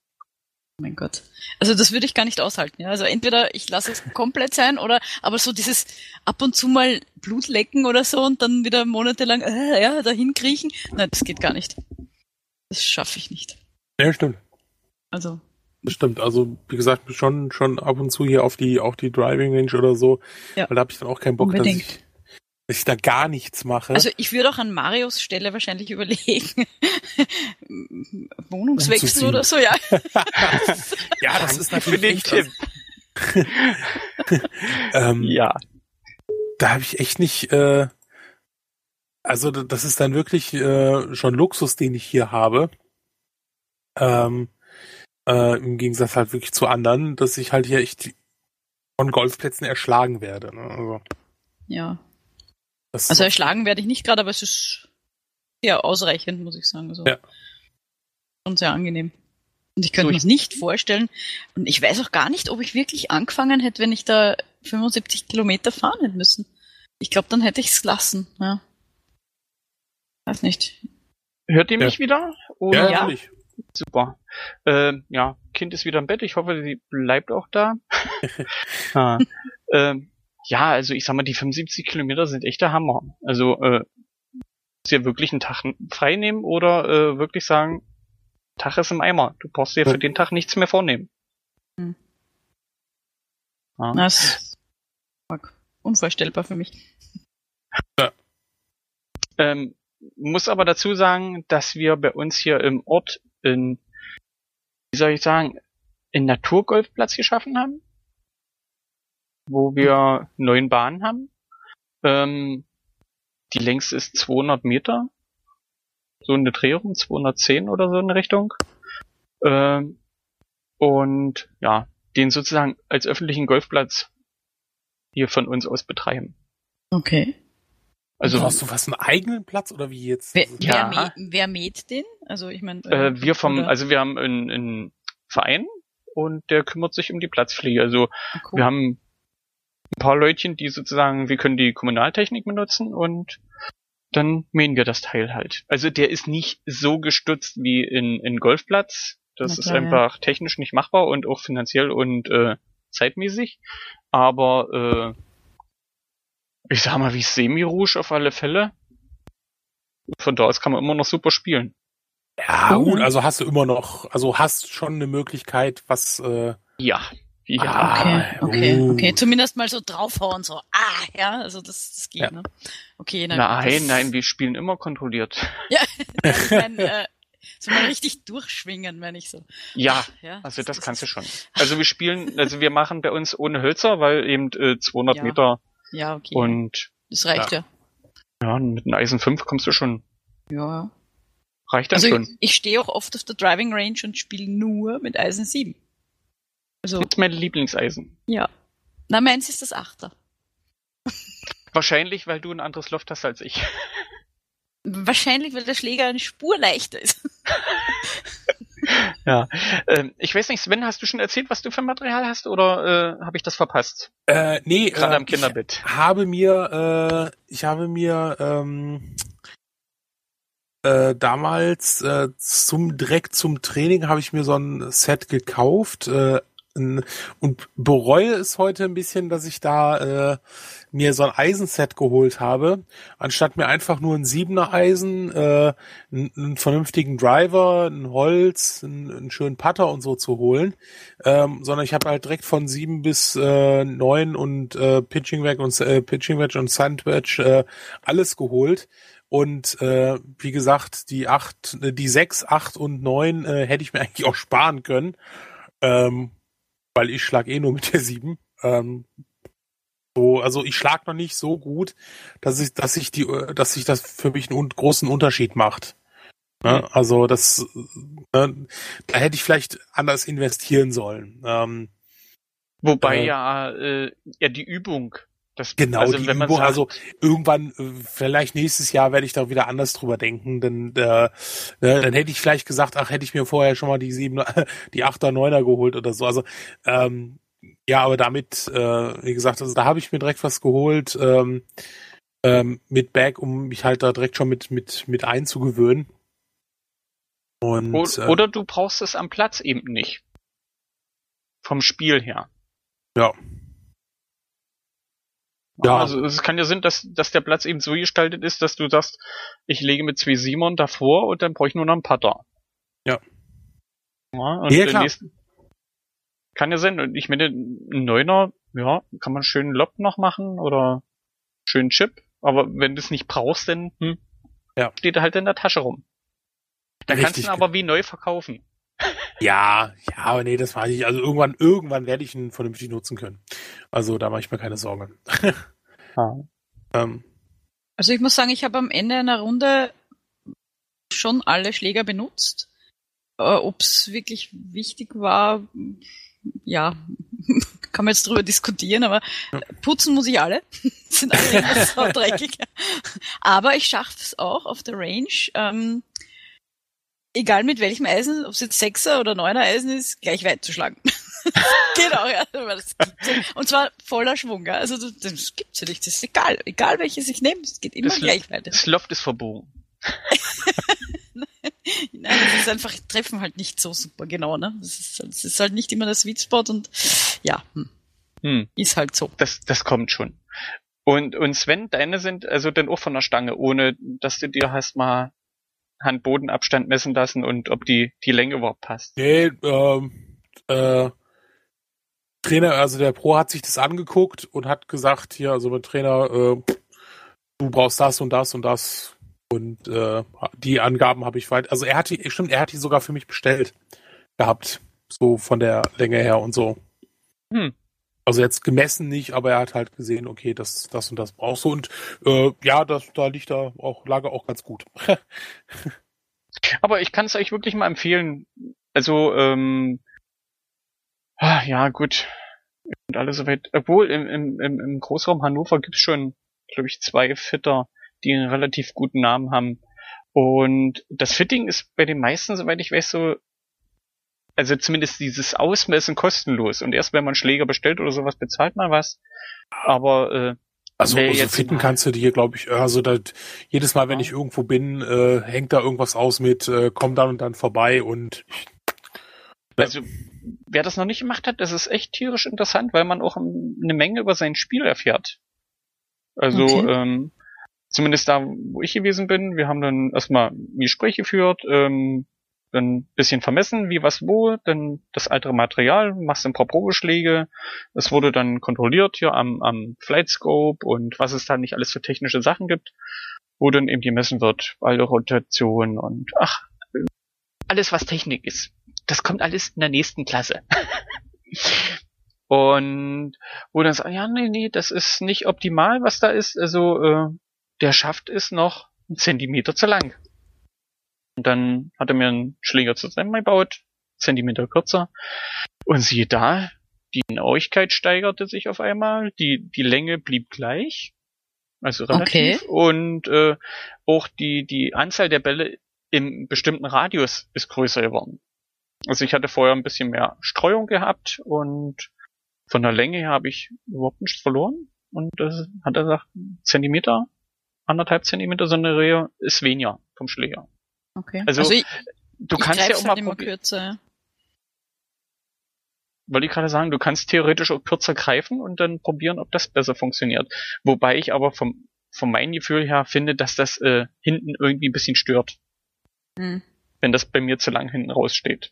Mein Gott. Also das würde ich gar nicht aushalten. Ja? Also entweder ich lasse es komplett sein oder aber so dieses ab und zu mal Blut lecken oder so und dann wieder monatelang äh, ja, dahin kriechen. Nein, das geht gar nicht. Das schaffe ich nicht. Ja, stimmt. Also. Das stimmt. Also wie gesagt, schon schon ab und zu hier auf die auch die Driving Range oder so. Ja. Weil da habe ich dann auch keinen Bock, Unbedingt. dass ich dass ich da gar nichts mache. Also ich würde auch an Marios Stelle wahrscheinlich überlegen. Wohnungswechsel oder so, ja. ja, das ist natürlich den Tipp. ähm, ja. Da habe ich echt nicht, äh, also das ist dann wirklich äh, schon Luxus, den ich hier habe. Ähm, äh, Im Gegensatz halt wirklich zu anderen, dass ich halt hier echt von Golfplätzen erschlagen werde. Ne? Also. Ja. Das also erschlagen werde ich nicht gerade, aber es ist sehr ausreichend, muss ich sagen. Also ja. Und sehr angenehm. Und ich könnte so, mir nicht vorstellen, und ich weiß auch gar nicht, ob ich wirklich angefangen hätte, wenn ich da 75 Kilometer fahren hätte müssen. Ich glaube, dann hätte ich es gelassen, ja. Weiß nicht. Hört ihr mich ja. wieder? Oder? Ja, ja. Super. Äh, ja, Kind ist wieder im Bett. Ich hoffe, sie bleibt auch da. ah. ähm, ja, also ich sag mal, die 75 Kilometer sind echt der Hammer. Also äh, dir wirklich einen Tag frei nehmen oder äh, wirklich sagen, Tag ist im Eimer. Du brauchst dir für den Tag nichts mehr vornehmen. Hm. Ja. Das ist unvorstellbar für mich. Ja. Ähm, muss aber dazu sagen, dass wir bei uns hier im Ort in, wie soll ich sagen, in Naturgolfplatz geschaffen haben wo wir neun Bahnen haben. Ähm, die längste ist 200 Meter. So eine Drehung, 210 oder so in Richtung. Ähm, und ja, den sozusagen als öffentlichen Golfplatz hier von uns aus betreiben. Okay. Also hast du was einen eigenen Platz oder wie jetzt? Wer, ja. wer, wer mäht den? Also ich meine. Äh, äh, wir vom, oder? also wir haben einen, einen Verein und der kümmert sich um die Platzpflege. Also ah, cool. wir haben ein paar Leutchen, die sozusagen, wir können die Kommunaltechnik benutzen und dann mähen wir das Teil halt. Also der ist nicht so gestützt wie in, in Golfplatz. Das klar, ist einfach ja. technisch nicht machbar und auch finanziell und äh, zeitmäßig. Aber äh, ich sag mal, wie Semi-Rouge auf alle Fälle. Von da aus kann man immer noch super spielen. Ja, gut, also hast du immer noch, also hast schon eine Möglichkeit, was äh, ja. Ja, okay, okay, uh. okay. Zumindest mal so draufhauen, so, ah, ja, also das, das geht, ja. ne? Okay, nein. Nein, das, nein, wir spielen immer kontrolliert. Ja, ich mein, äh, so mal richtig durchschwingen, wenn ich so. Ja, ja also das, das kannst du schon. Also wir spielen, also wir machen bei uns ohne Hölzer, weil eben äh, 200 ja. Meter. Ja, okay. Und. Das reicht ja. Ja, ja mit einem Eisen 5 kommst du schon. Ja. Reicht dann also schon. Ich, ich stehe auch oft auf der Driving Range und spiele nur mit Eisen 7. Also, das ist mein Lieblingseisen. Ja. Na, meins ist das Achter. Wahrscheinlich, weil du ein anderes Loft hast als ich. Wahrscheinlich, weil der Schläger eine Spur leichter ist. ja. Ähm, ich weiß nicht, Sven, hast du schon erzählt, was du für Material hast oder äh, habe ich das verpasst? Äh, nee, gerade äh, am Kinderbett. Ich habe mir, äh, ich habe mir ähm, äh, damals äh, zum direkt zum Training habe ich mir so ein Set gekauft, äh, und bereue es heute ein bisschen, dass ich da äh, mir so ein Eisenset geholt habe, anstatt mir einfach nur ein Siebener Eisen, äh, einen, einen vernünftigen Driver, ein Holz, einen, einen schönen Putter und so zu holen, ähm, sondern ich habe halt direkt von sieben bis äh, neun und äh, Pitching Wedge und äh, Pitching Wedge und Sandwedge äh, alles geholt. Und äh, wie gesagt, die acht, die sechs, acht und neun äh, hätte ich mir eigentlich auch sparen können. Ähm, weil ich schlag eh nur mit der 7. Ähm, so, also ich schlag noch nicht so gut, dass ich, dass ich die, dass sich das für mich einen großen Unterschied macht. Ne? Also das, ne, da hätte ich vielleicht anders investieren sollen. Ähm, Wobei äh, ja, äh, ja die Übung das, genau, also, die Übung, sagt, also irgendwann, äh, vielleicht nächstes Jahr werde ich da wieder anders drüber denken, denn äh, äh, dann hätte ich vielleicht gesagt, ach, hätte ich mir vorher schon mal die sieben, die Achter, Neuner geholt oder so. Also ähm, ja, aber damit, äh, wie gesagt, also da habe ich mir direkt was geholt ähm, ähm, mit Bag, um mich halt da direkt schon mit mit mit einzugewöhnen. Und, oder, äh, oder du brauchst es am Platz eben nicht. Vom Spiel her. Ja. Ja. Also es kann ja sein, dass, dass der Platz eben so gestaltet ist, dass du sagst, ich lege mit zwei Simon davor und dann brauche ich nur noch einen Putter. Ja. Ja, und ja klar. Nächsten, kann ja sein. Und ich meine, ein Neuner, ja, kann man schön Lob noch machen oder schön Chip. Aber wenn du es nicht brauchst, dann hm, ja. steht er halt in der Tasche rum. Dann Richtig. kannst du ihn aber wie neu verkaufen. Ja, ja, aber nee, das weiß ich. Also irgendwann, irgendwann werde ich ihn vernünftig nutzen können. Also da mache ich mir keine Sorgen. ah. ähm. Also ich muss sagen, ich habe am Ende einer Runde schon alle Schläger benutzt. Äh, Ob es wirklich wichtig war, ja, kann man jetzt drüber diskutieren, aber putzen muss ich alle. Sind alle so dreckig. Aber ich schaffe es auch auf der Range. Ähm, egal mit welchem Eisen, ob es jetzt Sechser oder Neuner Eisen ist, gleich weit zu schlagen. genau, ja. Und zwar voller Schwung, ja. Also das gibt's ja nicht. Das ist egal. Egal welches ich nehme, es geht immer das gleich weit. Das Loft ist verbogen. Nein, das ist einfach, treffen halt nicht so super genau, ne? Das ist, das ist halt nicht immer der Sweet Spot und ja, hm. Hm. ist halt so. Das, das kommt schon. Und, und Sven, deine sind also dann auch von der Stange, ohne dass du dir hast mal Hand-Boden-Abstand messen lassen und ob die, die Länge überhaupt passt. Nee, ähm, äh, Trainer, also der Pro hat sich das angeguckt und hat gesagt, hier, also mein Trainer, äh, du brauchst das und das und das. Und äh, die Angaben habe ich weit. Also er hat die, stimmt, er hat die sogar für mich bestellt gehabt. So von der Länge her und so. Hm. Also jetzt gemessen nicht, aber er hat halt gesehen, okay, das, das und das brauchst du. Und äh, ja, das, da liegt da auch, Lage auch ganz gut. aber ich kann es euch wirklich mal empfehlen. Also, ähm, ja, gut. Und alles soweit. Obwohl, im, im, im Großraum Hannover gibt's schon, glaube ich, zwei Fitter, die einen relativ guten Namen haben. Und das Fitting ist bei den meisten, soweit ich weiß, so also zumindest dieses Ausmessen kostenlos. Und erst wenn man Schläger bestellt oder sowas, bezahlt man was. Aber äh, also, also jetzt fitten kannst du dir, glaube ich, also das, jedes Mal, wenn ich irgendwo bin, äh, hängt da irgendwas aus mit, äh, komm dann und dann vorbei und also wer das noch nicht gemacht hat, das ist echt tierisch interessant, weil man auch eine Menge über sein Spiel erfährt. Also okay. ähm, zumindest da, wo ich gewesen bin, wir haben dann erstmal Gespräche geführt, ähm, dann bisschen vermessen, wie was wo, dann das alte Material, machst ein paar Probeschläge. Es wurde dann kontrolliert hier am, am Flightscope und was es da nicht alles für technische Sachen gibt, wo dann eben gemessen wird, alle Rotation und ach, alles was Technik ist. Das kommt alles in der nächsten Klasse. und wo dann sagt, ja, nee, nee, das ist nicht optimal, was da ist. Also äh, der Schaft ist noch ein Zentimeter zu lang. Und dann hat er mir einen Schläger zusammengebaut, Zentimeter kürzer. Und siehe da, die Genauigkeit steigerte sich auf einmal, die, die Länge blieb gleich, also relativ. Okay. Und äh, auch die, die Anzahl der Bälle im bestimmten Radius ist größer geworden. Also ich hatte vorher ein bisschen mehr Streuung gehabt und von der Länge her habe ich überhaupt nichts verloren. Und das hat er gesagt, Zentimeter, anderthalb Zentimeter so eine Rehe ist weniger vom Schläger. Okay. Also, also ich, du ich kannst ja auch halt mal kürzer. Wollte ich gerade sagen, du kannst theoretisch auch kürzer greifen und dann probieren, ob das besser funktioniert. Wobei ich aber vom, von meinem Gefühl her finde, dass das äh, hinten irgendwie ein bisschen stört. Hm. Wenn das bei mir zu lang hinten raussteht.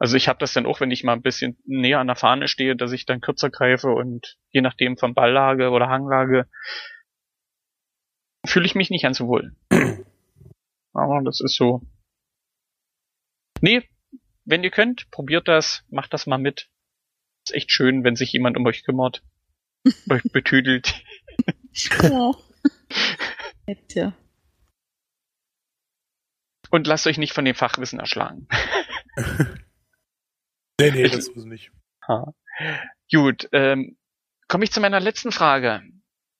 Also ich habe das dann auch, wenn ich mal ein bisschen näher an der Fahne stehe, dass ich dann kürzer greife und je nachdem von Balllage oder Hanglage fühle ich mich nicht ganz so wohl. Aber das ist so. Nee, wenn ihr könnt, probiert das, macht das mal mit. Ist echt schön, wenn sich jemand um euch kümmert, euch betüdelt. oh. ja. Und lasst euch nicht von dem Fachwissen erschlagen. nee, nee, das muss nicht. Ha. Gut, ähm, komme ich zu meiner letzten Frage.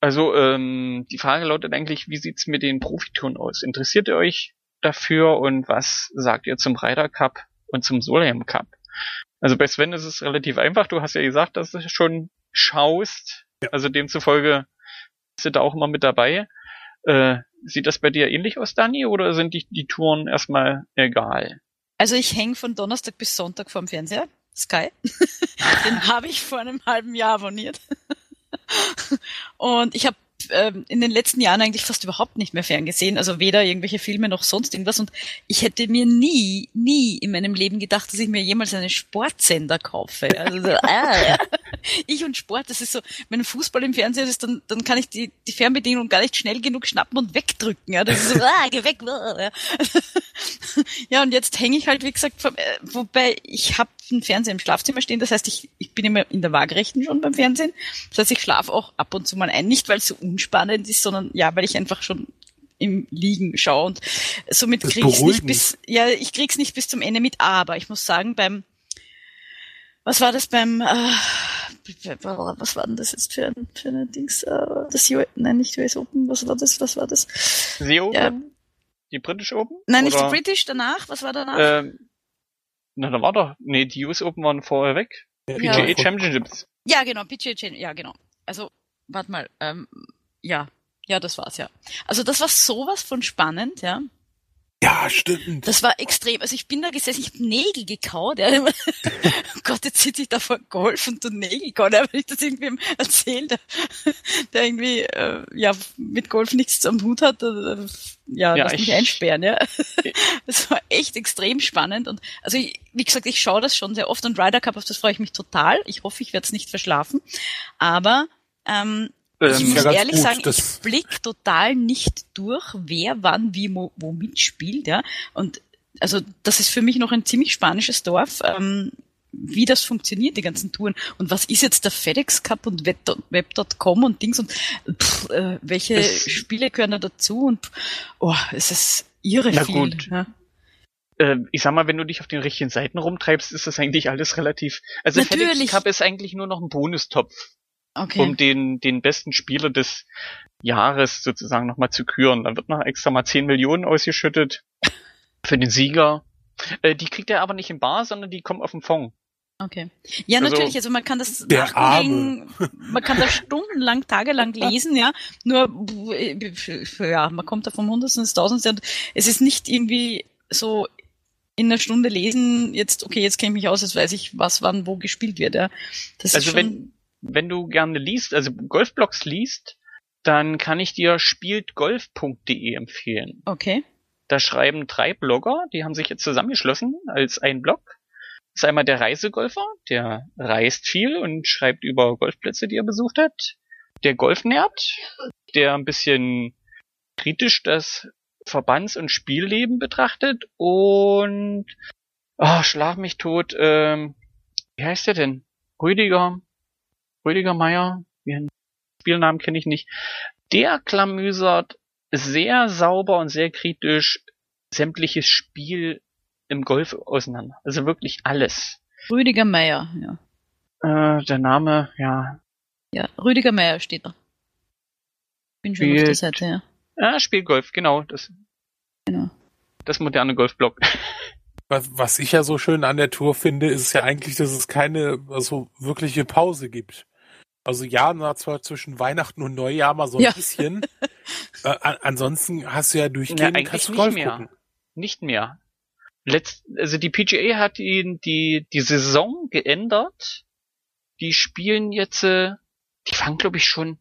Also ähm, die Frage lautet eigentlich, wie sieht's mit den Profitouren aus? Interessiert ihr euch dafür und was sagt ihr zum Ryder Cup und zum Solheim Cup? Also bei Sven ist es relativ einfach. Du hast ja gesagt, dass du schon schaust. Ja. Also demzufolge sind da auch immer mit dabei. Äh, sieht das bei dir ähnlich aus, Dani, oder sind die, die Touren erstmal egal? Also ich hänge von Donnerstag bis Sonntag vorm Fernseher. Sky. Den habe ich vor einem halben Jahr abonniert. Und ich habe ähm, in den letzten Jahren eigentlich fast überhaupt nicht mehr ferngesehen, also weder irgendwelche Filme noch sonst irgendwas. Und ich hätte mir nie, nie in meinem Leben gedacht, dass ich mir jemals einen Sportsender kaufe. Also so, ah, ja. ich und Sport, das ist so, wenn Fußball im Fernsehen ist, dann, dann kann ich die, die Fernbedienung gar nicht schnell genug schnappen und wegdrücken. Ja, das ist so, ah, geh weg. Ja, ja und jetzt hänge ich halt, wie gesagt, vom, äh, wobei ich habe einen Fernseher im Schlafzimmer stehen, das heißt, ich, ich bin immer in der Waagerechten schon beim Fernsehen. Das heißt, ich schlafe auch ab und zu mal ein, nicht weil es so unspannend ist, sondern ja, weil ich einfach schon im Liegen schaue und somit kriege ich nicht bis, ja, ich krieg's nicht bis zum Ende mit, aber ich muss sagen, beim, was war das beim, äh, was war denn das jetzt für ein, für ein Dings, äh, das US, nein, nicht US Open, was war das, was war das? The Open? Ja. Die British Open? Nein, nicht Oder? die British, danach, was war danach? Ähm, na, da war doch, nee, die US Open waren vorher weg. Ja. PGA Championships. Ja, genau, PGA Championships, ja, genau. Also, warte mal, ähm, ja, ja, das war's ja. Also das war sowas von spannend, ja. Ja, stimmt. Das war extrem. Also ich bin da gesessen, ich habe Nägel gekaut. Ja. oh Gott, jetzt sitze ich da vor Golf und du Nägel kauen. Ja, wenn ich das irgendwem erzähle, der, der irgendwie äh, ja mit Golf nichts am Hut hat, äh, ja, ja lass mich einsperren. Ja. das war echt extrem spannend. Und also ich, wie gesagt, ich schaue das schon sehr oft und Ryder Cup, auf das freue ich mich total. Ich hoffe, ich werde es nicht verschlafen. Aber ähm, ich muss ja ehrlich gut, sagen, ich blick total nicht durch, wer wann wie wo, wo mitspielt, ja. Und also das ist für mich noch ein ziemlich spanisches Dorf, ähm, wie das funktioniert, die ganzen Touren. Und was ist jetzt der FedEx Cup und Web.com und Dings und pff, äh, welche Spiele gehören da dazu und oh, es ist irre na viel. Gut. Ja äh, ich sag mal, wenn du dich auf den richtigen Seiten rumtreibst, ist das eigentlich alles relativ. Also Natürlich. FedEx Cup ist eigentlich nur noch ein Bonustopf okay. um den, den besten Spieler des Jahres sozusagen nochmal zu küren. Dann wird noch extra mal 10 Millionen ausgeschüttet für den Sieger. Äh, die kriegt er aber nicht im Bar, sondern die kommen auf den Fonds. Okay. Ja, also, natürlich. Also man kann das nachlegen, man kann das stundenlang, tagelang lesen, ja. Nur, ja, man kommt da vom Hundertsten ins Tausendste und es ist nicht irgendwie so in einer Stunde lesen, jetzt, okay, jetzt kenne ich mich aus, jetzt weiß ich, was wann wo gespielt wird, ja. Das also wenn, wenn du gerne liest, also Golfblogs liest, dann kann ich dir spieltgolf.de empfehlen. Okay. Da schreiben drei Blogger, die haben sich jetzt zusammengeschlossen als ein Blog. Das ist einmal der Reisegolfer, der reist viel und schreibt über Golfplätze, die er besucht hat. Der Golfnerd, der ein bisschen kritisch das Verbands- und Spielleben betrachtet. Und oh, schlag mich tot, ähm, wie heißt der denn? Rüdiger, Rüdiger Meier, ihren Spielnamen kenne ich nicht, der klamüsert sehr sauber und sehr kritisch sämtliches Spiel im Golf auseinander. Also wirklich alles. Rüdiger Meier, ja. Äh, der Name, ja. Ja, Rüdiger Meier steht da. Bin schon spielt, auf der Seite, ja. Ja, spielt Golf, genau. Das, genau. das moderne Golfblock. Was, was ich ja so schön an der Tour finde, ist ja eigentlich, dass es keine also wirkliche Pause gibt. Also ja, na, zwar zwischen Weihnachten und Neujahr mal so ein ja. bisschen. äh, ansonsten hast du ja durchgehend ja, kannst du Golf nicht mehr. gucken. Nicht mehr. Letzt, also die PGA hat ihn die, die Saison geändert. Die spielen jetzt, äh, die fangen glaube ich schon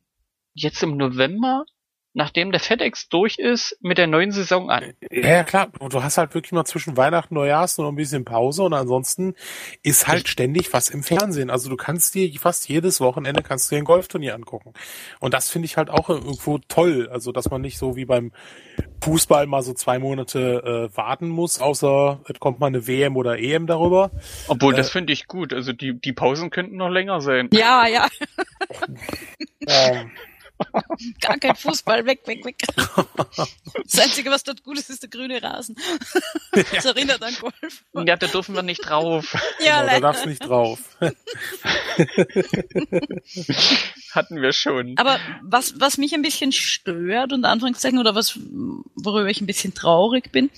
jetzt im November nachdem der FedEx durch ist, mit der neuen Saison an. Ja, ja klar. Und du hast halt wirklich mal zwischen Weihnachten und Neujahrs noch ein bisschen Pause und ansonsten ist halt ständig was im Fernsehen. Also du kannst dir fast jedes Wochenende kannst du dir ein Golfturnier angucken. Und das finde ich halt auch irgendwo toll. Also dass man nicht so wie beim Fußball mal so zwei Monate äh, warten muss, außer es kommt mal eine WM oder EM darüber. Obwohl, äh, das finde ich gut. Also die, die Pausen könnten noch länger sein. Ja, ja. ähm, Gar kein Fußball, weg, weg, weg. Das Einzige, was dort gut ist, ist der grüne Rasen. Das erinnert an Golf. Ja, da dürfen wir nicht drauf. Ja, genau, da darfst du nicht drauf. Hatten wir schon. Aber was, was mich ein bisschen stört, und Anführungszeichen, oder was, worüber ich ein bisschen traurig bin,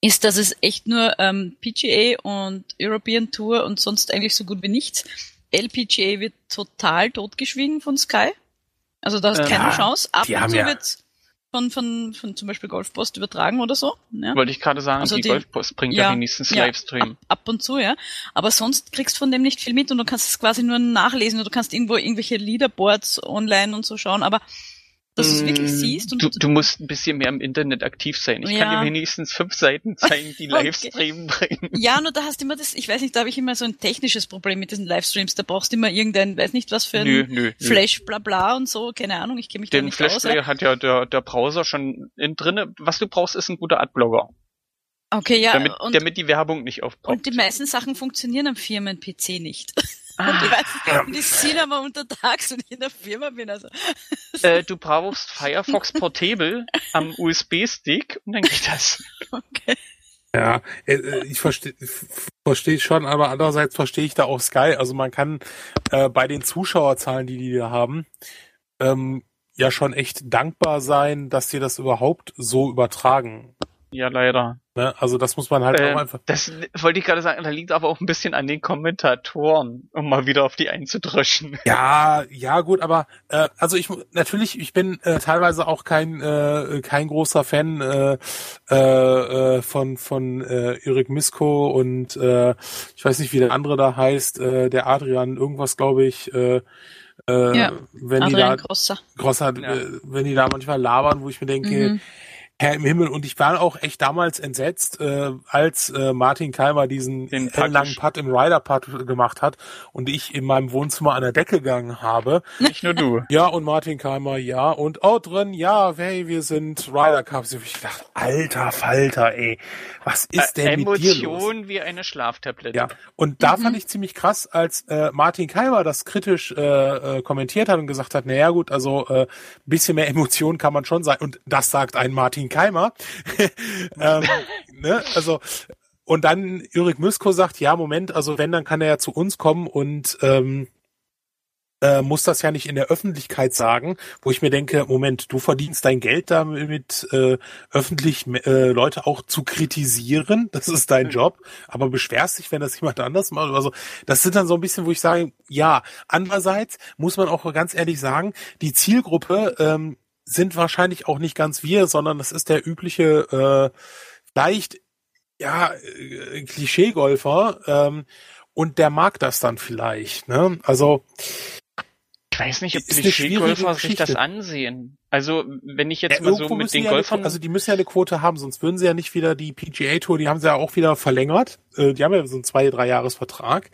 ist, dass es echt nur ähm, PGA und European Tour und sonst eigentlich so gut wie nichts. LPGA wird total totgeschwiegen von Sky. Also da hast ähm, keine ja, Chance. Ab und zu ja. wird von, von, von zum Beispiel Golfpost übertragen oder so. Ja. Wollte ich gerade sagen, also die, die Golfpost bringt ja, ja wenigstens ja, Livestream. Ab, ab, und zu, ja. Aber sonst kriegst du von dem nicht viel mit und du kannst es quasi nur nachlesen oder du kannst irgendwo irgendwelche Leaderboards online und so schauen, aber dass du es wirklich mm, siehst. Und du, du musst ein bisschen mehr im Internet aktiv sein. Ich ja. kann dir wenigstens fünf Seiten zeigen, die Livestream okay. bringen. Ja, nur da hast du immer das, ich weiß nicht, da habe ich immer so ein technisches Problem mit diesen Livestreams. Da brauchst du immer irgendein, weiß nicht was für ein nö, nö, Flash, bla bla und so, keine Ahnung, ich kenne mich Den da nicht Flash aus. Den Flash hat ja der, der Browser schon in drinne. Was du brauchst, ist ein guter Adblogger. Okay, ja. Damit, und, damit die Werbung nicht aufpoppt. Und die meisten Sachen funktionieren am Firmen-PC nicht. Ah, und, weiß, ja. und ich sehe aber untertags und ich in der Firma bin. Also. Äh, du brauchst Firefox Portable am USB-Stick und dann geht das. Okay. Ja, äh, äh, ich verstehe versteh schon, aber andererseits verstehe ich da auch Sky. Also man kann äh, bei den Zuschauerzahlen, die die da haben, ähm, ja schon echt dankbar sein, dass sie das überhaupt so übertragen. Ja, leider. Ne? Also das muss man halt ähm, auch einfach. Das wollte ich gerade sagen, da liegt aber auch ein bisschen an den Kommentatoren, um mal wieder auf die einzudröschen. Ja, ja gut, aber äh, also ich natürlich, ich bin äh, teilweise auch kein äh, kein großer Fan äh, äh, äh von von äh, Erik Misko und äh, ich weiß nicht, wie der andere da heißt, äh, der Adrian irgendwas, glaube ich. Äh, äh, ja, wenn Adrian die da Grosser, Grosser ja. äh, wenn die da manchmal labern, wo ich mir denke, mhm Herr im Himmel. Und ich war auch echt damals entsetzt, äh, als äh, Martin Keimer diesen langen Putt im Rider-Putt gemacht hat und ich in meinem Wohnzimmer an der Decke gegangen habe. Nicht nur du. Ja, und Martin Keimer, ja. Und oh, drin, ja, hey, wir sind Ryder Cups. Ich dachte, alter Falter, ey, was ist denn äh, mit dir los? Emotion wie eine Schlaftablette. Ja, und da mhm. fand ich ziemlich krass, als äh, Martin Keimer das kritisch äh, äh, kommentiert hat und gesagt hat, naja gut, also äh, bisschen mehr Emotion kann man schon sein. Und das sagt ein Martin Keimer. ähm, ne? Also und dann Ürik Müsko sagt, ja, Moment, also wenn, dann kann er ja zu uns kommen und ähm, äh, muss das ja nicht in der Öffentlichkeit sagen, wo ich mir denke, Moment, du verdienst dein Geld damit, äh, öffentlich äh, Leute auch zu kritisieren, das ist dein Job, aber beschwerst dich, wenn das jemand anders macht. Also das sind dann so ein bisschen, wo ich sage, ja, andererseits muss man auch ganz ehrlich sagen, die Zielgruppe ähm, sind wahrscheinlich auch nicht ganz wir, sondern das ist der übliche, äh, vielleicht, ja, äh, Klischee-Golfer, ähm, und der mag das dann vielleicht, ne? Also, ich weiß nicht, ob Klischee-Golfer sich das ansehen. Also, wenn ich jetzt ja, mal so mit den Golfern... Eine, also, die müssen ja eine Quote haben, sonst würden sie ja nicht wieder die PGA-Tour, die haben sie ja auch wieder verlängert. Äh, die haben ja so einen zwei, drei Jahres-Vertrag.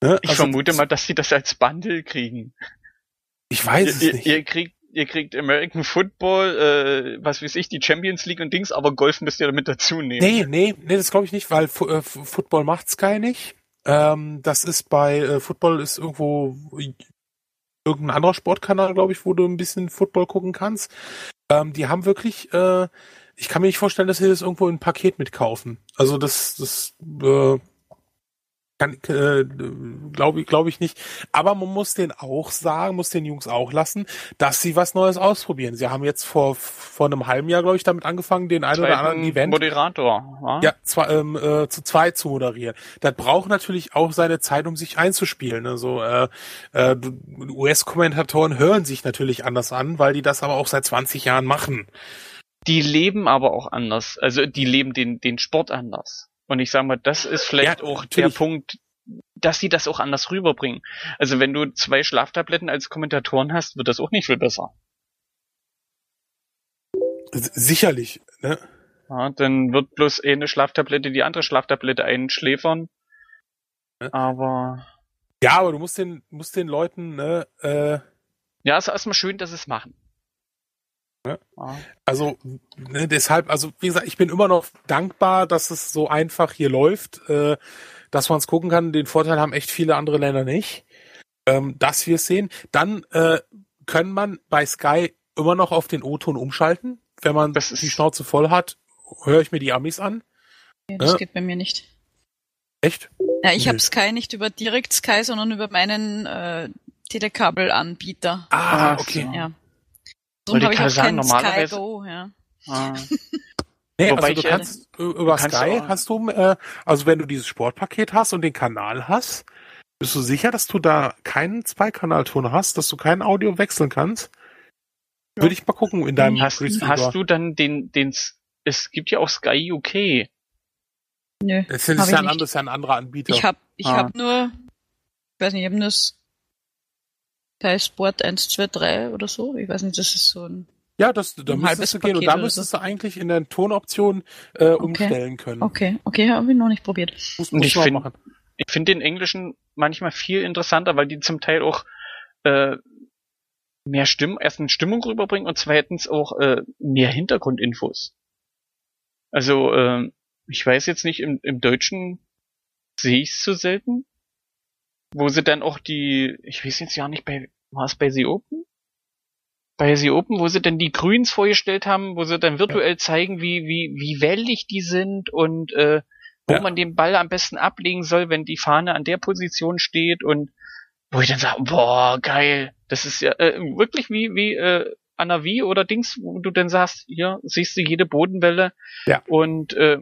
Ne? Ich also, vermute mal, dass sie das als Bundle kriegen. Ich weiß es ihr, nicht. Ihr kriegt ihr kriegt American Football, äh, was weiß ich, die Champions League und Dings, aber Golf müsst ihr damit dazu nehmen. Nee, nee, nee, das glaube ich nicht, weil F äh, Football macht Sky nicht. Ähm, das ist bei äh, Football ist irgendwo irgendein anderer Sportkanal, glaube ich, wo du ein bisschen Football gucken kannst. Ähm, die haben wirklich, äh, ich kann mir nicht vorstellen, dass sie das irgendwo in ein Paket mitkaufen. Also das, das äh, kann, äh, glaube glaub ich nicht. Aber man muss den auch sagen, muss den Jungs auch lassen, dass sie was Neues ausprobieren. Sie haben jetzt vor vor einem halben Jahr, glaube ich, damit angefangen, den einen oder anderen Event Moderator, ja, ja zwei, ähm, äh, zu zweit zu moderieren. Das braucht natürlich auch seine Zeit, um sich einzuspielen. Also äh, äh, US-Kommentatoren hören sich natürlich anders an, weil die das aber auch seit 20 Jahren machen. Die leben aber auch anders. Also die leben den den Sport anders. Und ich sage mal, das ist vielleicht ja, auch natürlich. der Punkt, dass sie das auch anders rüberbringen. Also wenn du zwei Schlaftabletten als Kommentatoren hast, wird das auch nicht viel besser. Sicherlich, ne? Ja, dann wird bloß eine Schlaftablette die andere Schlaftablette einschläfern. Ja. Aber. Ja, aber du musst den, musst den Leuten, ne, äh, Ja, ist erstmal schön, dass sie es machen. Ne? Also ne, deshalb, also wie gesagt, ich bin immer noch dankbar, dass es so einfach hier läuft, äh, dass man es gucken kann. Den Vorteil haben echt viele andere Länder nicht, ähm, dass wir es sehen. Dann äh, können man bei Sky immer noch auf den O-Ton umschalten? Wenn man das die Schnauze voll hat, höre ich mir die Amis an. Ja, das ja. geht bei mir nicht. Echt? Ja, ich habe Sky nicht über direkt Sky, sondern über meinen äh, Telekabelanbieter. Ah, okay. Ja. Habe ich auch sagen, Sky Go, ja. Ah. Nee, Wobei also du kannst äh, über kannst Sky du hast du, äh, also wenn du dieses Sportpaket hast und den Kanal hast, bist du sicher, dass du da keinen Zweikanalton hast, dass du kein Audio wechseln kannst? Ja. Würde ich mal gucken in deinem hast, hast du dann den, den, es gibt ja auch Sky UK. Nö. Das ist ja ein, anderes, ein anderer Anbieter. Ich habe ich ah. hab nur, ich weiß nicht, ich habe nur Sky Sport 1, 2, 3 oder so. Ich weiß nicht, das ist so ein ja, das, da ein müsstest du gehen Paket und da müsstest du eigentlich in der Tonoption äh, okay. umstellen können. Okay, okay, habe ich noch nicht probiert. Muss, muss ich finde find den Englischen manchmal viel interessanter, weil die zum Teil auch äh, mehr Stimm erstens Stimmung rüberbringen und zweitens auch äh, mehr Hintergrundinfos. Also äh, ich weiß jetzt nicht, im, im Deutschen sehe ich es zu selten, wo sie dann auch die, ich weiß jetzt ja nicht, bei war es bei The Open? bei The Open, wo sie dann die Grüns vorgestellt haben, wo sie dann virtuell ja. zeigen, wie, wie, wie wellig die sind und äh, wo ja. man den Ball am besten ablegen soll, wenn die Fahne an der Position steht und wo ich dann sage, boah, geil, das ist ja äh, wirklich wie, wie äh, Anavi oder Dings, wo du dann sagst, hier siehst du jede Bodenwelle ja. und äh,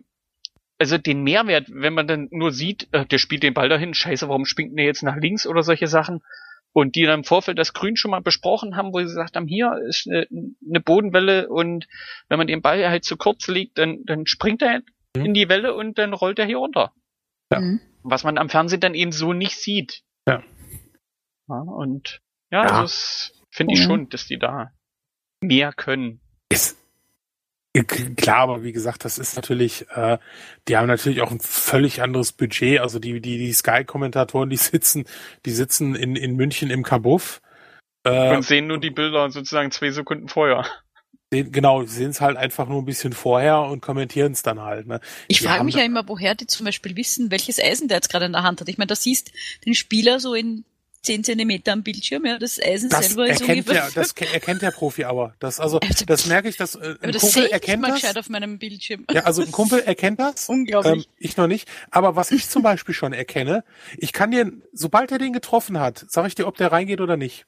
also den Mehrwert, wenn man dann nur sieht, äh, der spielt den Ball dahin, scheiße, warum springt der jetzt nach links oder solche Sachen, und die dann im Vorfeld das Grün schon mal besprochen haben, wo sie gesagt haben, hier ist eine, eine Bodenwelle und wenn man den Ball halt zu kurz liegt, dann, dann springt er mhm. in die Welle und dann rollt er hier runter. Ja. Mhm. Was man am Fernsehen dann eben so nicht sieht. Ja. ja und ja, ja. das finde ich schon, dass die da mehr können. Ist, Klar, aber wie gesagt, das ist natürlich, äh, die haben natürlich auch ein völlig anderes Budget. Also die, die, die Sky-Kommentatoren, die sitzen, die sitzen in, in München im Kabuff. Äh, und sehen nur die Bilder sozusagen zwei Sekunden vorher. Sehen, genau, sehen es halt einfach nur ein bisschen vorher und kommentieren es dann halt. Ne? Ich frage mich ja immer, woher die zum Beispiel wissen, welches Eisen der jetzt gerade in der Hand hat. Ich meine, da siehst den Spieler so in 10 Zentimeter am Bildschirm, ja, das Eisen das selber ist erkennt ungefähr... Ja, das erkennt der Profi aber. Das, also, also das merke ich, dass äh, ein das Kumpel erkennt mal das. auf meinem Bildschirm. Ja, also ein Kumpel erkennt das. Unglaublich. Ähm, ich noch nicht. Aber was ich zum Beispiel schon erkenne, ich kann dir, sobald er den getroffen hat, sage ich dir, ob der reingeht oder nicht.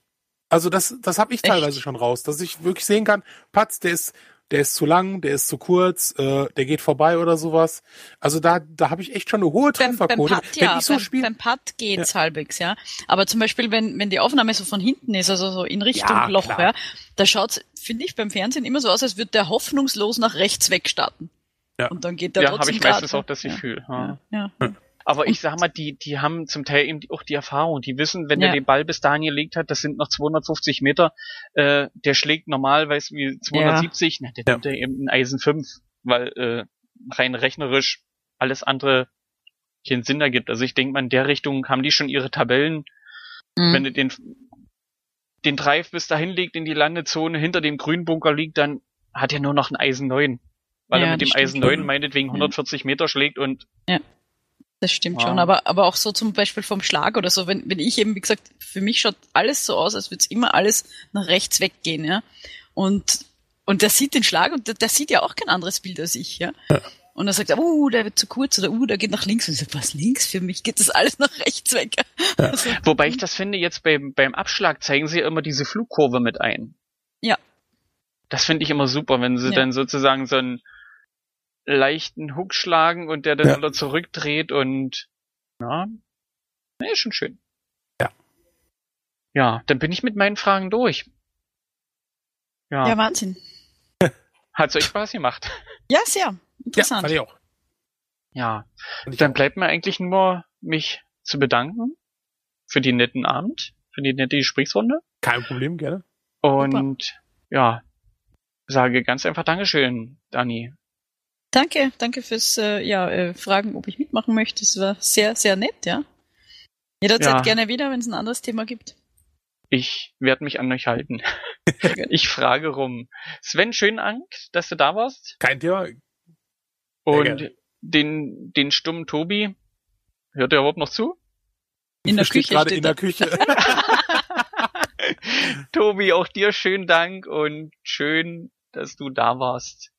Also das, das habe ich teilweise Echt? schon raus, dass ich wirklich sehen kann, Patz, der ist der ist zu lang, der ist zu kurz, äh, der geht vorbei oder sowas. Also da, da habe ich echt schon eine hohe Trefferquote. Beim, beim Putt, ja, so beim, spiel, beim Putt geht's ja. halbwegs, ja. Aber zum Beispiel, wenn, wenn die Aufnahme so von hinten ist, also so in Richtung ja, Loch, klar. ja, da schaut's, finde ich, beim Fernsehen immer so aus, als würde der hoffnungslos nach rechts wegstarten. Ja. Und dann geht der ja, trotzdem Ja, habe ich meistens auch das Gefühl. Ja. ja. ja. Aber ich sag mal, die, die haben zum Teil eben auch die Erfahrung. Die wissen, wenn ja. der den Ball bis dahin gelegt hat, das sind noch 250 Meter, äh, der schlägt normal, weiß wie 270, ja. na, der nimmt ja. eben ein Eisen 5, weil äh, rein rechnerisch alles andere keinen Sinn ergibt. Also ich denke mal, in der Richtung haben die schon ihre Tabellen. Mhm. Wenn du den, den Drive bis dahin legt in die Landezone, hinter dem Grünbunker liegt, dann hat er nur noch ein Eisen 9. Weil ja, er mit dem Eisen 9 meinetwegen 140 Meter schlägt und ja. Das stimmt ja. schon, aber, aber auch so zum Beispiel vom Schlag oder so, wenn, wenn ich eben, wie gesagt, für mich schaut alles so aus, als würde es immer alles nach rechts weggehen, ja. Und, und der sieht den Schlag und der, der sieht ja auch kein anderes Bild als ich, ja. ja. Und er sagt, uh, der wird zu kurz oder uh, der geht nach links. Und ich sage, was links? Für mich geht das alles nach rechts weg. Ja. Also, Wobei ich das finde, jetzt beim, beim Abschlag zeigen sie immer diese Flugkurve mit ein. Ja. Das finde ich immer super, wenn sie ja. dann sozusagen so ein, leichten Hook schlagen und der dann ja. wieder zurückdreht und ja, nee, ist schon schön. Ja. Ja, dann bin ich mit meinen Fragen durch. Ja, ja Wahnsinn. Hat's euch Spaß gemacht? Ja, sehr. Interessant. Ja, fand ich auch. Ja, dann bleibt mir eigentlich nur, mich zu bedanken für den netten Abend, für die nette Gesprächsrunde. Kein Problem, gerne. Und Super. ja, sage ganz einfach Dankeschön, Dani, Danke, danke fürs äh, ja, äh, Fragen, ob ich mitmachen möchte. Es war sehr, sehr nett, ja. Jederzeit ja. gerne wieder, wenn es ein anderes Thema gibt. Ich werde mich an euch halten. ich frage rum. Sven, schönen Dank, dass du da warst. Kein Thema. Und den, den stummen Tobi, hört er überhaupt noch zu? In der Küche. gerade in der Küche. Tobi, auch dir schönen Dank und schön, dass du da warst.